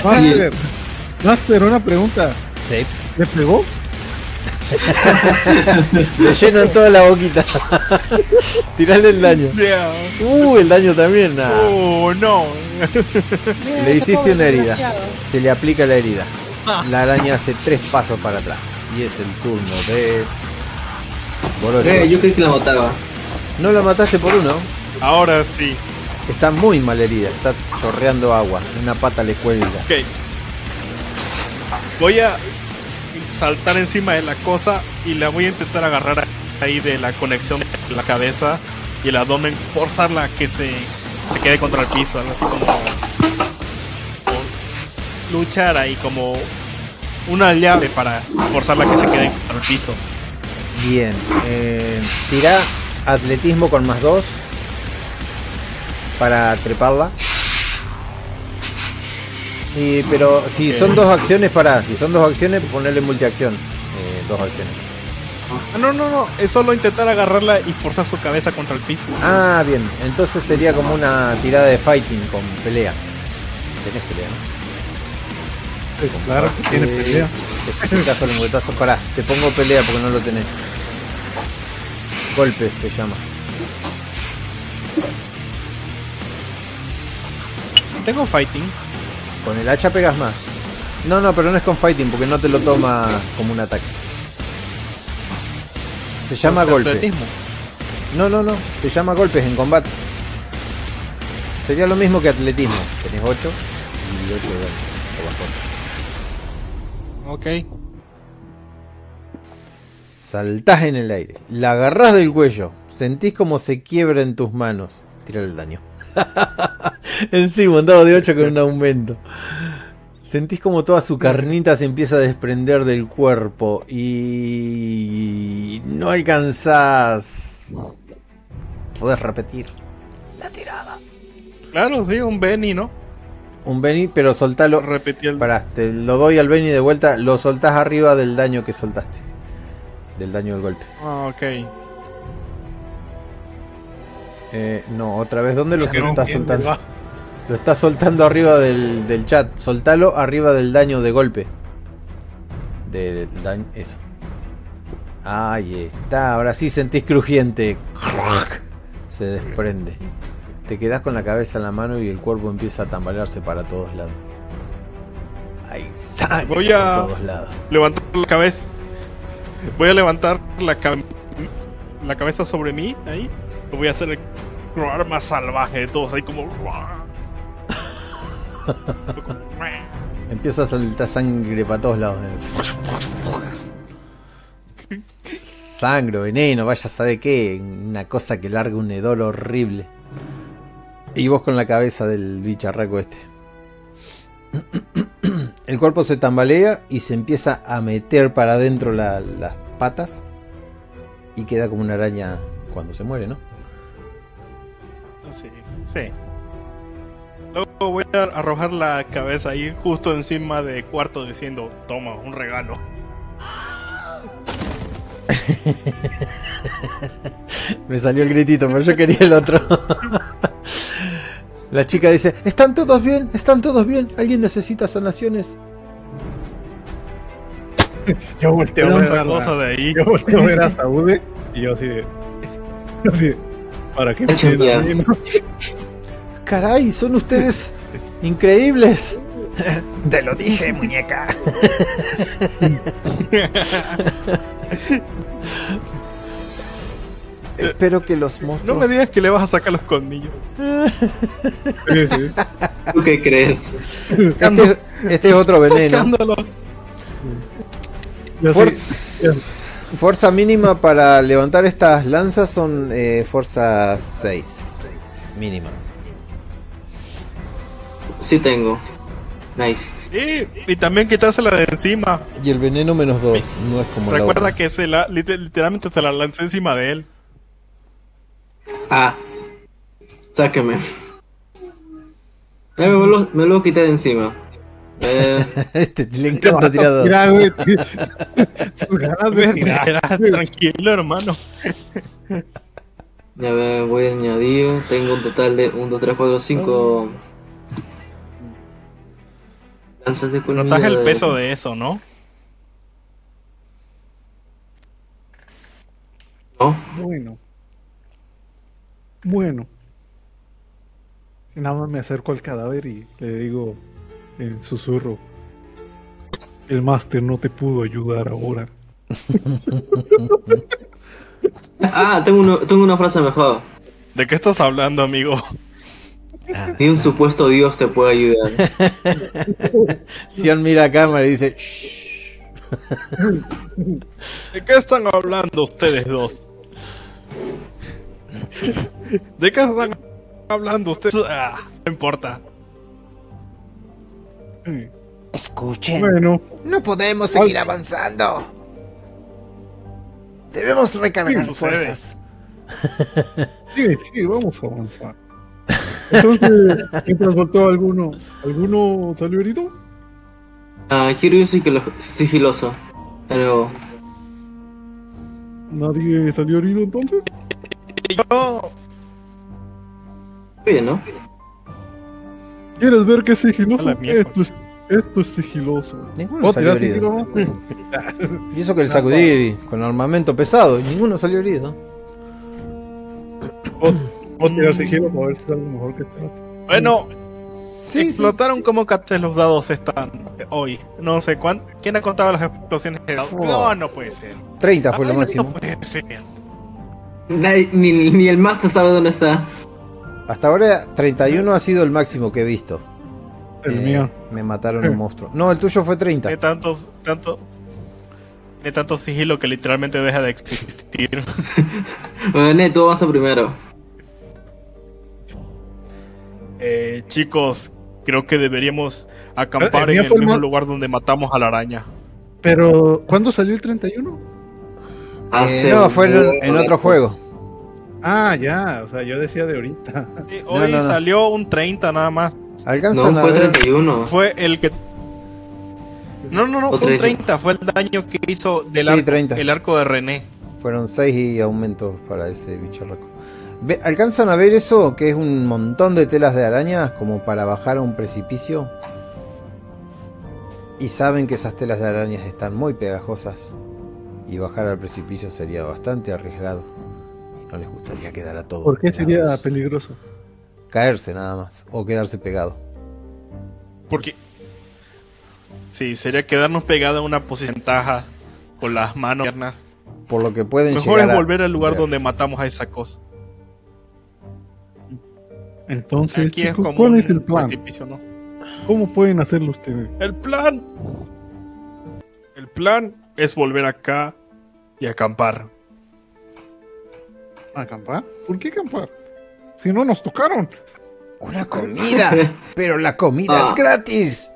Master, Master, una pregunta. Sí. ¿Le pegó? *laughs* Le lleno en toda la boquita. *laughs* Tirale el daño. Yeah. Uh, el daño también. nah. Oh, no. Le hiciste una herida. Se le aplica la herida. La araña hace tres pasos para atrás. Y es el turno de. Eh, yo creí que la mataba. No lo mataste por uno. Ahora sí. Está muy mal herida, está chorreando agua. Una pata le cuelga. Ok. Voy a saltar encima de la cosa y la voy a intentar agarrar ahí de la conexión de la cabeza y el abdomen, forzarla a que se, se quede contra el piso, algo así como luchar ahí como una llave para forzarla que se quede el piso. Bien. Eh, tira atletismo con más 2 para treparla. Y, pero si son dos acciones, para Si son dos acciones, ponerle multiacción. Eh, dos acciones. Ah, no, no, no, es solo intentar agarrarla y forzar su cabeza contra el piso. Ah, bien. Entonces sería como una tirada de fighting con pelea. Tenés pelea, ¿no? Claro que tiene Eh, pelea. Te picazo lengüetazo. Pará, te pongo pelea porque no lo tenés. Golpes se llama. Tengo fighting. Con el hacha pegas más. No, no, pero no es con fighting porque no te lo toma como un ataque. Se llama golpes. atletismo. No, no, no. Se llama golpes en combate. Sería lo mismo que atletismo. Tenés 8 y 8 de golpe. Ok. Saltás en el aire. La agarrás del cuello. Sentís como se quiebra en tus manos. Tira el daño. *laughs* Encima, un dado de 8 con un aumento. Sentís como toda su carnita se empieza a desprender del cuerpo. Y. No alcanzás. Podés repetir. La tirada. Claro, sí, un Benny, ¿no? Un Benny, pero soltalo. Repetí el. Pará, te lo doy al Benny de vuelta. Lo soltás arriba del daño que soltaste. Del daño del golpe. Ah, ok. Eh, no, otra vez, ¿dónde lo estás soltando? va. Lo estás soltando arriba del, del chat. Soltalo arriba del daño de golpe. De, del daño, eso. Ahí está, ahora sí sentís crujiente. Se desprende. Te quedás con la cabeza en la mano y el cuerpo empieza a tambalearse para todos lados. Hay sangre Voy a- por todos lados. Levantar la cabeza. Voy a levantar la, cab- la cabeza sobre mí, ahí. Lo voy a hacer el roar más salvaje de todos, ahí como. *laughs* Empieza a saltar sangre para todos lados. *laughs* Sangre, veneno, vaya a saber qué. Una cosa que larga un hedor horrible. Y vos con la cabeza del bicharraco este. El cuerpo se tambalea y se empieza a meter para adentro la- las patas. Y queda como una araña cuando se muere, ¿no? Sí, sí. Luego voy a arrojar la cabeza ahí justo encima de cuarto diciendo, toma, un regalo. *laughs* Me salió el gritito, pero yo quería el otro. *laughs* La chica dice, ¿están todos bien? ¿Están todos bien? ¿Alguien necesita sanaciones? *laughs* Yo volteo a ver otra a de ahí. Yo volteo a ver hasta Ude y yo así de. yo así de, ¿Para qué me? *laughs* Caray, son ustedes increíbles. *laughs* Te lo dije, muñeca. Espero que los No monstruos... me digas que le vas a sacar los colmillos. *laughs* Sí, sí. ¿Tú qué crees? Este, este es otro veneno. Sacándolo. Yo sí- Fuerza, mínima para levantar estas lanzas son eh, fuerza 6. Mínima. Sí tengo. Nice. Y, y también quitársela de encima. Y el veneno menos 2. No es como la Recuerda otra. que se la, liter- literalmente se la lancé encima de él. Ah. Sáqueme. Eh, me, lo, me lo quité de encima. Eh, *laughs* este le encanta tirar. *laughs* Sus ganas de tirar. Tranquilo, hermano. ya ve, voy a añadir. Tengo un total de 1, 2, 3, 4, 5. Lanzas de colmillo. Notas el de- peso de eso, ¿no? ¿No? Bueno. Bueno. Nada más me acerco al cadáver y le digo en susurro. El máster no te pudo ayudar ahora. *laughs* Ah, tengo, uno- tengo una frase mejor. ¿De qué estás hablando, amigo? Ni un supuesto dios te puede ayudar. *laughs* Sion mira a cámara y dice, "Shh". ¿De qué están hablando ustedes dos? *laughs* ¿De qué están hablando ustedes? Ah, no importa. Escuchen, Bueno, no podemos seguir avanzando. Debemos recargar Sí, fuerzas. *laughs* sí, sí, vamos a avanzar. Entonces, mientras volteó alguno, ¿alguno salió herido? Ah, es sigilo- sigiloso. Pero. ¿Nadie salió herido entonces? Yo, Bien, ¿no? ¿Quieres ver qué es sigiloso? Esto es, esto es sigiloso. Ninguno ¿Puedo salió herido. *laughs* Y eso que el sacudí con armamento pesado y ninguno salió herido. ¿Puedo tirar sigilo para ver si es algo mejor que este bueno, Sí, explotaron como cates los dados están hoy. No sé cuánto. ¿Quién ha contado las explosiones de dados? Oh. No, no puede ser. 30 fue lo Ay, no máximo. puede ser. Nadie- ni, ni el master sabe dónde está. Hasta ahora 31 ha sido el máximo que he visto. El Eh, mío. Me mataron *laughs* un monstruo. No, el tuyo fue 30. Tiene tantos, tanto, tiene tanto sigilo que literalmente deja de existir. *laughs* Bueno, tú avanza primero. Eh, chicos, creo que deberíamos acampar Eh, en el mismo lugar donde matamos a la araña. Pero, ¿cuándo salió el 31? Hace Eh, no, fue en, otro juego. Ah, ya, o sea, yo decía de ahorita. Sí, hoy no, no. salió un 30 nada más. Alcanzan No, fue ver- 31. Fue el que... No, no, no, O fue un 30. 30. Fue el daño que hizo del Sí, arco, 30. el arco de René. Fueron 6 y aumentos para ese bicharraco. Ve- ¿Alcanzan a ver eso? Que es un montón de telas de araña como para bajar a un precipicio. Y saben que esas telas de arañas están muy pegajosas. Y bajar al precipicio sería bastante arriesgado. Y no les gustaría quedar a todos. ¿Por qué sería pegados. peligroso? Caerse nada más. O quedarse pegado. Porque... Sí, sería quedarnos pegados en una posición de ventaja con las manos piernas. Por lo que pueden Mejor llegar es a volver al lugar donde matamos a esa cosa. Entonces, Aquí es chicos, ¿cuál es el plan? ¿Cómo pueden hacerlo ustedes? El plan. El plan es volver acá y acampar. ¿Acampar? ¿Por qué acampar? Si no nos tocaron. Una comida. *laughs* Pero la comida Ah. es gratis.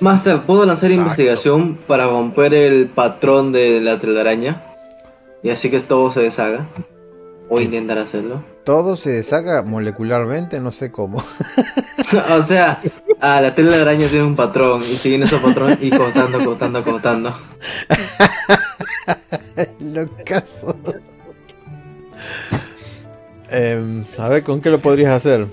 Master, ¿puedo lanzar Exacto. investigación para romper el patrón de la telaraña? Y así que todo se deshaga. O intentar hacerlo. Todo se deshaga molecularmente, no sé cómo. *laughs* o sea, ah, la telaraña tiene un patrón y siguen ese patrón y contando, contando, contando. *laughs* *laughs* Lo caso. Em, a ver, ¿con qué lo podrías hacer?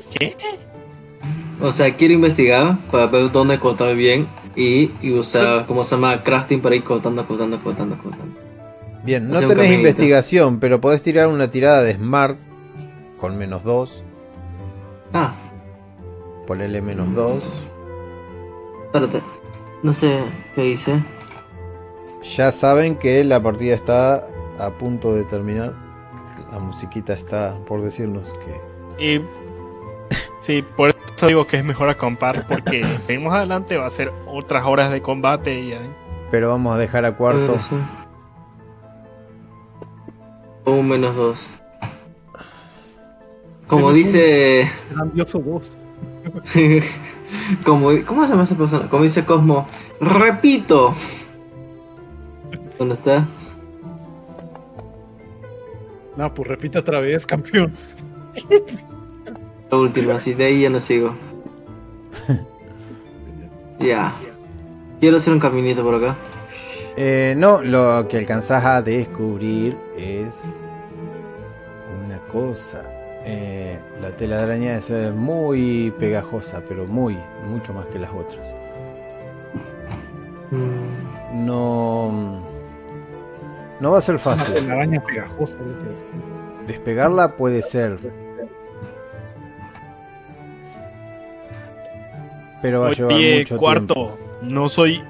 O sea, quiero investigar para ver dónde contar bien y, y usar, ¿cómo se llama? Crafting para ir contando, contando, contando, contando. Bien, no tenés caminito. investigación, pero podés tirar una tirada de Smart con menos 2. Ah, Ponele menos 2. espérate. No sé qué hice. Ya saben que la partida está a punto de terminar. La musiquita está por decirnos que... Y sí, por eso digo que es mejor acampar porque *laughs* seguimos adelante va a ser otras horas de combate y ahí. Pero vamos a dejar a cuarto. Un menos dos. Como dice. Grandioso 2. *laughs* *laughs* como, ¿Cómo se llama esa persona? Como dice Cosmo. Repito. ¿Dónde está? No, pues repite otra vez, campeón. La última, así de ahí ya no sigo. *laughs* Ya. Quiero hacer un caminito por acá. Eh, no, lo que alcanzás a descubrir es una cosa. Eh, la tela de araña es eh, muy pegajosa, pero muy, mucho más que las otras. Mm, No, no va a ser fácil. Araña pegajosa. Despegarla puede ser, pero va a llevar Oye, mucho cuarto, tiempo. no soy.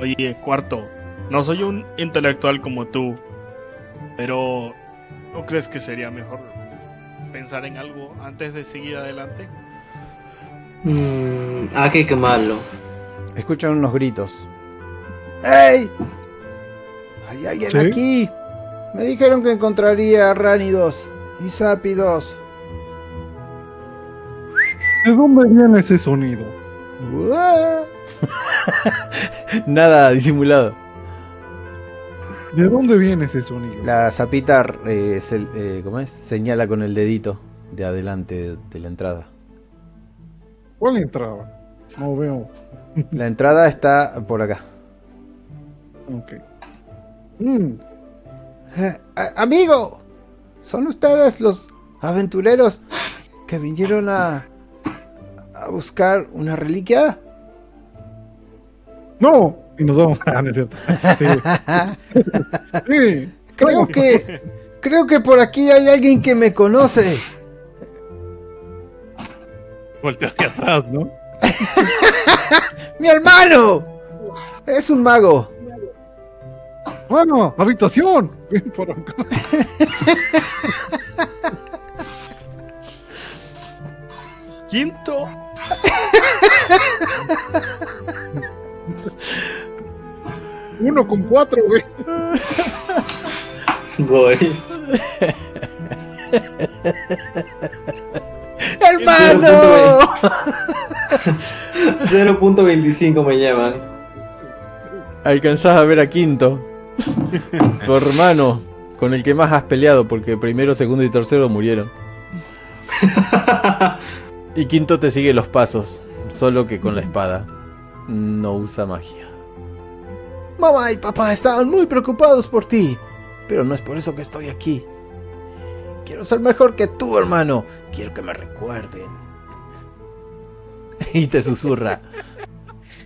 Oye, cuarto, no soy un intelectual como tú, pero ¿no crees que sería mejor pensar en algo antes de seguir adelante. Mm, ah, hay que quemarlo. Escuchan unos gritos. ¡Ey! ¿Hay alguien ¿Sí? aquí? Me dijeron que encontraría ránidos y sápidos. ¿De dónde viene ese sonido? *laughs* Nada disimulado. ¿De dónde viene ese sonido? La sapita eh, se- eh, ¿cómo es? señala con el dedito de adelante de, de la entrada. ¿Cuál entraba? No veo. La entrada está por acá. Ok. Mm, Eh, a- amigo, ¿son ustedes los aventureros que vinieron a, a buscar una reliquia? No. Y nos vamos. *laughs* Ah, no es cierto. Sí. *laughs* Sí. Creo que creo que por aquí hay alguien que me conoce. Voltea hacia atrás, ¿no? *laughs* ¡Mi hermano! Es un mago. Bueno, habitación. Ven por acá. Quinto, Uno con cuatro, güey. Voy. ¡Hermano! 0.25 me llaman. Alcanzás a ver a Quinto, *laughs* tu hermano, con el que más has peleado, porque primero, segundo y tercero murieron. *laughs* Y Quinto te sigue los pasos, solo que con la espada. No usa magia. Mamá y papá estaban muy preocupados por ti, pero no es por eso que estoy aquí. Quiero ser mejor que tú, hermano. Quiero que me recuerden. *laughs* Y te susurra.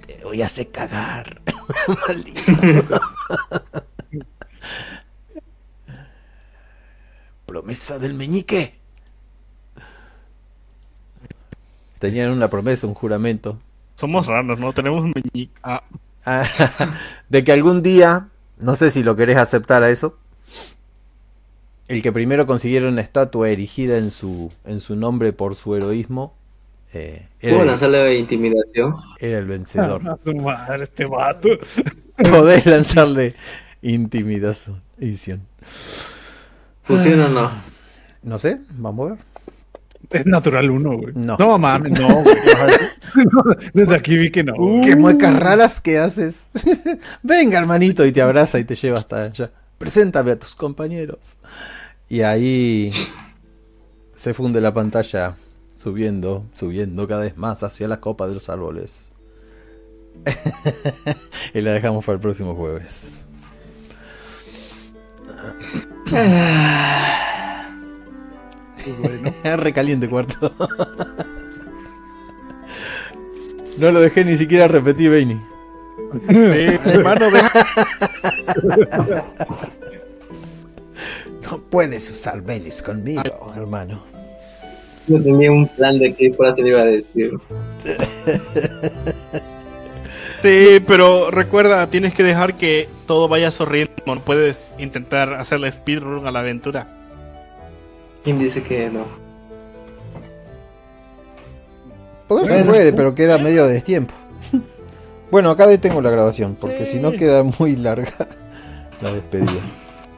Te voy a hacer cagar. Maldito. Promesa del meñique. Tenían una promesa, un juramento. somos raros, ¿no? Tenemos un meñique. Ah, Ah, *laughs* de que algún día, no sé si lo querés aceptar a eso, el que primero consiguiera una estatua erigida en su, en su nombre por su heroísmo, eh, era, ¿Puedo el, lanzarle de intimidación? era el vencedor. A *laughs* su madre, este vato. Podés lanzarle intimidación. edición. ¿Funciona o no? No sé, vamos a ver. Es natural uno, güey. No. No mames, no, güey. *laughs* *laughs* Desde aquí vi que no. Qué muecas raras que haces. Venga, hermanito, y te abraza y te lleva hasta allá. Preséntame a tus compañeros. Y ahí se funde la pantalla, subiendo, subiendo cada vez más hacia la copa de los árboles. *laughs* y la dejamos para el próximo jueves. *laughs* Recaliente cuarto. no lo dejé ni siquiera repetir, Beini. sí, hermano, deja- No puedes usar Benis conmigo, hermano. Yo tenía un plan de qué frase le iba a decir. Sí, pero recuerda, tienes que dejar que todo vaya sonriendo. No puedes intentar hacerle speedrun a la aventura. ¿Quién dice que no? Poder se puede, pero queda medio de destiempo. *laughs* Bueno, acá detengo la grabación, porque si no queda muy larga *laughs* la despedida.